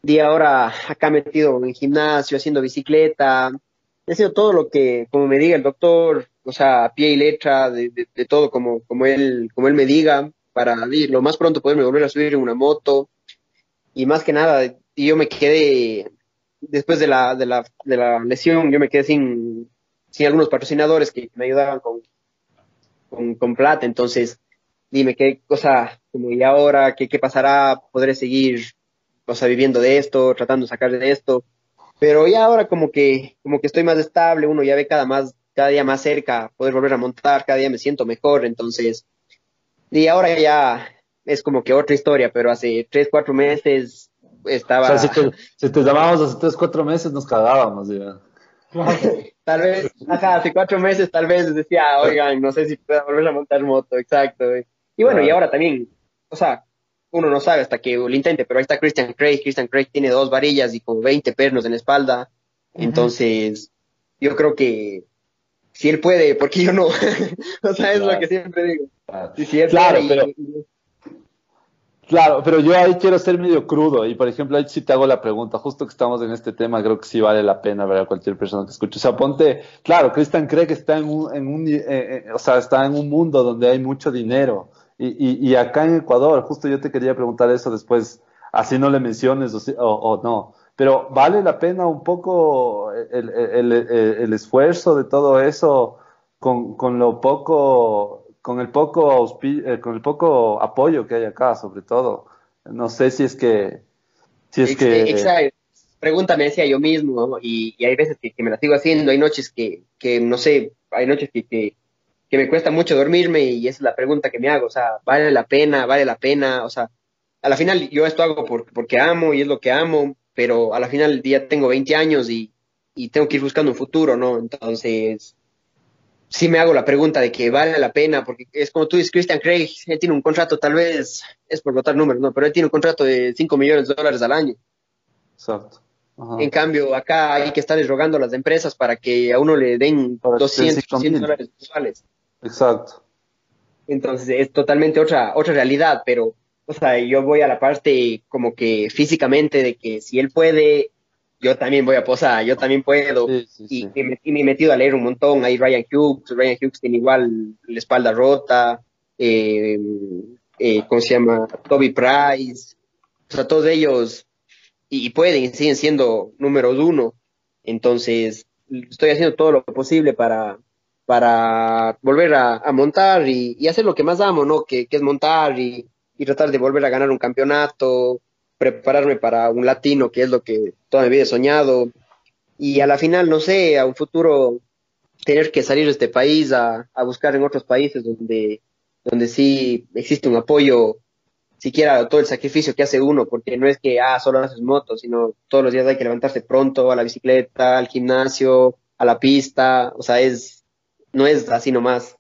día ahora acá metido en gimnasio, haciendo bicicleta, he sido todo lo que, como me diga el doctor, o sea, a pie y letra, de, de, todo como, como, él, como él me diga, para lo más pronto poderme volver a subir en una moto. Y más que nada, yo me quedé, después de la, de la, de la lesión, yo me quedé sin, sin algunos patrocinadores que me ayudaban con, con, con plata. Entonces, dime qué cosa, como y ahora, qué, qué pasará, podré seguir, o sea, viviendo de esto, tratando de sacar de esto. Pero ya ahora como que, como que estoy más estable, uno ya ve cada más, cada día más cerca, poder volver a montar, cada día me siento mejor, entonces, y ahora ya es como que otra historia, pero hace tres, cuatro meses estaba... O sea, si te, llamábamos hace tres, cuatro meses nos cagábamos, ya. tal vez, ajá, hace cuatro meses tal vez decía, oigan, no sé si puedo volver a montar moto, exacto. Y bueno, y ahora también, o sea, uno no sabe hasta que lo intente, pero ahí está Christian Craig, Christian Craig tiene dos varillas y como 20 pernos en la espalda, entonces yo creo que si él puede, porque yo no, o sea, es lo que siempre digo. claro, pero... Claro, pero yo ahí quiero ser medio crudo y por ejemplo ahí sí te hago la pregunta, justo que estamos en este tema, creo que sí vale la pena ver a cualquier persona que escuche. O sea, ponte, claro, Christian cree que está en un, en un eh, eh, o sea, está en un mundo donde hay mucho dinero. Y, y, acá en Ecuador, justo yo te quería preguntar eso después, así no le menciones o, o, no, pero ¿vale la pena un poco el, el, el, esfuerzo de todo eso con, con lo poco con el poco eh, con el poco apoyo que hay acá, sobre todo. No sé si es que si es que Exacto. Pregúntame decía yo mismo, y, hay veces que, me la sigo haciendo, hay noches que, que no sé, hay noches que, que, que, me cuesta mucho dormirme y esa es la pregunta que me hago, o sea, ¿vale la pena? ¿Vale la pena? O sea, a la final yo esto hago por, porque amo y es lo que amo, pero a la final del día tengo 20 años y, y tengo que ir buscando un futuro, ¿no? Entonces, sí me hago la pregunta de que vale la pena, porque es como tú dices, Christian Craig, él tiene un contrato, tal vez, es por votar números, no, pero él tiene un contrato de 5 millones de dólares al año. Exacto. En cambio, acá hay que estar rogando a las empresas para que a uno le den 200, 300 dólares mensuales. Exacto. Entonces es totalmente otra, otra realidad, pero, o sea, yo voy a la parte como que físicamente de que si él puede, yo también voy a posar, yo también puedo. y, me, he metido a leer un montón. Hay Ryan Hughes, Ryan Hughes tiene igual la espalda rota. Eh, eh, ¿Cómo se llama? Toby Price. O sea, todos ellos, y, pueden, siguen siendo números uno. Entonces, estoy haciendo todo lo posible para, para volver a, montar y, hacer lo que más amo, ¿no? Que, es montar y, y tratar de volver a ganar un campeonato prepararme para un latino, que es lo que toda mi vida he soñado, y a la final, no sé, a un futuro tener que salir de este país a, buscar en otros países donde, donde sí existe un apoyo, siquiera todo el sacrificio que hace uno, porque no es que, ah, solo haces motos, sino todos los días hay que levantarse pronto a la bicicleta, al gimnasio, a la pista, o sea, es, no es así nomás.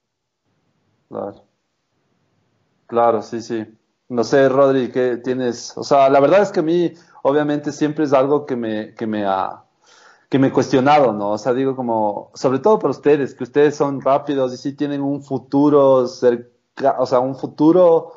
Claro. Claro, sí, sí. No sé, Rodri, ¿qué tienes? O sea, la verdad es que a mí, obviamente, siempre es algo que me, que me ha que me he cuestionado, ¿no? O sea, digo como, sobre todo para ustedes, que ustedes son rápidos y sí tienen un futuro cerca, o sea, un futuro,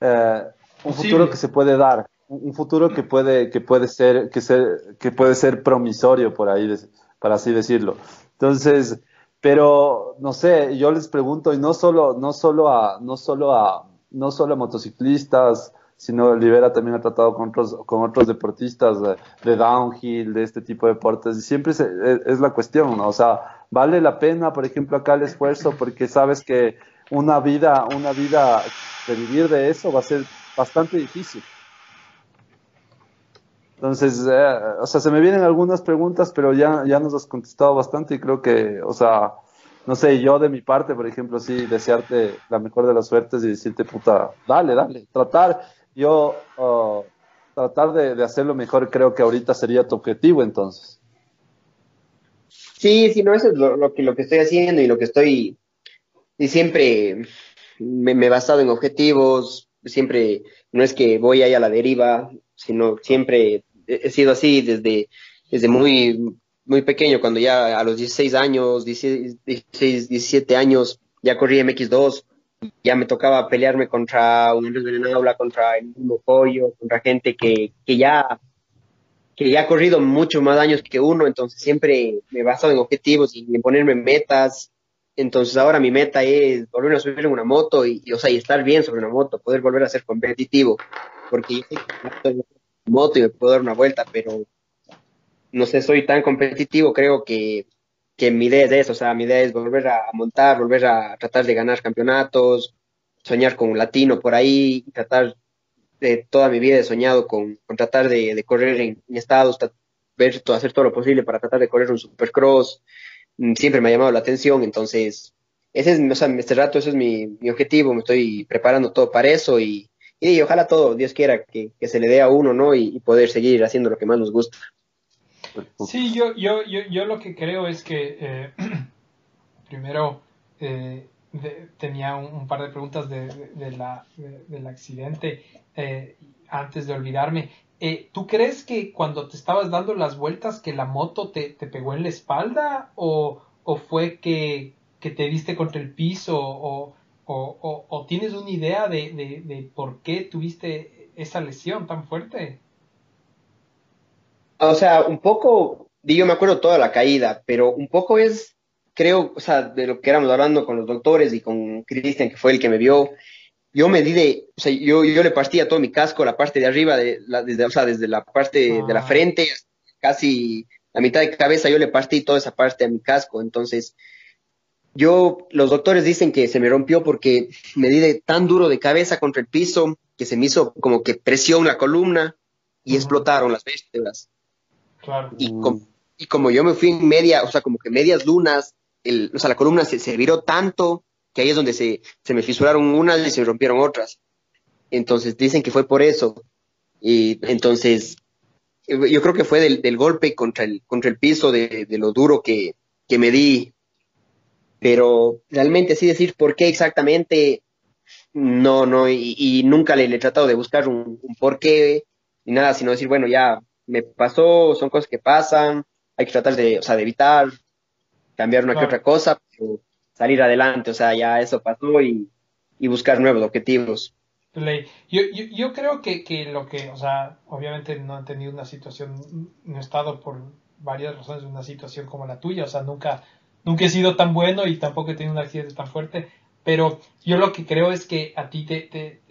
eh, un futuro que se puede dar, un futuro que puede, que puede ser, que ser, que puede ser promisorio por ahí, para así decirlo. Entonces, pero no sé, yo les pregunto y no solo, no solo a, no solo a no solo motociclistas, sino Libera también ha tratado con otros, con otros deportistas de, downhill, de este tipo de deportes, y siempre es, la cuestión, ¿no? O sea, vale la pena, por ejemplo, acá el esfuerzo, porque sabes que una vida, una vida de vivir de eso va a ser bastante difícil. Entonces, eh, o sea, se me vienen algunas preguntas, pero ya, ya nos has contestado bastante y creo que, o sea, no sé, yo de mi parte, por ejemplo, sí, desearte la mejor de las suertes y decirte, puta, dale, dale, tratar, yo, uh, tratar de, de, hacerlo mejor creo que ahorita sería tu objetivo entonces. Sí, sí, no, eso es lo, que, lo que estoy haciendo y lo que estoy, y siempre me, he basado en objetivos, siempre, no es que voy ahí a la deriva, sino siempre he sido así desde, desde muy, muy pequeño, cuando ya a los 16 años, 16, 17 años, ya corrí MX2, ya me tocaba pelearme contra un Venenola, contra el mismo pollo, contra gente que, que ya que ya ha corrido mucho más años que uno, entonces siempre me he en objetivos y en ponerme metas. Entonces ahora mi meta es volver a subir en una moto y, o sea, y estar bien sobre una moto, poder volver a ser competitivo, porque yo sé que estoy en moto y me puedo dar una vuelta, pero no sé, soy tan competitivo, creo que, que mi idea es eso, o sea, mi idea es volver a montar, volver a tratar de ganar campeonatos, soñar con un latino por ahí, tratar de toda mi vida he soñado con, tratar de, correr en, estados, ver, hacer todo lo posible para tratar de correr un supercross, mm, siempre me ha llamado la atención, entonces, ese es, o sea, este rato ese es mi, objetivo, me estoy preparando todo para eso y, y ojalá todo, Dios quiera, que, se le dé a uno, ¿no? Y, poder seguir haciendo lo que más nos gusta. Sí, yo, yo, yo, yo lo que creo es que eh, primero eh, tenía un, par de preguntas de, la, del accidente eh, antes de olvidarme. ¿Tú crees que cuando te estabas dando las vueltas que la moto te, te pegó en la espalda o, o fue que, que, te diste contra el piso o, o, o tienes una idea de, de por qué tuviste esa lesión tan fuerte? O sea, un poco, yo me acuerdo toda la caída, pero un poco es, creo, o sea, de lo que éramos hablando con los doctores y con Cristian, que fue el que me vio, yo me di de, o sea, yo, yo le partía todo mi casco, la parte de arriba, de la, desde, o sea, desde la parte de la ah. frente, casi la mitad de cabeza, yo le partí toda esa parte a mi casco. Entonces, yo, los doctores dicen que se me rompió porque me di de tan duro de cabeza contra el piso que se me hizo como que presión la columna y explotaron las vértebras. Y, y como yo me fui en media, o sea, como que medias lunas, el, o sea, la columna se, se viró tanto que ahí es donde se, se me fisuraron unas y se rompieron otras. Entonces dicen que fue por eso. Y entonces yo creo que fue del, del golpe contra el, contra el piso, de, de lo duro que, que, me di. Pero realmente así decir por qué exactamente, no, no, y, y nunca le, he tratado de buscar un, un por qué, ni nada, sino decir, bueno, ya me pasó, son cosas que pasan, hay que tratar de, o sea, de evitar, cambiar una que otra cosa, pero salir adelante, o sea, ya eso pasó y, y buscar nuevos objetivos. Yo, yo, yo creo que, que, lo que, o sea, obviamente no he tenido una situación, no he estado por varias razones en una situación como la tuya, o sea, nunca, nunca he sido tan bueno y tampoco he tenido un accidente tan fuerte, pero yo lo que creo es que a ti te, te,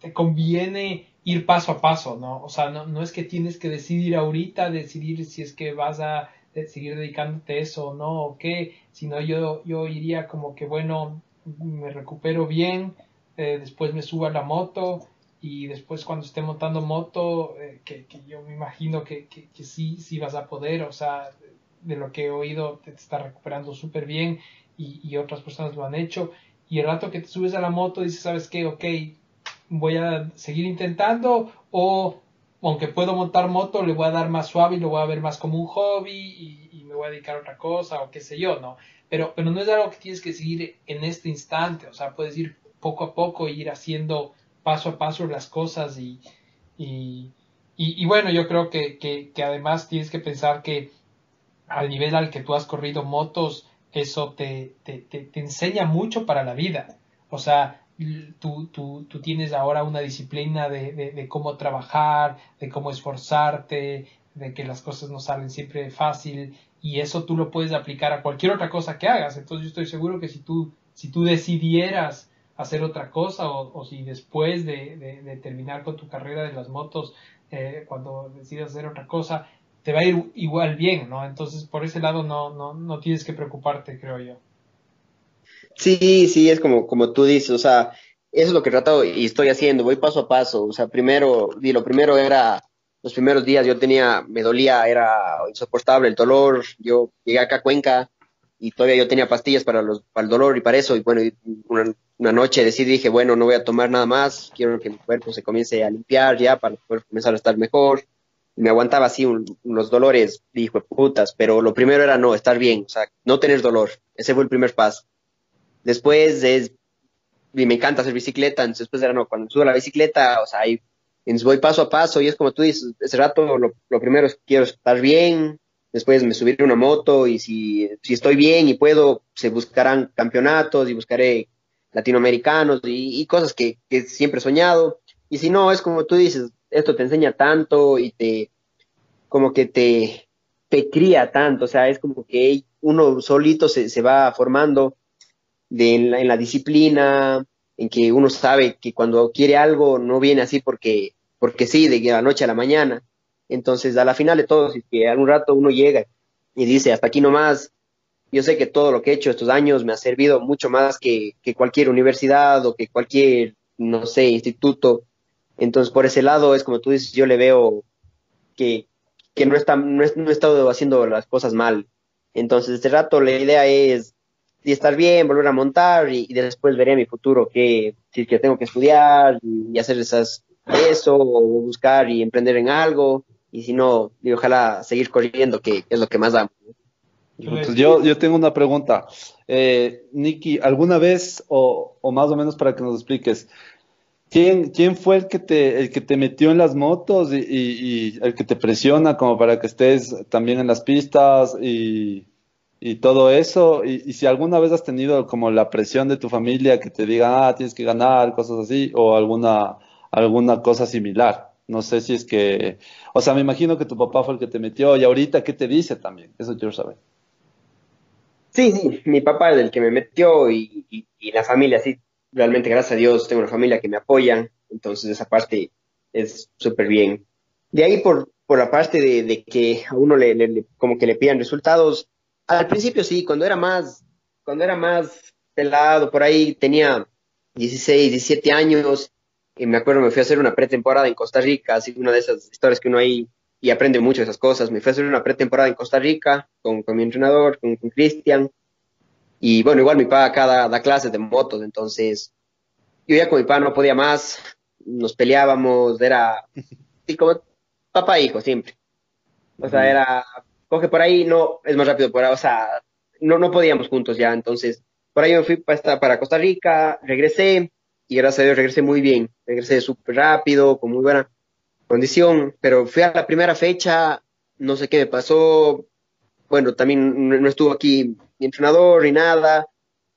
te conviene ir paso a paso, ¿no? O sea, no, no es que tienes que decidir ahorita, decidir si es que vas a seguir dedicándote a eso o no, o qué, sino yo, yo iría como que, bueno, me recupero bien, eh, después me subo a la moto y después cuando esté montando moto, eh, que, que, yo me imagino que, que, que, sí, sí vas a poder, o sea, de lo que he oído te, está recuperando súper bien y, y, otras personas lo han hecho. Y el rato que te subes a la moto dices, ¿sabes qué? Ok, voy a seguir intentando o aunque puedo montar moto, le voy a dar más suave y lo voy a ver más como un hobby y, me voy a dedicar a otra cosa o qué sé yo, ¿no? Pero, pero no es algo que tienes que seguir en este instante, o sea, puedes ir poco a poco, ir haciendo paso a paso las cosas y, y, y, bueno, yo creo que, que, además tienes que pensar que al nivel al que tú has corrido motos, eso te, te, te, te enseña mucho para la vida. O sea, tú, tú, tú tienes ahora una disciplina de, de, cómo trabajar, de cómo esforzarte, de que las cosas no salen siempre fácil y eso tú lo puedes aplicar a cualquier otra cosa que hagas. Entonces yo estoy seguro que si tú, si tú decidieras hacer otra cosa o, o si después de, de, terminar con tu carrera de las motos, eh, cuando decidas hacer otra cosa, te va a ir igual bien, ¿no? Entonces por ese lado no, no, no tienes que preocuparte, creo yo. Sí, sí, es como, como tú dices, o sea, eso es lo que he tratado y estoy haciendo, voy paso a paso, o sea, primero, y lo primero era, los primeros días yo tenía, me dolía, era insoportable el dolor, yo llegué acá a Cuenca y todavía yo tenía pastillas para, los, para el dolor y para eso, y bueno, una, noche decidí, dije, bueno, no voy a tomar nada más, quiero que mi cuerpo se comience a limpiar ya para poder comenzar a estar mejor, me aguantaba así unos dolores, dijo, putas, pero lo primero era no, estar bien, o sea, no tener dolor, ese fue el primer paso. Después es y me encanta hacer bicicleta, entonces después era no, cuando subo la bicicleta, o sea, ahí voy paso a paso y es como tú dices, ese rato lo, lo primero es quiero estar bien, después me subiré una moto y si, si estoy bien y puedo, se buscarán campeonatos y buscaré latinoamericanos y, cosas que, que, siempre he soñado. Y si no, es como tú dices, esto te enseña tanto y te, como que te, te cría tanto, o sea, es como que uno solito se, se va formando de, en, la, en la disciplina, en que uno sabe que cuando quiere algo no viene así porque, porque sí, de la noche a la mañana. Entonces, a la final de todo, si que algún rato uno llega y dice, hasta aquí nomás, yo sé que todo lo que he hecho estos años me ha servido mucho más que, que cualquier universidad o que cualquier, no sé, instituto. Entonces, por ese lado, es como tú dices, yo le veo que, que no, está, no, no he estado haciendo las cosas mal. Entonces, este rato la idea es y estar bien, volver a montar y, después veré mi futuro, que si es que tengo que estudiar y, hacer esas, eso o buscar y emprender en algo y si no, y ojalá seguir corriendo, que es lo que más amo. Pues yo, yo tengo una pregunta. Eh, Nicky, ¿alguna vez, o, o, más o menos para que nos expliques, ¿quién, quién fue el que, te, el que te metió en las motos y, y, el que te presiona como para que estés también en las pistas y, y todo eso. Y, si alguna vez has tenido como la presión de tu familia que te diga, ah, tienes que ganar, cosas así, o alguna, alguna cosa similar. No sé si es que, o sea, me imagino que tu papá fue el que te metió y ahorita, ¿qué te dice también? Eso quiero saber. Sí, sí, mi papá es el que me metió y, y, la familia, sí, realmente gracias a Dios tengo una familia que me apoya, entonces esa parte es súper bien. De ahí por, por la parte de, de que a uno le, le, como que le pidan resultados, al principio sí, cuando era más, cuando era más pelado, por ahí tenía 16, 17 años, y me acuerdo me fui a hacer una pretemporada en Costa Rica, así una de esas historias que uno ahí y aprende mucho de esas cosas. Me fui a hacer una pretemporada en Costa Rica con, mi entrenador, con Cristian. Y bueno, igual mi papá acá da, clases de motos, entonces yo ya con mi papá no podía más, nos peleábamos, era así como papá e hijo siempre. O sea, era coge por ahí, no, es más rápido por ahí, o sea, no, no podíamos juntos ya, entonces, por ahí me fui para, para Costa Rica, regresé, y gracias a Dios regresé muy bien, regresé súper rápido, con muy buena condición, pero fui a la primera fecha, no sé qué me pasó, bueno, también no, estuvo aquí mi entrenador ni nada,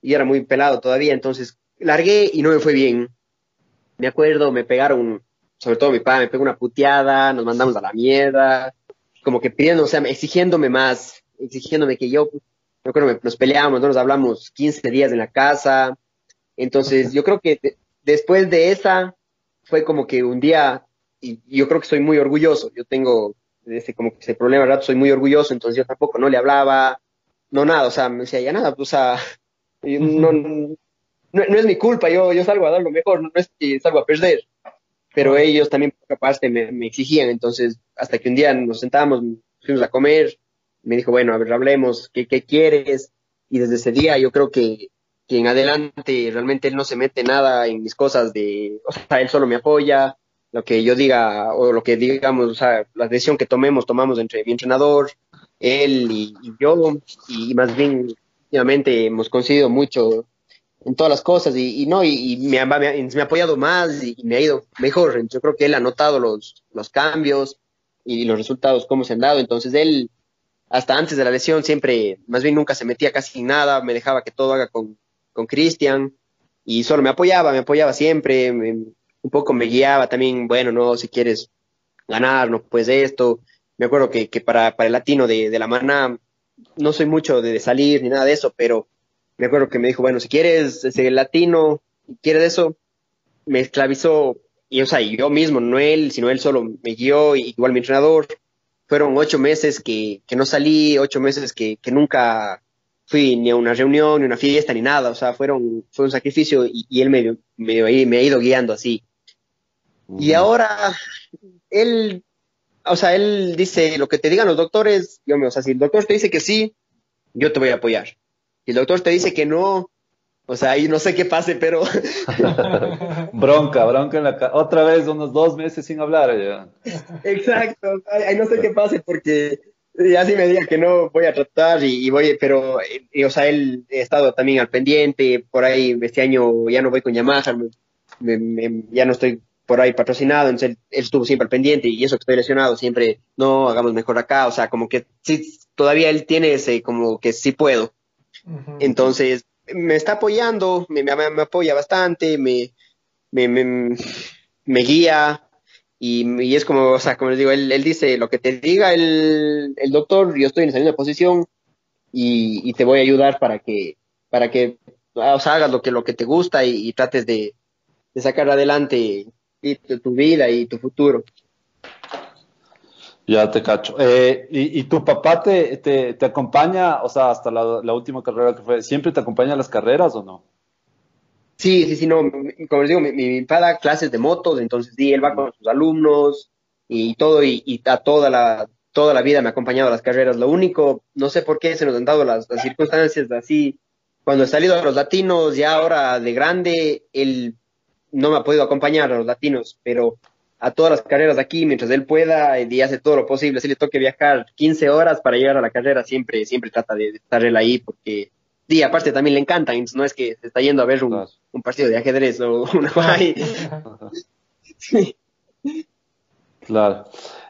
y era muy pelado todavía, entonces largué y no me fue bien. Me acuerdo, me pegaron, sobre todo mi padre, me pegó una puteada, nos mandamos a la mierda, como que pidiendo, o sea, exigiéndome más, exigiéndome que yo, yo creo que nos peleamos, ¿no? nos hablamos 15 días en la casa. Entonces, yo creo que después de esa, fue como que un día, y yo creo que soy muy orgulloso, yo tengo ese, como que ese problema, ¿verdad? Soy muy orgulloso, entonces yo tampoco no le hablaba, no nada, o sea, me decía, ya nada, pues, o sea, no, no, no, es mi culpa, yo, yo salgo a dar lo mejor, no es que salgo a perder pero ellos también capaz me, me exigían, entonces hasta que un día nos sentábamos, fuimos a comer, me dijo, bueno, a ver, hablemos, ¿qué, qué quieres? Y desde ese día yo creo que, que, en adelante realmente él no se mete nada en mis cosas de, o sea, él solo me apoya, lo que yo diga o lo que digamos, o sea, la decisión que tomemos, tomamos entre mi entrenador, él y, y yo, y más bien últimamente hemos conseguido mucho en todas las cosas y, no, y, me, ha, me, apoyado más y, me ha ido mejor. Yo creo que él ha notado los, los cambios y los resultados, cómo se han dado. Entonces él, hasta antes de la lesión, siempre, más bien nunca se metía casi en nada, me dejaba que todo haga con Cristian y solo me apoyaba, me apoyaba siempre, un poco me guiaba también, bueno, no, si quieres ganar, no pues esto. Me acuerdo que, que para, para el latino de, de la maná no soy mucho de salir ni nada de eso, pero me acuerdo que me dijo, bueno, si quieres ese latino, quieres eso, me esclavizó, y o sea, yo mismo, no él, sino él solo me guió, y igual mi entrenador. Fueron ocho meses que, que no salí, ocho meses que, que nunca fui ni a una reunión, ni a una fiesta, ni nada, o sea, fueron, fue un sacrificio y, él me, me, me, ha ido guiando así. Y ahora, él, o sea, él dice, lo que te digan los doctores, yo me, o sea, si el doctor te dice que sí, yo te voy a apoyar y el doctor te dice que no, o sea, ahí no sé qué pase, pero... bronca, bronca en la Otra vez unos dos meses sin hablar. Ya. Exacto, ahí no sé qué pase porque Y así me diga que no voy a tratar y, voy, pero, o sea, él he estado también al pendiente, por ahí este año ya no voy con Yamaha, ya no estoy por ahí patrocinado, entonces él, estuvo siempre al pendiente y eso que estoy lesionado, siempre, no, hagamos mejor acá, o sea, como que sí, todavía él tiene ese, como que sí puedo. Entonces, me está apoyando, me, apoya bastante, me, me, guía, y, es como, o sea, como les digo, él, él dice, lo que te diga el, el, doctor, yo estoy en esa misma posición y, y, te voy a ayudar para que, para que sea, hagas lo que, lo que te gusta y, trates de, de, sacar adelante tu, vida y tu futuro. Ya te cacho. Eh, y, tu papá te, te, te, acompaña, o sea, hasta la, última carrera que fue, ¿siempre te acompaña a las carreras o no? Sí, sí, sí, no, como les digo, mi, mi, papá da clases de motos, entonces sí, él va con sus alumnos y todo, y, a toda la, toda la vida me ha acompañado a las carreras. Lo único, no sé por qué se nos han dado las, las circunstancias así, cuando he salido a los latinos, ya ahora de grande, él no me ha podido acompañar a los latinos, pero a todas las carreras de aquí, mientras él pueda, y hace todo lo posible, si le toque viajar 15 horas para llegar a la carrera, siempre, siempre trata de estar él ahí, porque Sí, aparte también le encanta, no es que se está yendo a ver un, un partido de ajedrez o una Claro.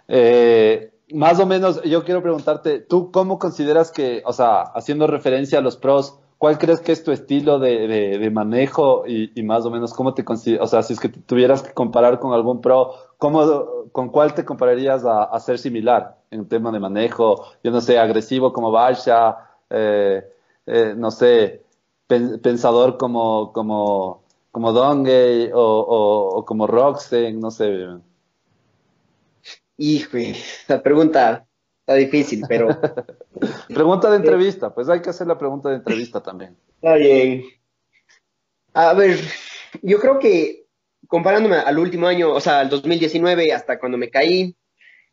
Eh, más o menos, yo quiero preguntarte, ¿tú cómo consideras que, o sea, haciendo referencia a los pros, cuál crees que es tu estilo de, de, manejo y, más o menos cómo te consideras, o sea, si es que tuvieras que comparar con algún pro, ¿cómo, ¿con cuál te compararías a, ser similar en tema de manejo? Yo no sé, agresivo como Barsha, eh, eh, no sé, pensador como, como, como Dongay o, o, como Roxen, no sé. Hijo, la pregunta está difícil, pero... pregunta de entrevista, pues hay que hacer la pregunta de entrevista también. Está bien. A ver, yo creo que comparándome al último año, o sea, al 2019, hasta cuando me caí,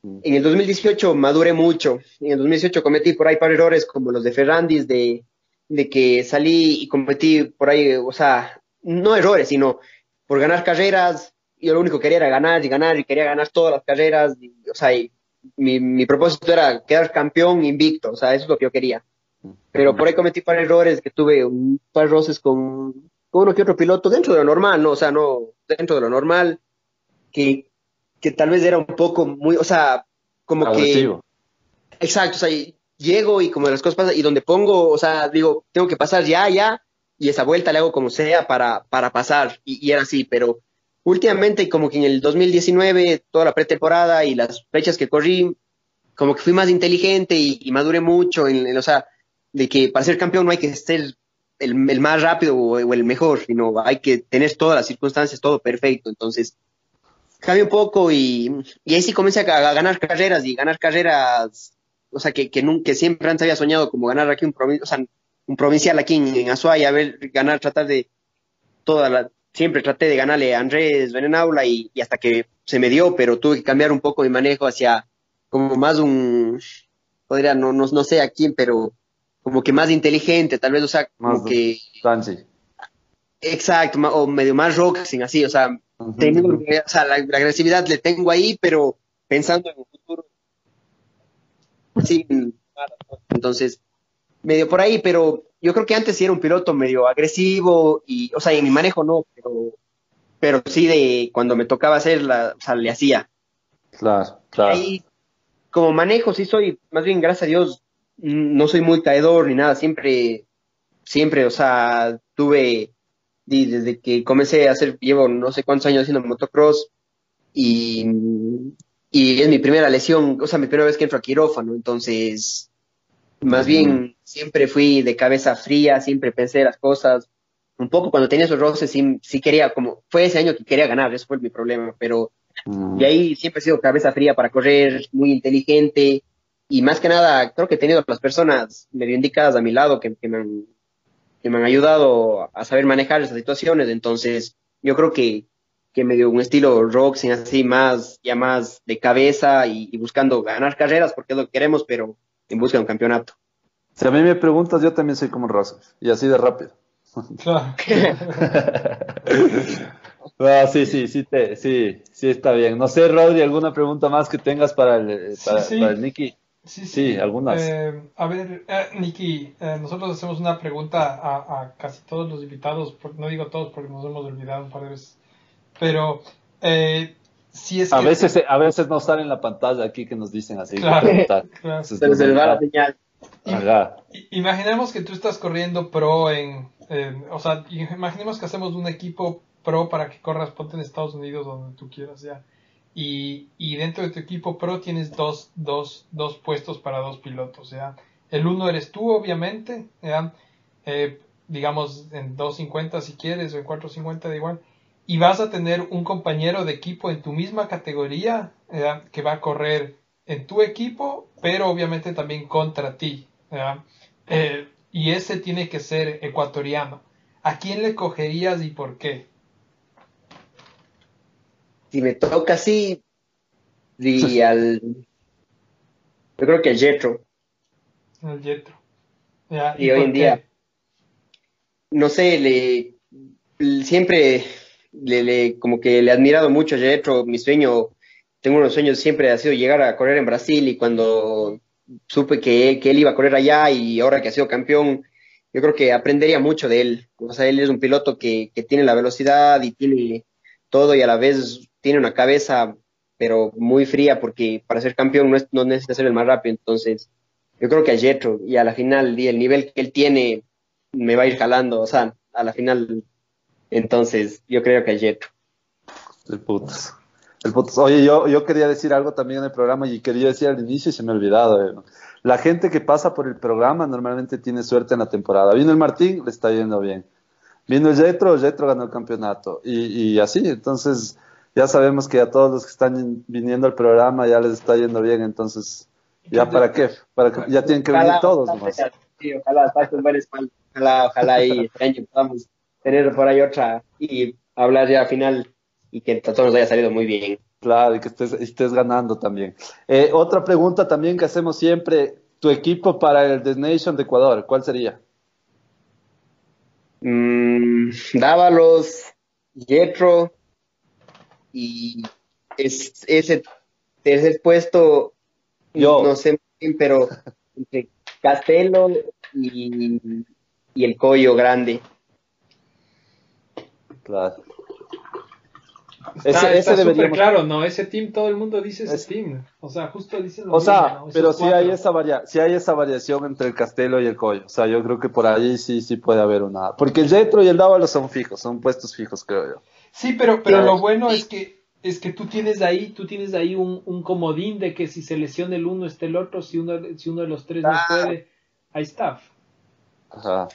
mm. en el 2018 maduré mucho. En el 2018 cometí por ahí par errores como los de Ferrandis, de de que salí y competí por ahí, o sea, no errores, sino por ganar carreras. Yo lo único que quería era ganar y ganar y quería ganar todas las carreras. o sea, mi, mi propósito era quedar campeón invicto, o sea, eso es lo que yo quería. Pero por ahí cometí par errores que tuve un par de roces con, con uno que otro piloto dentro de lo normal, ¿no? O sea, no dentro de lo normal, que, que tal vez era un poco muy, o sea, como que... Exacto, o sea, llego y como las cosas pasan, y donde pongo, o sea, digo, tengo que pasar ya, ya, y esa vuelta le hago como sea para, para pasar, y, era así, pero últimamente como que en el 2019, toda la pretemporada y las fechas que corrí, como que fui más inteligente y, maduré mucho, en, o sea, de que para ser campeón no hay que ser el, más rápido o, el mejor, sino hay que tener todas las circunstancias, todo perfecto, entonces cambié un poco y, y ahí sí comencé a ganar carreras y ganar carreras o sea, que, que, nunca, siempre antes había soñado como ganar aquí un, provincial aquí en, en Azuay, a ver, ganar, tratar de toda la, siempre traté de ganarle a Andrés Benenaula y, y hasta que se me dio, pero tuve que cambiar un poco mi manejo hacia como más un, podría, no, no, no sé a quién, pero como que más inteligente, tal vez, o sea, como que... Fancy. Exacto, o medio más sin así, o sea, tengo, o sea la, la, agresividad le tengo ahí, pero pensando en un futuro Sí, entonces, medio por ahí, pero yo creo que antes sí era un piloto medio agresivo y, o sea, en mi manejo no, pero, pero sí de cuando me tocaba hacerla, o sea, le hacía. Claro, claro. Y como manejo sí soy, más bien, gracias a Dios, no soy muy caedor ni nada, siempre, siempre, o sea, tuve, desde que comencé a hacer, llevo no sé cuántos años haciendo motocross y y es mi primera lesión, o sea, mi primera vez que entro a quirófano, entonces, más bien, siempre fui de cabeza fría, siempre pensé las cosas, un poco cuando tenía esos roces, sí, sí quería, como, fue ese año que quería ganar, eso fue mi problema, pero mm. de ahí siempre he sido cabeza fría para correr, muy inteligente, y más que nada, creo que he tenido las personas medio indicadas a mi lado que, que, me, han, que me han ayudado a saber manejar esas situaciones, entonces, yo creo que que me dio un estilo rock, sin así más, ya más de cabeza y, buscando ganar carreras porque es lo que queremos, pero en busca de un campeonato. Si a mí me preguntas, yo también soy como Rosas y así de rápido. Claro. sí, sí, sí, te, sí, sí está bien. No sé, Rodri, ¿alguna pregunta más que tengas para el, para, el Nicky? Sí, sí, algunas. Eh, a ver, eh, Niki, eh, nosotros hacemos una pregunta a, casi todos los invitados, no digo todos porque nos hemos olvidado un par de veces, pero eh, si es a veces a veces no sale en la pantalla aquí que nos dicen así. Claro, claro. Se les va la señal. Imaginemos que tú estás corriendo pro en, o sea, imaginemos que hacemos un equipo pro para que corras, ponte en Estados Unidos donde tú quieras ya. Y, y dentro de tu equipo pro tienes dos, dos, dos puestos para dos pilotos, ¿ya? El uno eres tú, obviamente, ¿ya? Eh, digamos en 250 si quieres o en 450 da igual. Y vas a tener un compañero de equipo en tu misma categoría que va a correr en tu equipo, pero obviamente también contra ti. Eh, y ese tiene que ser ecuatoriano. ¿A quién le cogerías y por qué? si me toca así, y al. Yo creo que el Jetro. El Jetro. y, hoy en día, no sé, le, siempre le, como que le he admirado mucho a Jetro. Mi sueño, tengo unos sueños siempre ha sido llegar a correr en Brasil y cuando supe que, que él iba a correr allá y ahora que ha sido campeón, yo creo que aprendería mucho de él. O sea, él es un piloto que, que tiene la velocidad y tiene todo y a la vez tiene una cabeza, pero muy fría, porque para ser campeón no, es, no necesita ser el más rápido. Entonces, yo creo que a Jetro, y a la final, el nivel que él tiene, me va a ir jalando, o sea, a la final. Entonces, yo creo que Jetro. El putas. El putas. Oye, yo, yo quería decir algo también en el programa y quería decir al inicio y se me ha olvidado. Eh. La gente que pasa por el programa normalmente tiene suerte en la temporada. Vino el Martín, le está yendo bien. Vino el Jetro, Jetro ganó el campeonato. Y, y así, entonces ya sabemos que a todos los que están viniendo al programa ya les está yendo bien, entonces, ¿ya para qué? Para que, ya tienen que venir todos. Sí, ojalá ojalá, ojalá y este año podamos tener por ahí otra y hablar ya al final y que a todos nos haya salido muy bien. Claro, y que estés, estés ganando también. Eh, otra pregunta también que hacemos siempre, tu equipo para el Destination de Ecuador, ¿cuál sería? Mm, Dávalos, Jetro, y es, ese tercer puesto, Yo. no sé bien, pero entre Castelo y, y el Collo Grande. Claro. ese, ese súper claro, ¿no? Ese team, todo el mundo dice ese team. O sea, justo dicen O sea, pero si hay, esa varia si hay esa variación entre el Castelo y el Collo. O sea, yo creo que por ahí sí, sí puede haber una. Porque el Jetro y el Dávalo son fijos, son puestos fijos, creo yo. Sí, pero, pero lo bueno es que es que tú tienes ahí, tú tienes ahí un, un comodín de que si se lesiona el uno está el otro, si uno, si uno de los tres no ah. puede, ahí está. Ajá.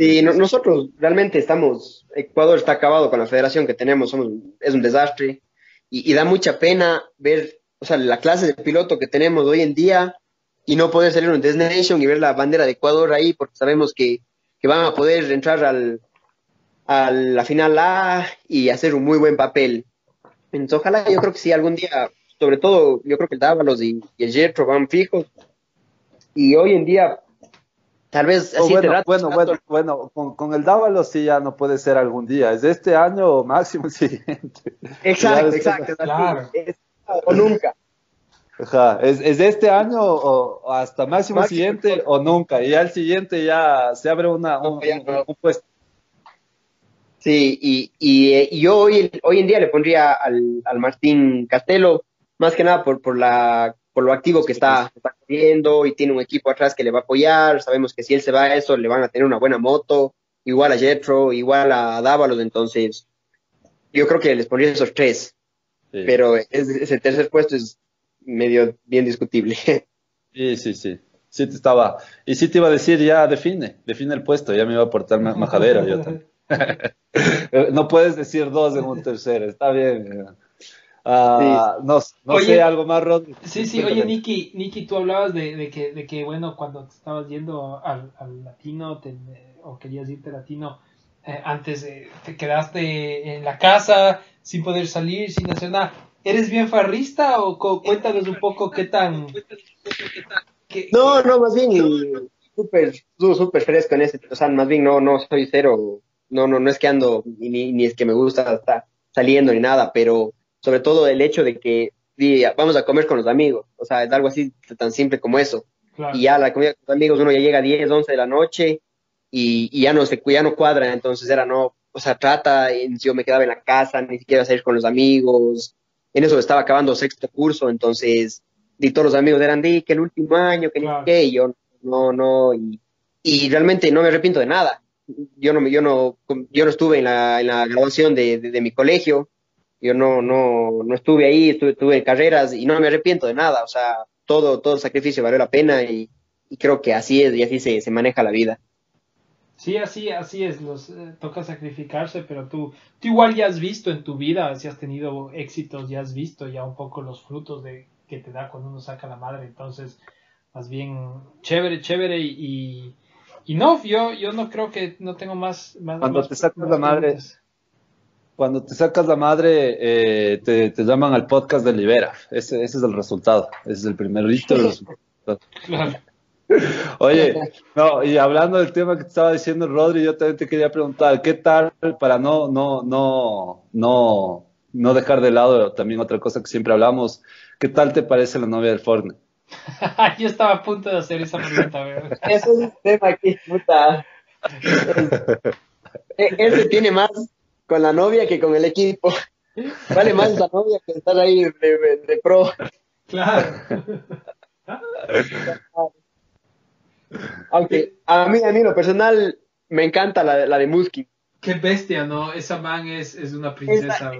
Sí, nosotros realmente estamos, Ecuador está acabado con la federación que tenemos, somos, es un desastre y, da mucha pena ver, o sea, la clase de piloto que tenemos hoy en día y no poder salir un Destination y ver la bandera de Ecuador ahí porque sabemos que, que van a poder entrar al, a la final A y hacer un muy buen papel. Entonces, ojalá, yo creo que sí, algún día, sobre todo, yo creo que el Dávalos y, el Jetro van fijos. Y hoy en día, tal vez así bueno, bueno, bueno, bueno, con, con, el Dávalos sí ya no puede ser algún día, es de este año o máximo el siguiente. Exacto, exacto, claro. o nunca. Ajá, es, es de este año o, hasta máximo, siguiente o nunca, y ya el siguiente ya se abre una, un puesto. Sí, y, y, yo hoy, hoy en día le pondría al, al Martín Castelo, más que nada por, por, la, por lo activo que está, está corriendo y tiene un equipo atrás que le va a apoyar. Sabemos que si él se va a eso, le van a tener una buena moto, igual a Jetro, igual a Dávalos. Entonces, yo creo que les pondría esos tres. Pero ese tercer puesto es medio bien discutible. Sí, sí, sí. Sí te estaba. Y sí te iba a decir, ya define, define el puesto, ya me iba a aportar majadera yo también. no puedes decir dos en un tercero, está bien. Ah, no, sé, algo más, Rod. Sí, sí, oye, Nicky, Nicky, tú hablabas de, que, de que, bueno, cuando te estabas yendo al, latino o querías irte latino, eh, antes te quedaste en la casa sin poder salir, sin hacer nada. ¿Eres bien farrista o cuéntanos un poco qué tan... no, no, más bien súper súper fresco en ese, o sea, más bien no, no soy cero no, no, no es que ando, ni, ni es que me gusta estar saliendo ni nada, pero sobre todo el hecho de que vamos a comer con los amigos, o sea, es algo así tan simple como eso. Y ya la comida con los amigos, uno ya llega a 10, 11 de la noche y, ya no se ya no cuadra, entonces era no, o sea, trata, yo me quedaba en la casa, ni siquiera salir con los amigos, en eso estaba acabando sexto curso, entonces, y todos los amigos eran de que el último año, que ni qué, y yo no, no, y, y, realmente no me arrepiento de nada. Yo no, yo no, yo no estuve en la, en la graduación de, de, mi colegio, yo no, no, no estuve ahí, estuve, estuve, en carreras y no me arrepiento de nada, o sea, todo, todo sacrificio valió la pena y, y creo que así es y así se, se maneja la vida. Sí, así, así es, los, eh, toca sacrificarse, pero tú, tú igual ya has visto en tu vida, si has tenido éxitos, ya has visto ya un poco los frutos de que te da cuando uno saca la madre, entonces, más bien, chévere, chévere, y, y no, yo, yo no creo que no tengo más... más cuando te sacas la madre, cuando te sacas la madre, eh, te, te, llaman al podcast de Libera, ese, ese es el resultado, ese es el primer listo Claro. Oye, no, y hablando del tema que te estaba diciendo Rodri, yo también te quería preguntar, ¿qué tal para no, no, no, no, no dejar de lado también otra cosa que siempre hablamos, ¿qué tal te parece la novia del Fortnite? yo estaba a punto de hacer esa pregunta, ¿verdad? Eso es un tema aquí, puta. Ese tiene más con la novia que con el equipo. Vale más la novia que estar ahí de, de pro. Claro. Aunque a mí, a mí lo personal me encanta la, la de Musky. Qué bestia, ¿no? Esa man es, es una princesa,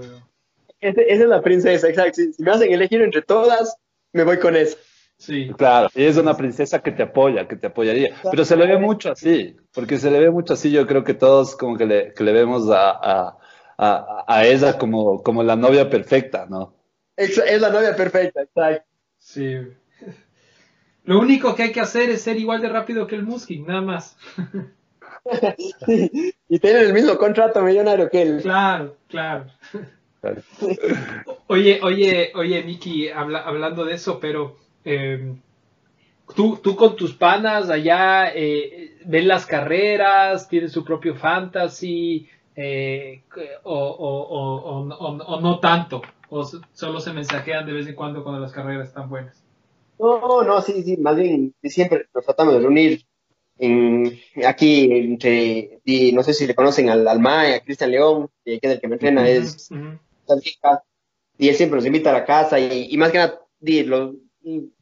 esa, esa, es la princesa, exacto. Si, me hacen elegir entre todas, me voy con esa. Sí. Claro, y es una princesa que te apoya, que te apoyaría. Pero se le ve mucho así, porque se le ve mucho así. Yo creo que todos como que le, que le vemos a, a, a, a, ella como, como la novia perfecta, ¿no? Es, es la novia perfecta, exacto. Sí. Lo único que hay que hacer es ser igual de rápido que el Musking, nada más. y tener el mismo contrato millonario que él. Claro, claro. oye, oye, oye, Miki, hablando de eso, pero em, tú, tú con tus panas allá eh, ven las carreras, tienen su propio fantasy, eh, o, o, o, no tanto, o solo se mensajean de vez en cuando cuando las carreras están buenas. No, no, sí, sí, más bien siempre nos tratamos de reunir en, aquí entre, y no sé si le conocen al, al MAE, a Cristian León, que es el que me entrena, es y él siempre nos invita a la casa y, y más que nada, lo,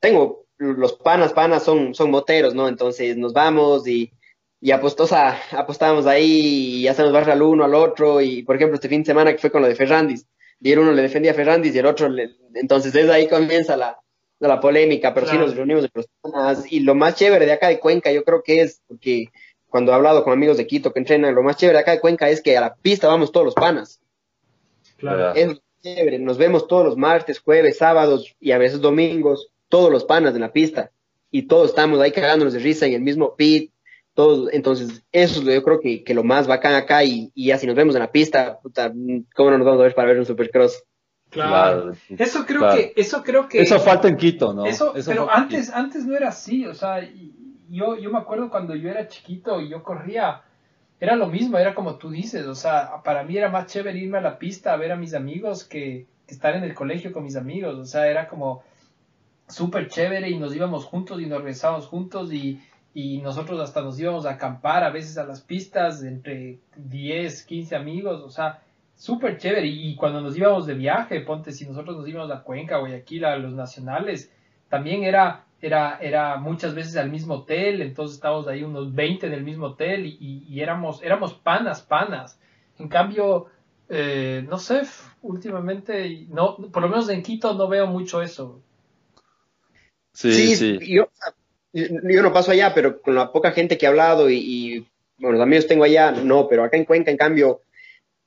tengo los panas, panas son, son moteros, ¿no? Entonces nos vamos y, y apostosa, apostamos ahí y hacemos barra al uno, al otro y por ejemplo este fin de semana que fue con lo de Ferrandis, y el uno le defendía a Ferrandis y el otro, le, entonces desde ahí comienza la, la polémica, pero sí nos reunimos de personas. Y lo más chévere de acá de Cuenca, yo creo que es, porque cuando he hablado con amigos de Quito que entrenan, lo más chévere de acá de Cuenca es que a la pista vamos todos los panas. Claro. Es chévere, nos vemos todos los martes, jueves, sábados y a veces domingos, todos los panas en la pista. Y todos estamos ahí cagándonos de risa en el mismo pit. Todos, entonces, eso es lo, yo creo que, que lo más bacán acá. Y, y ya si nos vemos en la pista, puta, ¿cómo no nos vamos a ver para ver un supercross? Claro. Eso creo que, eso creo que. Eso falta en Quito, ¿no? Eso, pero antes, antes no era así, o sea, yo, yo me acuerdo cuando yo era chiquito y yo corría, era lo mismo, era como tú dices, o sea, para mí era más chévere irme a la pista a ver a mis amigos que, estar en el colegio con mis amigos, o sea, era como súper chévere y nos íbamos juntos y nos regresábamos juntos y, y nosotros hasta nos íbamos a acampar a veces a las pistas entre 10, 15 amigos, o sea, súper chévere. Y, cuando nos íbamos de viaje, ponte, si nosotros nos íbamos a Cuenca, Guayaquil, a los nacionales, también era, era, era muchas veces al mismo hotel, entonces estábamos ahí unos 20 en el mismo hotel y, éramos, éramos panas, panas. En cambio, eh, no sé, últimamente, no, por lo menos en Quito no veo mucho eso. Sí, sí. Yo, yo no paso allá, pero con la poca gente que he hablado y, y bueno, los amigos tengo allá, no, pero acá en Cuenca, en cambio,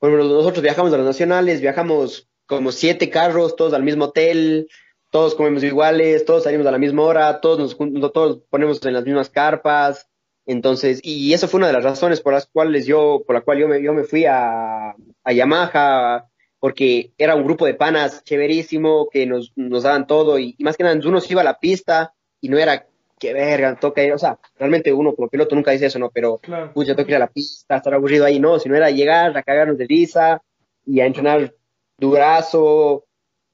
bueno, nosotros viajamos a los nacionales, viajamos como siete carros, todos al mismo hotel, todos comemos iguales, todos salimos a la misma hora, todos nos todos ponemos en las mismas carpas. Entonces, y eso fue una de las razones por las cuales yo, por la cual yo me, yo me fui a, a Yamaha, porque era un grupo de panas chéverísimo, que nos, nos daban todo, y, más que nada uno se iba a la pista y no era que verga, toca ir, o sea, realmente uno como piloto nunca dice eso, ¿no? Pero, claro. tengo que ir a la pista, estar aburrido ahí, no, si no era llegar a cagarnos de risa y a entrenar durazo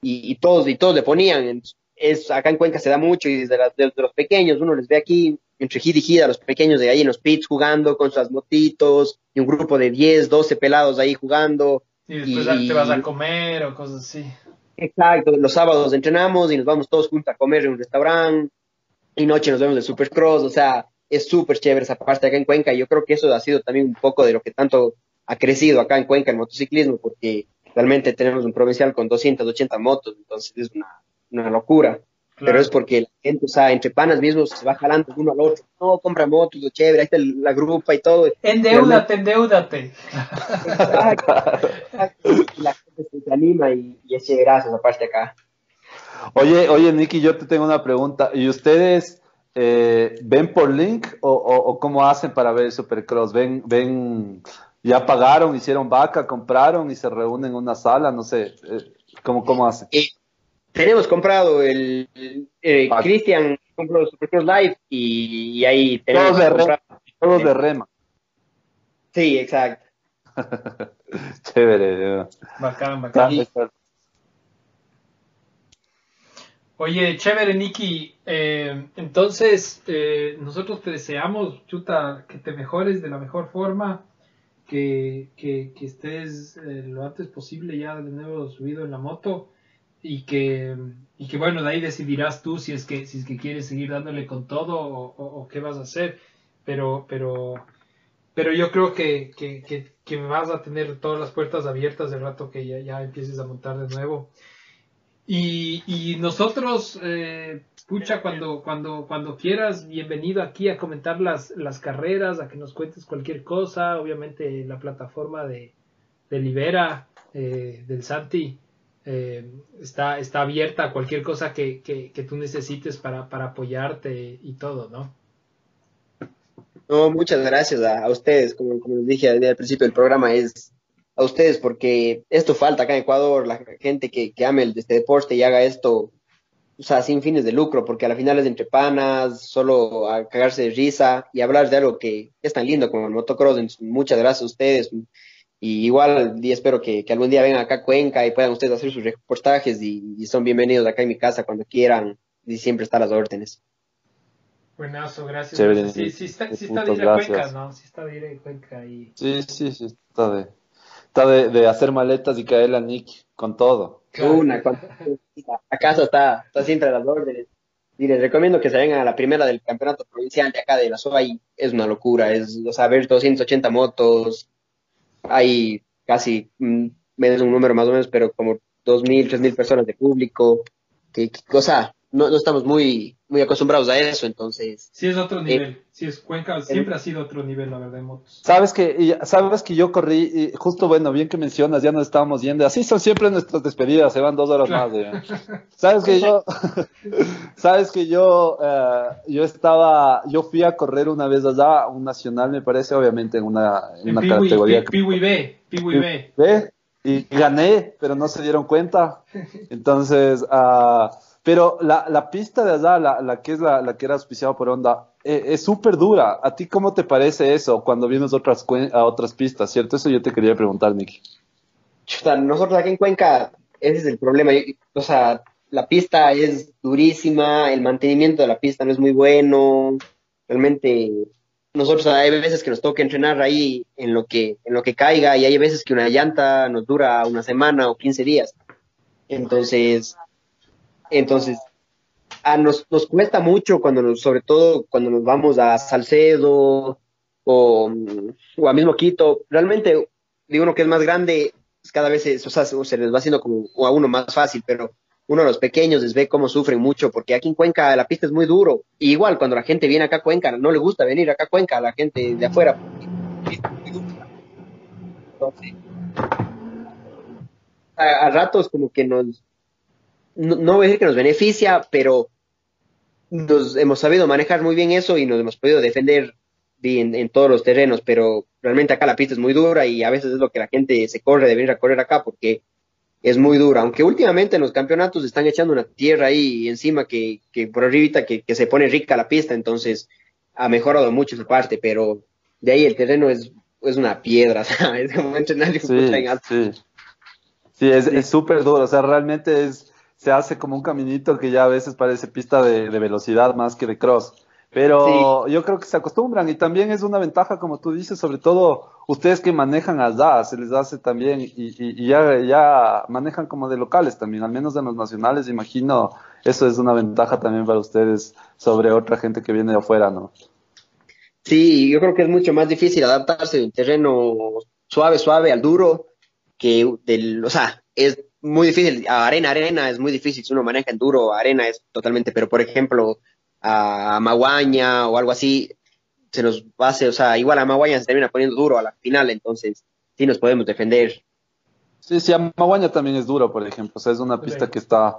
y, todos, y todos le ponían. Es, acá en Cuenca se da mucho y desde, los pequeños, uno les ve aquí entre Gid y Gida, los pequeños de ahí en los pits jugando con sus motitos, y un grupo de 10, 12 pelados ahí jugando. Y después te vas a comer o cosas así. Exacto, los sábados entrenamos y nos vamos todos juntos a comer en un restaurante, y noche nos vemos de Supercross, o sea, es súper chévere esa parte acá en Cuenca, yo creo que eso ha sido también un poco de lo que tanto ha crecido acá en Cuenca el motociclismo, porque realmente tenemos un provincial con 280 motos, entonces es una, locura. Pero es porque la gente, o sea, entre panas mismos se va jalando uno al otro. No, compra motos, lo chévere, ahí está la grupa y todo. Endeúdate, endeúdate. la gente se anima y, y es chéverazo esa parte acá. Oye, oye, Nicky, yo te tengo una pregunta. ¿Y ustedes eh, ven por link o, o, cómo hacen para ver el Supercross? ¿Ven, ven ya pagaron, hicieron vaca, compraron y se reúnen en una sala, no sé, eh, ¿cómo, cómo hacen? tenemos comprado el, eh, Cristian compró Supercross Live y, ahí tenemos todos de, rema, todos de rema. Sí, exacto. Chévere. Bacán, bacán. Oye, chévere, Nicky. Eh, entonces, eh, nosotros te deseamos, Chuta, que te mejores de la mejor forma que, que, estés eh, lo antes posible ya de nuevo subido en la moto y que, y que bueno, de ahí decidirás tú si es que, si es que quieres seguir dándole con todo o, qué vas a hacer, pero, pero, pero yo creo que, que, que, vas a tener todas las puertas abiertas el rato que ya, ya empieces a montar de nuevo. Y, y nosotros, eh, pucha, cuando, cuando, cuando quieras, bienvenido aquí a comentar las, las carreras, a que nos cuentes cualquier cosa. Obviamente la plataforma de, de Libera, eh, del Santi, eh, está, está abierta a cualquier cosa que, que, tú necesites para, apoyarte y todo, ¿no? No, muchas gracias a, a ustedes. Como, como les dije al principio del programa, es a ustedes porque esto falta acá en Ecuador, la gente que, que ame el, este deporte y haga esto, o sea, sin fines de lucro, porque a la final es entre panas, solo a cagarse de risa y hablar de algo que es tan lindo como el motocross. Muchas gracias a ustedes. Y igual y espero que, que, algún día vengan acá a Cuenca y puedan ustedes hacer sus reportajes y, son bienvenidos acá en mi casa cuando quieran y siempre están las órdenes. Buenazo, gracias. Sí, sí está, sí está de ir a Cuenca, ¿no? Sí está de ir a Cuenca y... Sí, sí, sí está de está de, hacer maletas y caer a Nick con todo. Una, la casa está, está siempre a las órdenes. Y les recomiendo que se vengan a la primera del campeonato provincial de acá de la SOA. Y es una locura. Es, o sea, ver 280 motos. Hay casi, mm, menos un número más o menos, pero como 2.000, 3.000 personas de público. Que, o sea, no, no estamos muy, muy acostumbrados a eso, entonces. Sí, es otro nivel. sí, es Cuenca, siempre ha sido otro nivel, la verdad, en motos. Sabes que, sabes que yo corrí, y justo bueno, bien que mencionas, ya nos estábamos yendo. Así son siempre nuestras despedidas, se van dos horas más. sabes que yo, sabes que yo, eh, yo estaba, yo fui a correr una vez allá, un nacional, me parece, obviamente, en una, en una categoría. B, B. Y gané, pero no se dieron cuenta. Entonces, uh, pero la, la pista de allá, la, que es la, la, que era auspiciada por Honda, eh, es súper dura. ¿A ti cómo te parece eso cuando vienes otras, a otras pistas, cierto? Eso yo te quería preguntar, Nicky. nosotros aquí en Cuenca, ese es el problema. O sea, la pista es durísima, el mantenimiento de la pista no es muy bueno. Realmente, nosotros hay veces que nos toca entrenar ahí en lo que, en lo que caiga y hay veces que una llanta nos dura una semana o 15 días. Entonces, entonces, a nos, nos cuesta mucho cuando nos, sobre todo cuando nos vamos a Salcedo o, o a mismo Quito. Realmente, digo uno que es más grande, pues, cada vez se, se les va haciendo como a uno más fácil, pero uno de los pequeños les ve cómo sufren mucho, porque aquí en Cuenca la pista es muy duro. igual cuando la gente viene acá a Cuenca, no le gusta venir acá a Cuenca a la gente de afuera. Entonces, a ratos como que nos, no, voy a decir que nos beneficia, pero nos hemos sabido manejar muy bien eso y nos hemos podido defender bien en todos los terrenos, pero realmente acá la pista es muy dura y a veces es lo que la gente se corre de venir a correr acá porque es muy dura, aunque últimamente en los campeonatos están echando una tierra ahí encima que, que por arribita que, que, se pone rica la pista, entonces ha mejorado mucho esa parte, pero de ahí el terreno es, es una piedra, ¿sabes? Como entrenar sí, sí. Sí, es súper duro, o sea, realmente es, se hace como un caminito que ya a veces parece pista de, velocidad más que de cross. Pero yo creo que se acostumbran y también es una ventaja, como tú dices, sobre todo ustedes que manejan allá, se les hace también y, y, ya, ya manejan como de locales también, al menos de los nacionales, imagino, eso es una ventaja también para ustedes sobre otra gente que viene de afuera, ¿no? Sí, yo creo que es mucho más difícil adaptarse de un terreno suave, suave al duro, que del, o sea, es muy difícil, arena, arena es muy difícil, si uno maneja en duro, arena es totalmente, pero por ejemplo, a Maguaña o algo así, se nos hace, o sea, igual a Maguaña se termina poniendo duro a la final, entonces sí nos podemos defender. Sí, sí, a Maguaña también es duro, por ejemplo, o sea, es una pista que está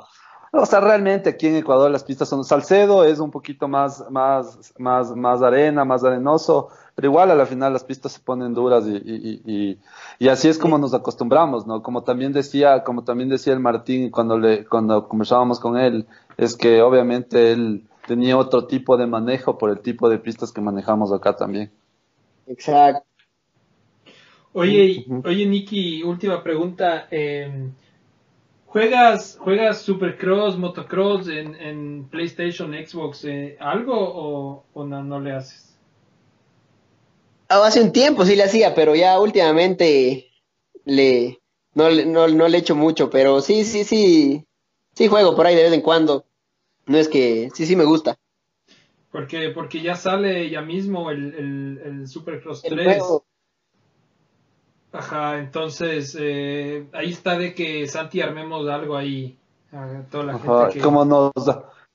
o sea, realmente aquí en Ecuador las pistas son Salcedo, es un poquito más, más, más, más arena, más arenoso, pero igual a la final las pistas se ponen duras y, y, y, y, así es como nos acostumbramos, ¿no? Como también decía, como también decía el Martín cuando le, cuando conversábamos con él, es que obviamente él tenía otro tipo de manejo por el tipo de pistas que manejamos acá también. Exacto. Oye, oye, Nicky, última pregunta. Eh, ¿Juegas, juegas Supercross, Motocross en, en PlayStation, Xbox, eh, algo o, no, le haces? Ah, hace un tiempo sí le hacía, pero ya últimamente le no, no, no le echo mucho, pero sí, sí, sí, sí juego por ahí de vez en cuando. No es que, sí, sí me gusta. Porque, porque ya sale ya mismo el, el, el Supercross 3. Ajá, entonces eh, ahí está de que Santi armemos algo ahí. A toda la gente que... como, nos,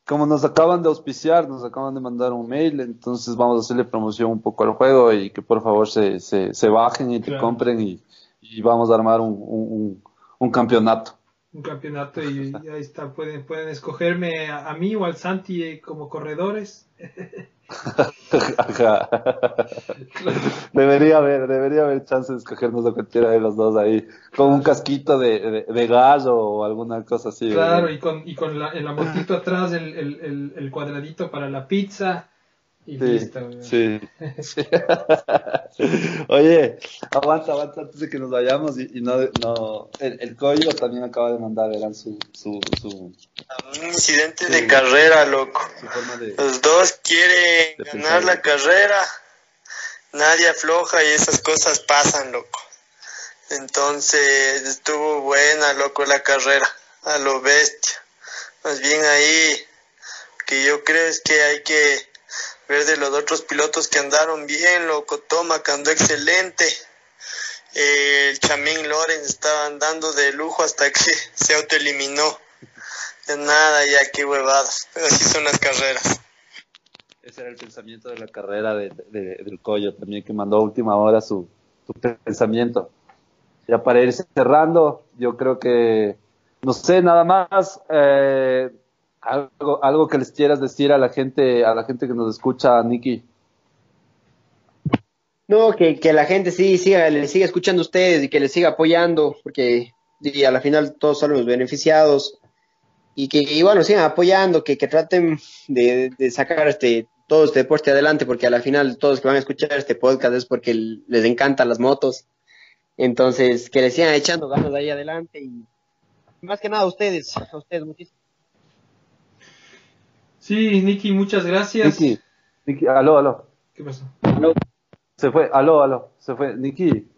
como nos acaban de auspiciar, nos acaban de mandar un mail, entonces vamos a hacerle promoción un poco al juego y que por favor se, se, se bajen y te compren y, y, vamos a armar un, un, un campeonato un campeonato y, ahí está, pueden, pueden escogerme a, a, mí o al Santi eh, como corredores. debería haber, debería haber chance de escogernos a cualquiera de los dos ahí, con un casquito de, de, gallo o alguna cosa así. Claro, y con, y con la, en la motito atrás el, el, el, cuadradito para la pizza. Y listo. Sí, Oye, aguanta, aguanta antes de que nos vayamos y, no, no el, el también acaba de mandar, eran su, su, su... Un incidente de carrera, loco. Los dos quieren ganar la carrera, nadie afloja y esas cosas pasan, loco. Entonces estuvo buena, loco, la carrera, a lo bestia. Más bien ahí, que yo creo es que hay que ver de los otros pilotos que andaron bien, loco, Toma que andó excelente. el Chamín Lorenz estaba andando de lujo hasta que se autoeliminó. De nada, ya qué huevadas. Pero así son las carreras. Ese era el pensamiento de la carrera de, del Coyo, también que mandó a última hora su, su pensamiento. Ya para ir cerrando, yo creo que, no sé, nada más. Eh, algo, algo que les quieras decir a la gente, a la gente que nos escucha, Nicky. No, que, que la gente sí siga, le siga escuchando a ustedes y que les siga apoyando, porque y a la final todos son los beneficiados y que y bueno sigan apoyando, que, que traten de, de, sacar este todo este deporte adelante, porque a la final todos que van a escuchar este podcast es porque les encantan las motos. Entonces, que les sigan echando ganas ahí adelante y más que nada a ustedes, a ustedes muchísimo. Sí, Nicky, muchas gracias. Nicky, Nicky, aló, aló. ¿Qué pasó? Aló. Se fue, aló, aló, se fue. Nicky.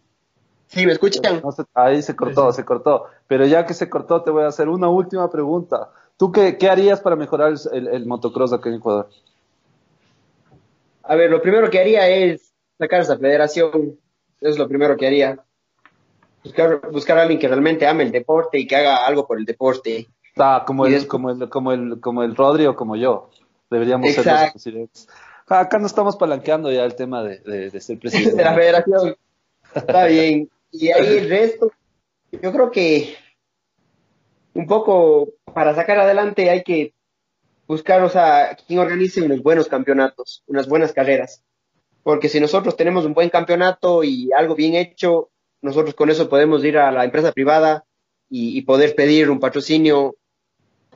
Sí, ¿me escuchan? ahí se cortó, se cortó. Pero ya que se cortó, te voy a hacer una última pregunta. ¿Tú qué, qué harías para mejorar el, el, motocross aquí en Ecuador? A ver, lo primero que haría es sacar esa federación. Eso es lo primero que haría. Buscar, buscar a alguien que realmente ame el deporte y que haga algo por el deporte. Ah, como el, como el, como el, como el Rodri o como yo. Deberíamos ser los presidentes. Ah, acá no estamos palanqueando ya el tema de, de, ser presidente. de la federación. Está bien. Y ahí el resto, yo creo que un poco para sacar adelante hay que buscar, o sea, quien organice unos buenos campeonatos, unas buenas carreras. Porque si nosotros tenemos un buen campeonato y algo bien hecho, nosotros con eso podemos ir a la empresa privada y, y poder pedir un patrocinio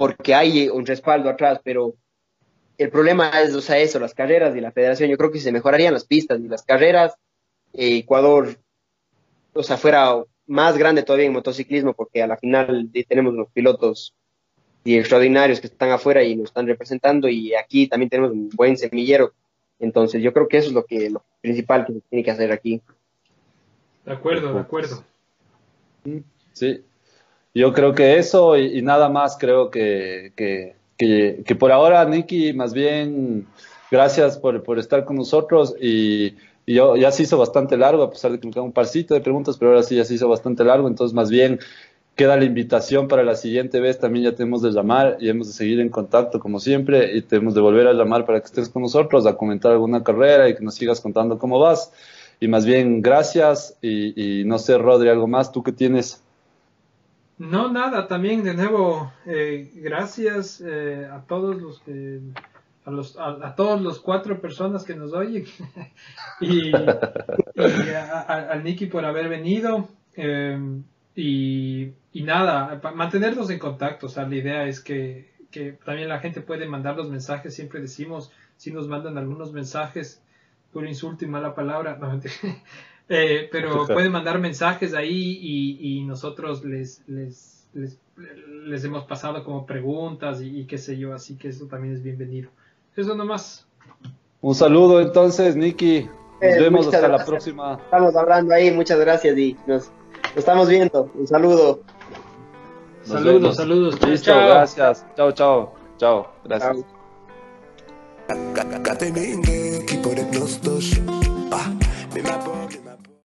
porque hay un respaldo atrás, pero el problema es, o sea, eso, las carreras y la federación, yo creo que se mejorarían las pistas y las carreras, eh, Ecuador, o sea, fuera más grande todavía en motociclismo porque a la final tenemos unos pilotos y extraordinarios que están afuera y nos están representando y aquí también tenemos un buen semillero. Entonces yo creo que eso es lo que lo principal que se tiene que hacer aquí. De acuerdo, de acuerdo. Sí, yo creo que eso y, nada más creo que, que, que, por ahora, Nicky, más bien gracias por, por estar con nosotros y, yo, ya se hizo bastante largo, a pesar de que me queda un parcito de preguntas, pero ahora sí ya se hizo bastante largo, entonces más bien queda la invitación para la siguiente vez, también ya tenemos de llamar y hemos de seguir en contacto como siempre y tenemos de volver a llamar para que estés con nosotros, a comentar alguna carrera y que nos sigas contando cómo vas. Y más bien, gracias y, y no sé, Rodri, algo más, ¿tú qué tienes? No, nada, también de nuevo, eh, gracias eh, a todos los que, a, los, a, todos los cuatro personas que nos oyen. Y, al Nicky por haber venido em, y, y, nada, mantenernos en contacto, o sea, la idea es que, que también la gente puede mandar los mensajes, siempre decimos, si nos mandan algunos mensajes, por insulto y mala palabra, no, Eh, pero pueden mandar mensajes ahí y, nosotros les, les, les, hemos pasado como preguntas y, qué sé yo, así que eso también es bienvenido. Eso nomás. Un saludo entonces, Nicky. Nos eh, vemos hasta la próxima. Estamos hablando ahí, muchas gracias y nos, estamos viendo. Un saludo. saludos, saludos. Listo, chao. gracias. Chao, chao. Chao, gracias. Chao.